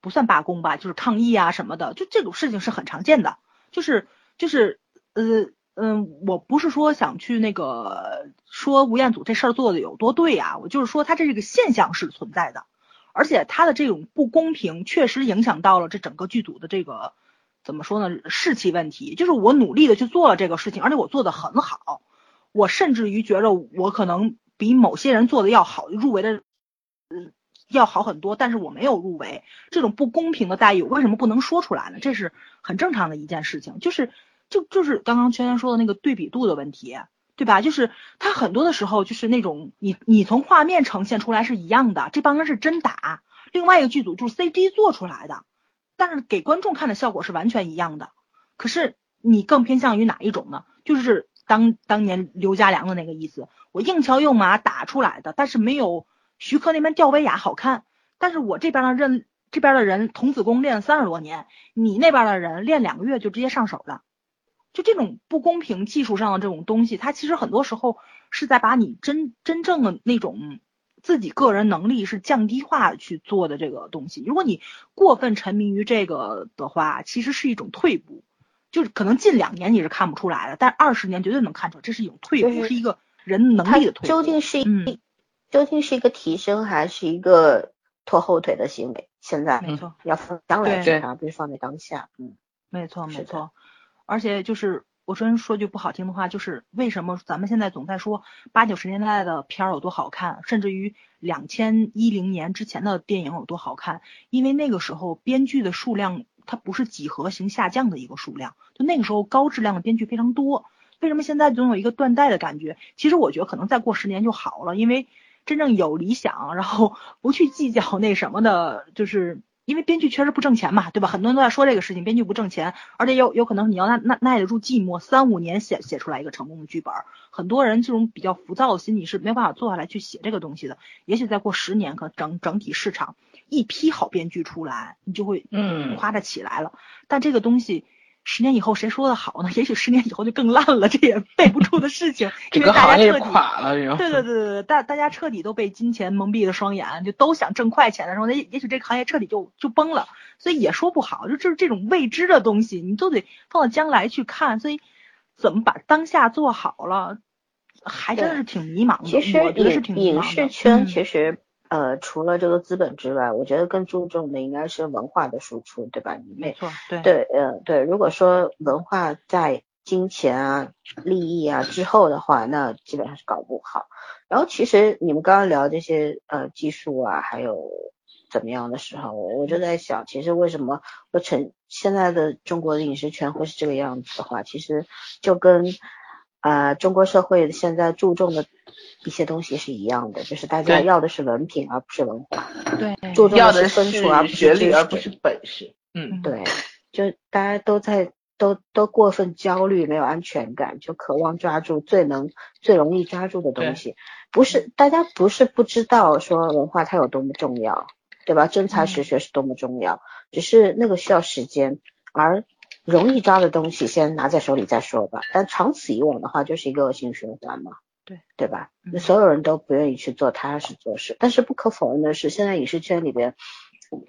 不算罢工吧，就是抗议啊什么的，就这种事情是很常见的。就是就是呃嗯，我不是说想去那个说吴彦祖这事儿做的有多对啊，我就是说他这个现象是存在的，而且他的这种不公平确实影响到了这整个剧组的这个。怎么说呢？士气问题，就是我努力的去做了这个事情，而且我做的很好，我甚至于觉得我可能比某些人做的要好，入围的嗯要好很多，但是我没有入围，这种不公平的待遇，为什么不能说出来呢？这是很正常的一件事情，就是就就是刚刚圈圈说的那个对比度的问题，对吧？就是他很多的时候就是那种你你从画面呈现出来是一样的，这帮人是真打，另外一个剧组就是 CG 做出来的。但是给观众看的效果是完全一样的，可是你更偏向于哪一种呢？就是当当年刘家良的那个意思，我硬桥硬马打出来的，但是没有徐克那边吊威亚好看。但是我这边的认这边的人童子功练了三十多年，你那边的人练两个月就直接上手了，就这种不公平技术上的这种东西，它其实很多时候是在把你真真正的那种。自己个人能力是降低化去做的这个东西，如果你过分沉迷于这个的话，其实是一种退步，就是可能近两年你是看不出来的，但二十年绝对能看出来，这是一种退步，是一个人能力的退步。究竟是一究竟是一个提升还是一个拖后腿的行为？现在没错，要放将来去看，不是放在当下。嗯，没错没错，而且就是。我说说句不好听的话，就是为什么咱们现在总在说八九十年代的片儿有多好看，甚至于两千一零年之前的电影有多好看？因为那个时候编剧的数量它不是几何型下降的一个数量，就那个时候高质量的编剧非常多。为什么现在总有一个断代的感觉？其实我觉得可能再过十年就好了，因为真正有理想，然后不去计较那什么的，就是。因为编剧确实不挣钱嘛，对吧？很多人都在说这个事情，编剧不挣钱，而且有有可能你要耐耐耐得住寂寞，三五年写写出来一个成功的剧本，很多人这种比较浮躁的心理是没有办法坐下来去写这个东西的。也许再过十年，可能整整体市场一批好编剧出来，你就会嗯夸的起来了。但这个东西。十年以后谁说的好呢？也许十年以后就更烂了，这也备不住的事情。因为大家彻底垮了，对对对对对，大大家彻底都被金钱蒙蔽了双眼，就都想挣快钱的时候，那也许这个行业彻底就就崩了。所以也说不好，就就是这种未知的东西，你都得放到将来去看。所以怎么把当下做好了，还真的是挺迷茫的。其实影影视圈其实。呃，除了这个资本之外，我觉得更注重的应该是文化的输出，对吧？没错，对对，呃，对。如果说文化在金钱啊、利益啊之后的话，那基本上是搞不好。然后，其实你们刚刚聊这些呃技术啊，还有怎么样的时候，我就在想，其实为什么会成现在的中国的影视圈会是这个样子的话，其实就跟。啊，中国社会现在注重的一些东西是一样的，就是大家要的是文凭而不是文化，对，注重的是分数而不是学历而不是本事，嗯，对，就大家都在都都过分焦虑，没有安全感，就渴望抓住最能最容易抓住的东西。不是大家不是不知道说文化它有多么重要，对吧？真才实学是多么重要，只是那个需要时间，而容易抓的东西先拿在手里再说吧。但长此以往的话，就是一个恶性循环嘛。对对吧？那所有人都不愿意去做踏实做事，但是不可否认的是，现在影视圈里边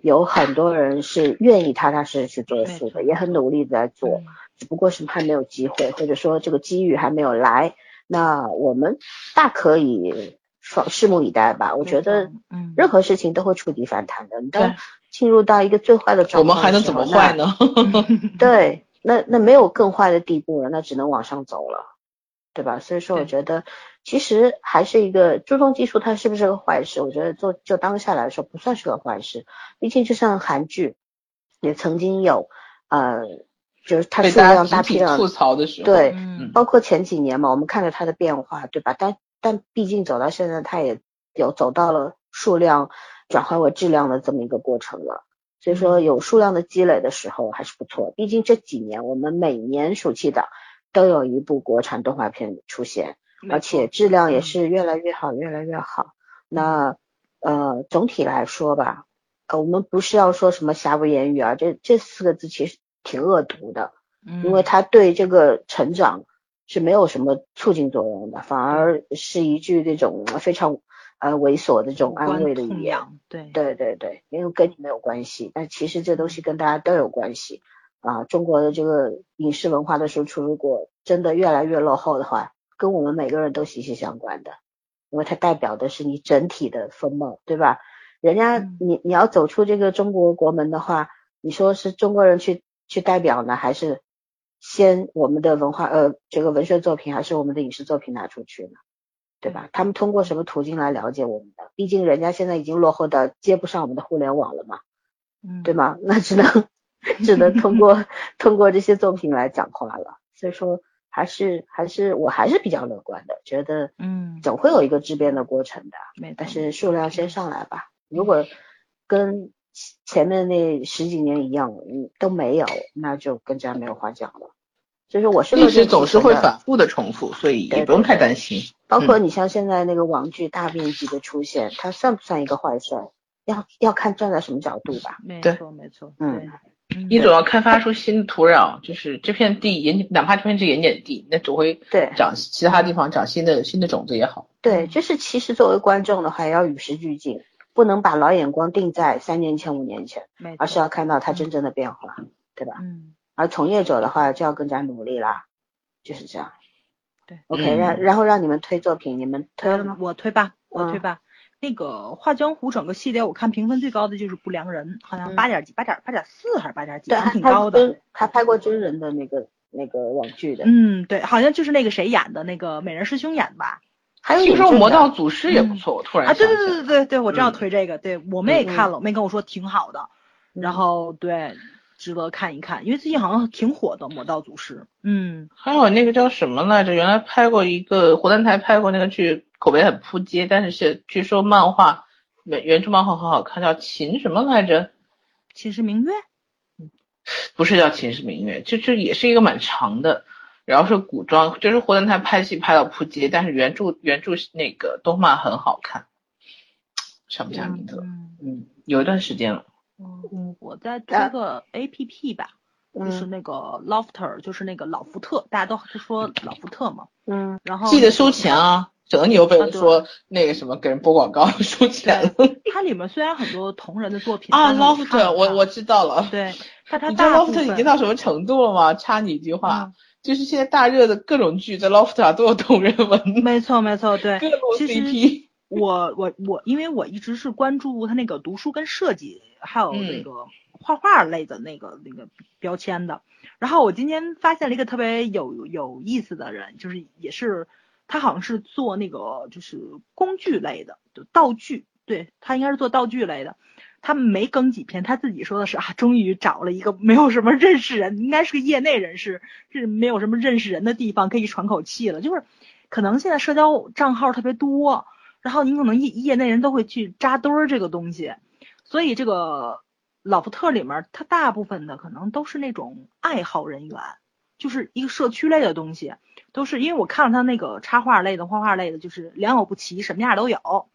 有很多人是愿意踏踏实实去做事的，也很努力在做，只不过是还没有机会，或者说这个机遇还没有来。那我们大可以放拭目以待吧。我觉得，嗯，任何事情都会触底反弹的。当进入到一个最坏的状态，我们还能怎么坏呢？对，那那没有更坏的地步了，那只能往上走了。对吧？所以说，我觉得其实还是一个注重技术，它是不是个坏事？我觉得做就当下来说，不算是个坏事。毕竟就像韩剧，也曾经有呃，就是它数量大批量吐槽的时候，对，包括前几年嘛，我们看着它的变化，对吧？但但毕竟走到现在，它也有走到了数量转化为质量的这么一个过程了。所以说，有数量的积累的时候还是不错。毕竟这几年我们每年暑期档。都有一部国产动画片出现，而且质量也是越来越好，越来越好。那呃，总体来说吧，呃，我们不是要说什么瑕不掩瑜啊，这这四个字其实挺恶毒的，因为它对这个成长是没有什么促进作用的，反而是一句这种非常呃猥琐的这种安慰的语言。对对对对，因为跟你没有关系，但其实这东西跟大家都有关系。啊，中国的这个影视文化的输出，如果真的越来越落后的话，跟我们每个人都息息相关的，因为它代表的是你整体的风貌，对吧？人家你你要走出这个中国国门的话，你说是中国人去去代表呢，还是先我们的文化呃这个文学作品，还是我们的影视作品拿出去呢？对吧？他们通过什么途径来了解我们的？毕竟人家现在已经落后到接不上我们的互联网了嘛，嗯，对吗？那只能。只能通过通过这些作品来讲话了，所以说还是还是我还是比较乐观的，觉得嗯总会有一个质变的过程的，但是数量先上来吧。如果跟前面那十几年一样，嗯都没有，那就更加没有话讲了。所以说我是历史总是会反复的重复，所以也不用太担心。包括你像现在那个网剧大面积的出现，它算不算一个坏事？要要看站在什么角度吧。没错没错，嗯。你总要开发出新的土壤，就是这片地盐，哪怕这片是盐碱地，那总会对长其他地方长新的新的种子也好。对，就是其实作为观众的话，也要与时俱进，不能把老眼光定在三年前、五年前，而是要看到它真正的变化，对吧？嗯。而从业者的话就要更加努力啦，就是这样。对。OK，然然后让你们推作品，你们推了吗？我推吧，我推吧。那个《画江湖》整个系列，我看评分最高的就是《不良人》，好像八点几，八点八点四还是八点几，还挺高的。他拍过真人的那个那个网剧的。嗯，对，好像就是那个谁演的，那个美人师兄演的吧。还有听说《魔道祖师》也不错，我突然啊，对对对对对对，我正要推这个，对我们也看了，我妹跟我说挺好的，然后对。值得看一看，因为最近好像挺火的《魔道祖师》。嗯，还有那个叫什么来着？原来拍过一个湖南台拍过那个剧，口碑很扑街，但是是据说漫画原原著漫画很好看，叫《秦什么来着》？《秦时明月》？不是叫《秦时明月》，就就也是一个蛮长的，然后是古装，就是湖南台拍戏拍到扑街，但是原著原著那个动漫很好看，想不起来名字了。嗯，有一段时间了。嗯，我再推个 A P P 吧，就是那个 Lofter，就是那个老福特，大家都是说老福特嘛。嗯，然后记得收钱啊，省得你又被人说那个什么给人播广告 收钱了。它里面虽然很多同人的作品啊，Lofter，我我知道了。对，但它你知道 Lofter 已经到什么程度了吗？插你一句话，就是现在大热的各种剧在 Lofter 都有同人文。没错没错，对，各路 CP。我我我，因为我一直是关注他那个读书跟设计，还有那个画画类的那个那个标签的。然后我今天发现了一个特别有有意思的人，就是也是他好像是做那个就是工具类的，就道具，对他应该是做道具类的。他没更几篇，他自己说的是啊，终于找了一个没有什么认识人，应该是个业内人士，是没有什么认识人的地方可以喘口气了。就是可能现在社交账号特别多。然后你可能业业内人都会去扎堆儿这个东西，所以这个老福特里面，它大部分的可能都是那种爱好人员，就是一个社区类的东西，都是因为我看了他那个插画类的、画画类的，就是良莠不齐，什么样都有。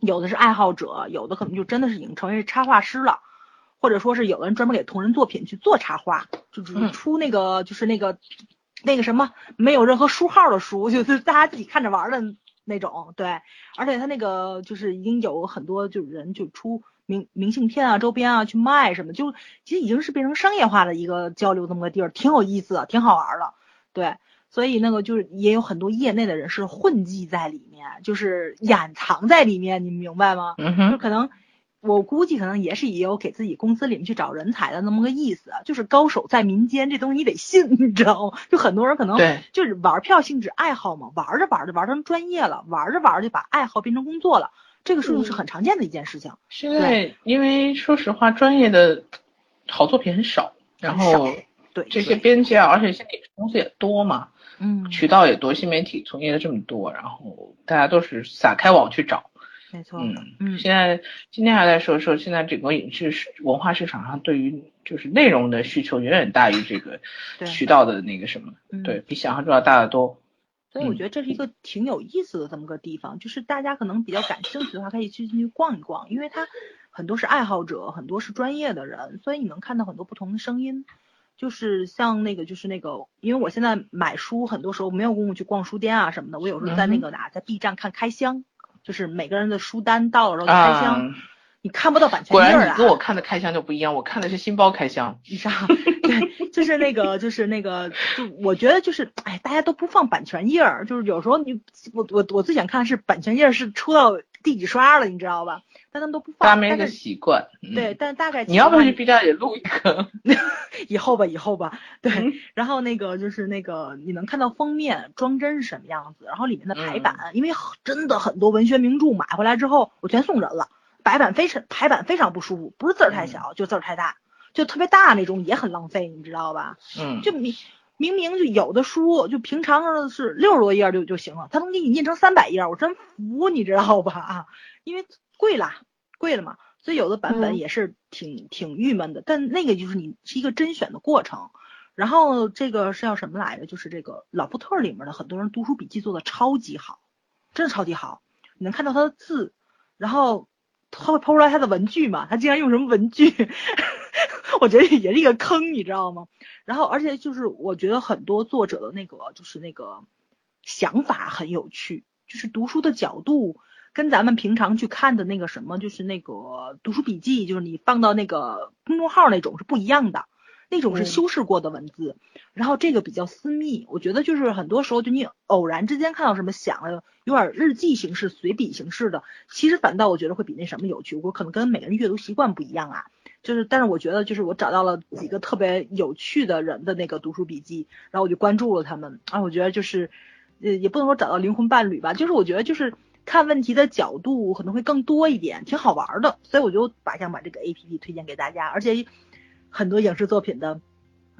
有的是爱好者，有的可能就真的是已经成为插画师了，或者说是有的人专门给同人作品去做插画，就是出那个就是那个那个什么没有任何书号的书，就是大家自己看着玩的那种。对，而且他那个就是已经有很多就人就出明明信片啊、周边啊去卖什么，就其实已经是变成商业化的一个交流这么个地儿，挺有意思，挺好玩的。对。所以那个就是也有很多业内的人是混迹在里面，就是掩藏在里面，你明白吗？嗯哼，就可能我估计可能也是也有给自己公司里面去找人才的那么个意思，就是高手在民间，这东西你得信，你知道吗？就很多人可能对，就是玩票性质爱好嘛，玩着玩着玩成专业了，玩着玩着就把爱好变成工作了，这个事情是很常见的一件事情。现在因为说实话，专业的好作品很少，然后对这些编辑啊，而且现在公司也多嘛。嗯，渠道也多，新媒体从业的这么多，然后大家都是撒开网去找，没错。嗯嗯，现在今天还在说说，现在整个影视文化市场上对于就是内容的需求远远大于这个渠道的那个什么，对比想象中要大得多。所以我觉得这是一个挺有意思的这么个地方，就是大家可能比较感兴趣的话，可以去进去逛一逛，因为它很多是爱好者，很多是专业的人，所以你能看到很多不同的声音。就是像那个，就是那个，因为我现在买书，很多时候没有功夫去逛书店啊什么的。我有时候在那个哪，在 B 站看开箱，就是每个人的书单到了然后开箱，你看不到版权印啊。果然你跟我看的开箱就不一样，我看的是新包开箱。你啥？对，就是那个，就是那个，就我觉得就是，哎，大家都不放版权页儿，就是有时候你，我我我最想看的是版权页是出到第几刷了，你知道吧？但他们都不放，大家没个习惯。对，但大概你要不要去 B 站也录一个？以后吧，以后吧。对，然后那个就是那个你能看到封面装帧是什么样子，然后里面的排版，因为真的很多文学名著买回来之后，我全送人了。排版非常排版非常不舒服，不是字儿太小，就字儿太大，就特别大那种也很浪费，你知道吧？嗯。就明明明就有的书就平常是六十多页就就行了，他能给你印成三百页，我真服，你知道吧？啊，因为。贵啦，贵了嘛，所以有的版本也是挺挺郁闷的。但那个就是你是一个甄选的过程，然后这个是叫什么来着？就是这个老福特里面的很多人读书笔记做的超级好，真的超级好。你能看到他的字，然后他会抛出来他的文具嘛？他竟然用什么文具？我觉得也是一个坑，你知道吗？然后而且就是我觉得很多作者的那个就是那个想法很有趣，就是读书的角度。跟咱们平常去看的那个什么，就是那个读书笔记，就是你放到那个公众号那种是不一样的，那种是修饰过的文字，然后这个比较私密。我觉得就是很多时候，就你偶然之间看到什么想了，有点日记形式、随笔形式的，其实反倒我觉得会比那什么有趣。我可能跟每个人阅读习惯不一样啊，就是但是我觉得就是我找到了几个特别有趣的人的那个读书笔记，然后我就关注了他们啊，我觉得就是呃也不能说找到灵魂伴侣吧，就是我觉得就是。看问题的角度可能会更多一点，挺好玩的，所以我就把想把这个 A P P 推荐给大家，而且很多影视作品的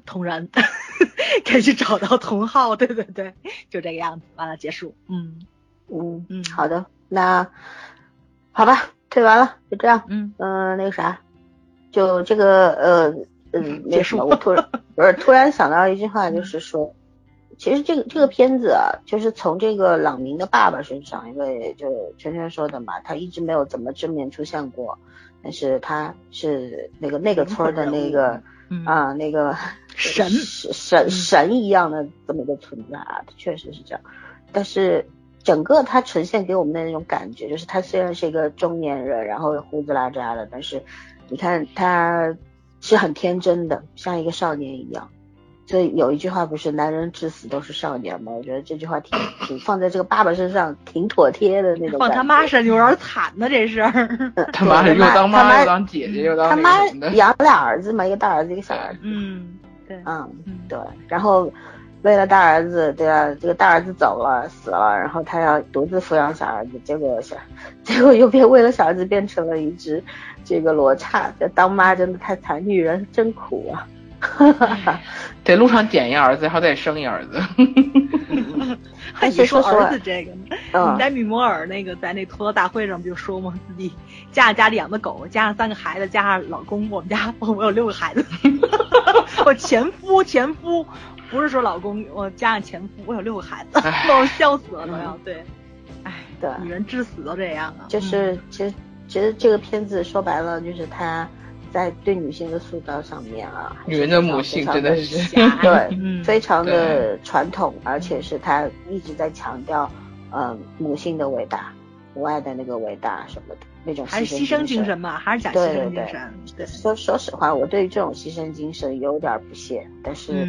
同人 可以去找到同号，对对对，就这个样子，完了结束，嗯。嗯嗯，好的，那好吧，退完了，就这样，嗯。嗯，那个啥，就这个呃嗯，结束，我突然不是突然想到一句话，就是说。其实这个这个片子啊，就是从这个朗明的爸爸身上，因为就圈圈说的嘛，他一直没有怎么正面出现过，但是他是那个那个村的那个啊那个神神神一样的这么一个存在啊，确实是这样。但是整个他呈现给我们的那种感觉，就是他虽然是一个中年人，然后胡子拉碴的，但是你看他是很天真的，像一个少年一样。所以有一句话不是“男人至死都是少年”吗？我觉得这句话挺挺放在这个爸爸身上挺妥帖的那种。放他妈身上有点惨呢，这是。他妈又当妈又当姐姐又当他妈养俩儿子嘛，一个大儿子一个小儿子。嗯，对。嗯，对。然后为了大儿子，对啊，这个大儿子走了死了，然后他要独自抚养小儿子，结果小，结果又变为了小儿子变成了一只这个罗刹。这当妈真的太惨，女人真苦啊。哈哈哈，在路上捡一儿子，然后再生一儿子。还说儿子这个呢？嗯，在米摩尔那个在那脱大会上不就说吗？自己加上家里养的狗，加上三个孩子，加上老公，我们家我有六个孩子。我前夫前夫不是说老公，我加上前夫，我有六个孩子，把我 笑死了都要。对，哎，对，女人至死都这样啊。就是其实其实这个片子说白了就是他。在对女性的塑造上面啊，女人的母性真的是 对，非常的传统，而且是她一直在强调，呃，母性的伟大，母爱的那个伟大什么的那种还是牺牲精神嘛，还是讲牺牲精神。对，说说实话，我对于这种牺牲精神有点不屑，但是，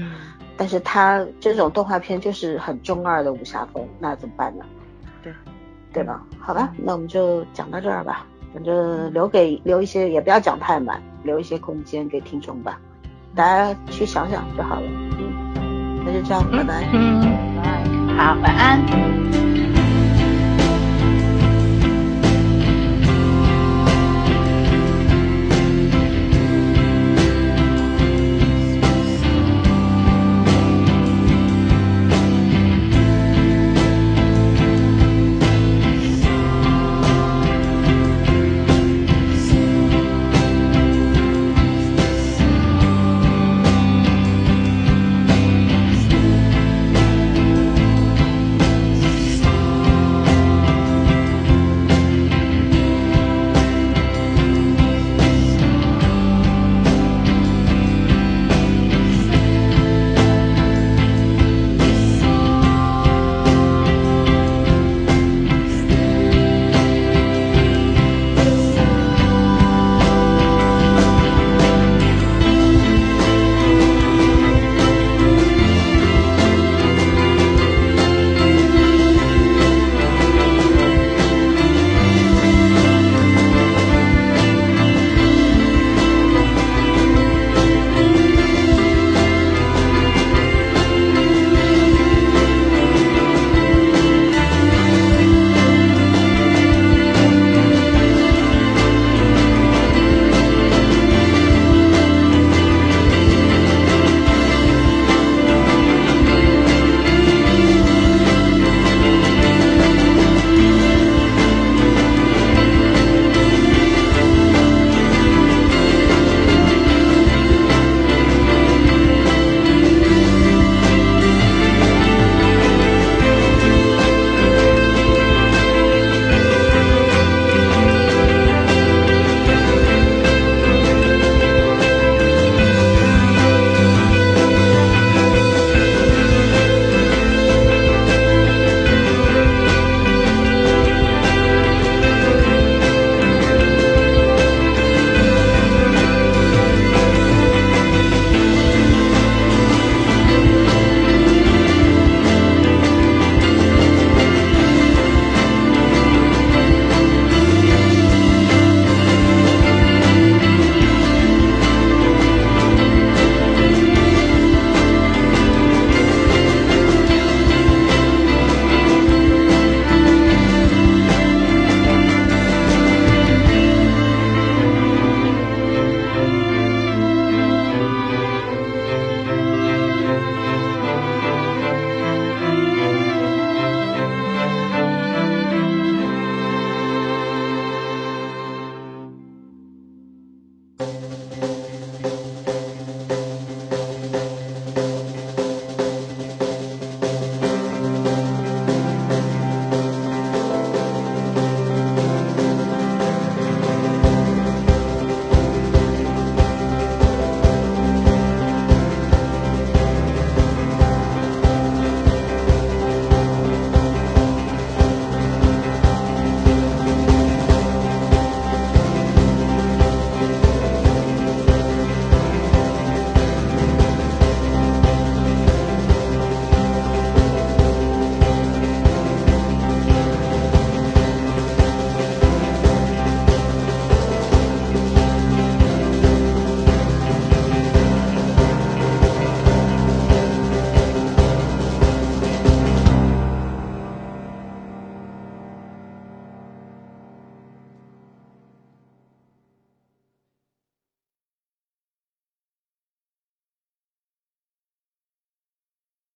但是他这种动画片就是很中二的武侠风，那怎么办呢？对，对吧？好吧，那我们就讲到这儿吧。反正留给留一些，也不要讲太满，留一些空间给听众吧，大家去想想就好了。嗯，那就这样，拜拜。嗯，拜，好，晚安。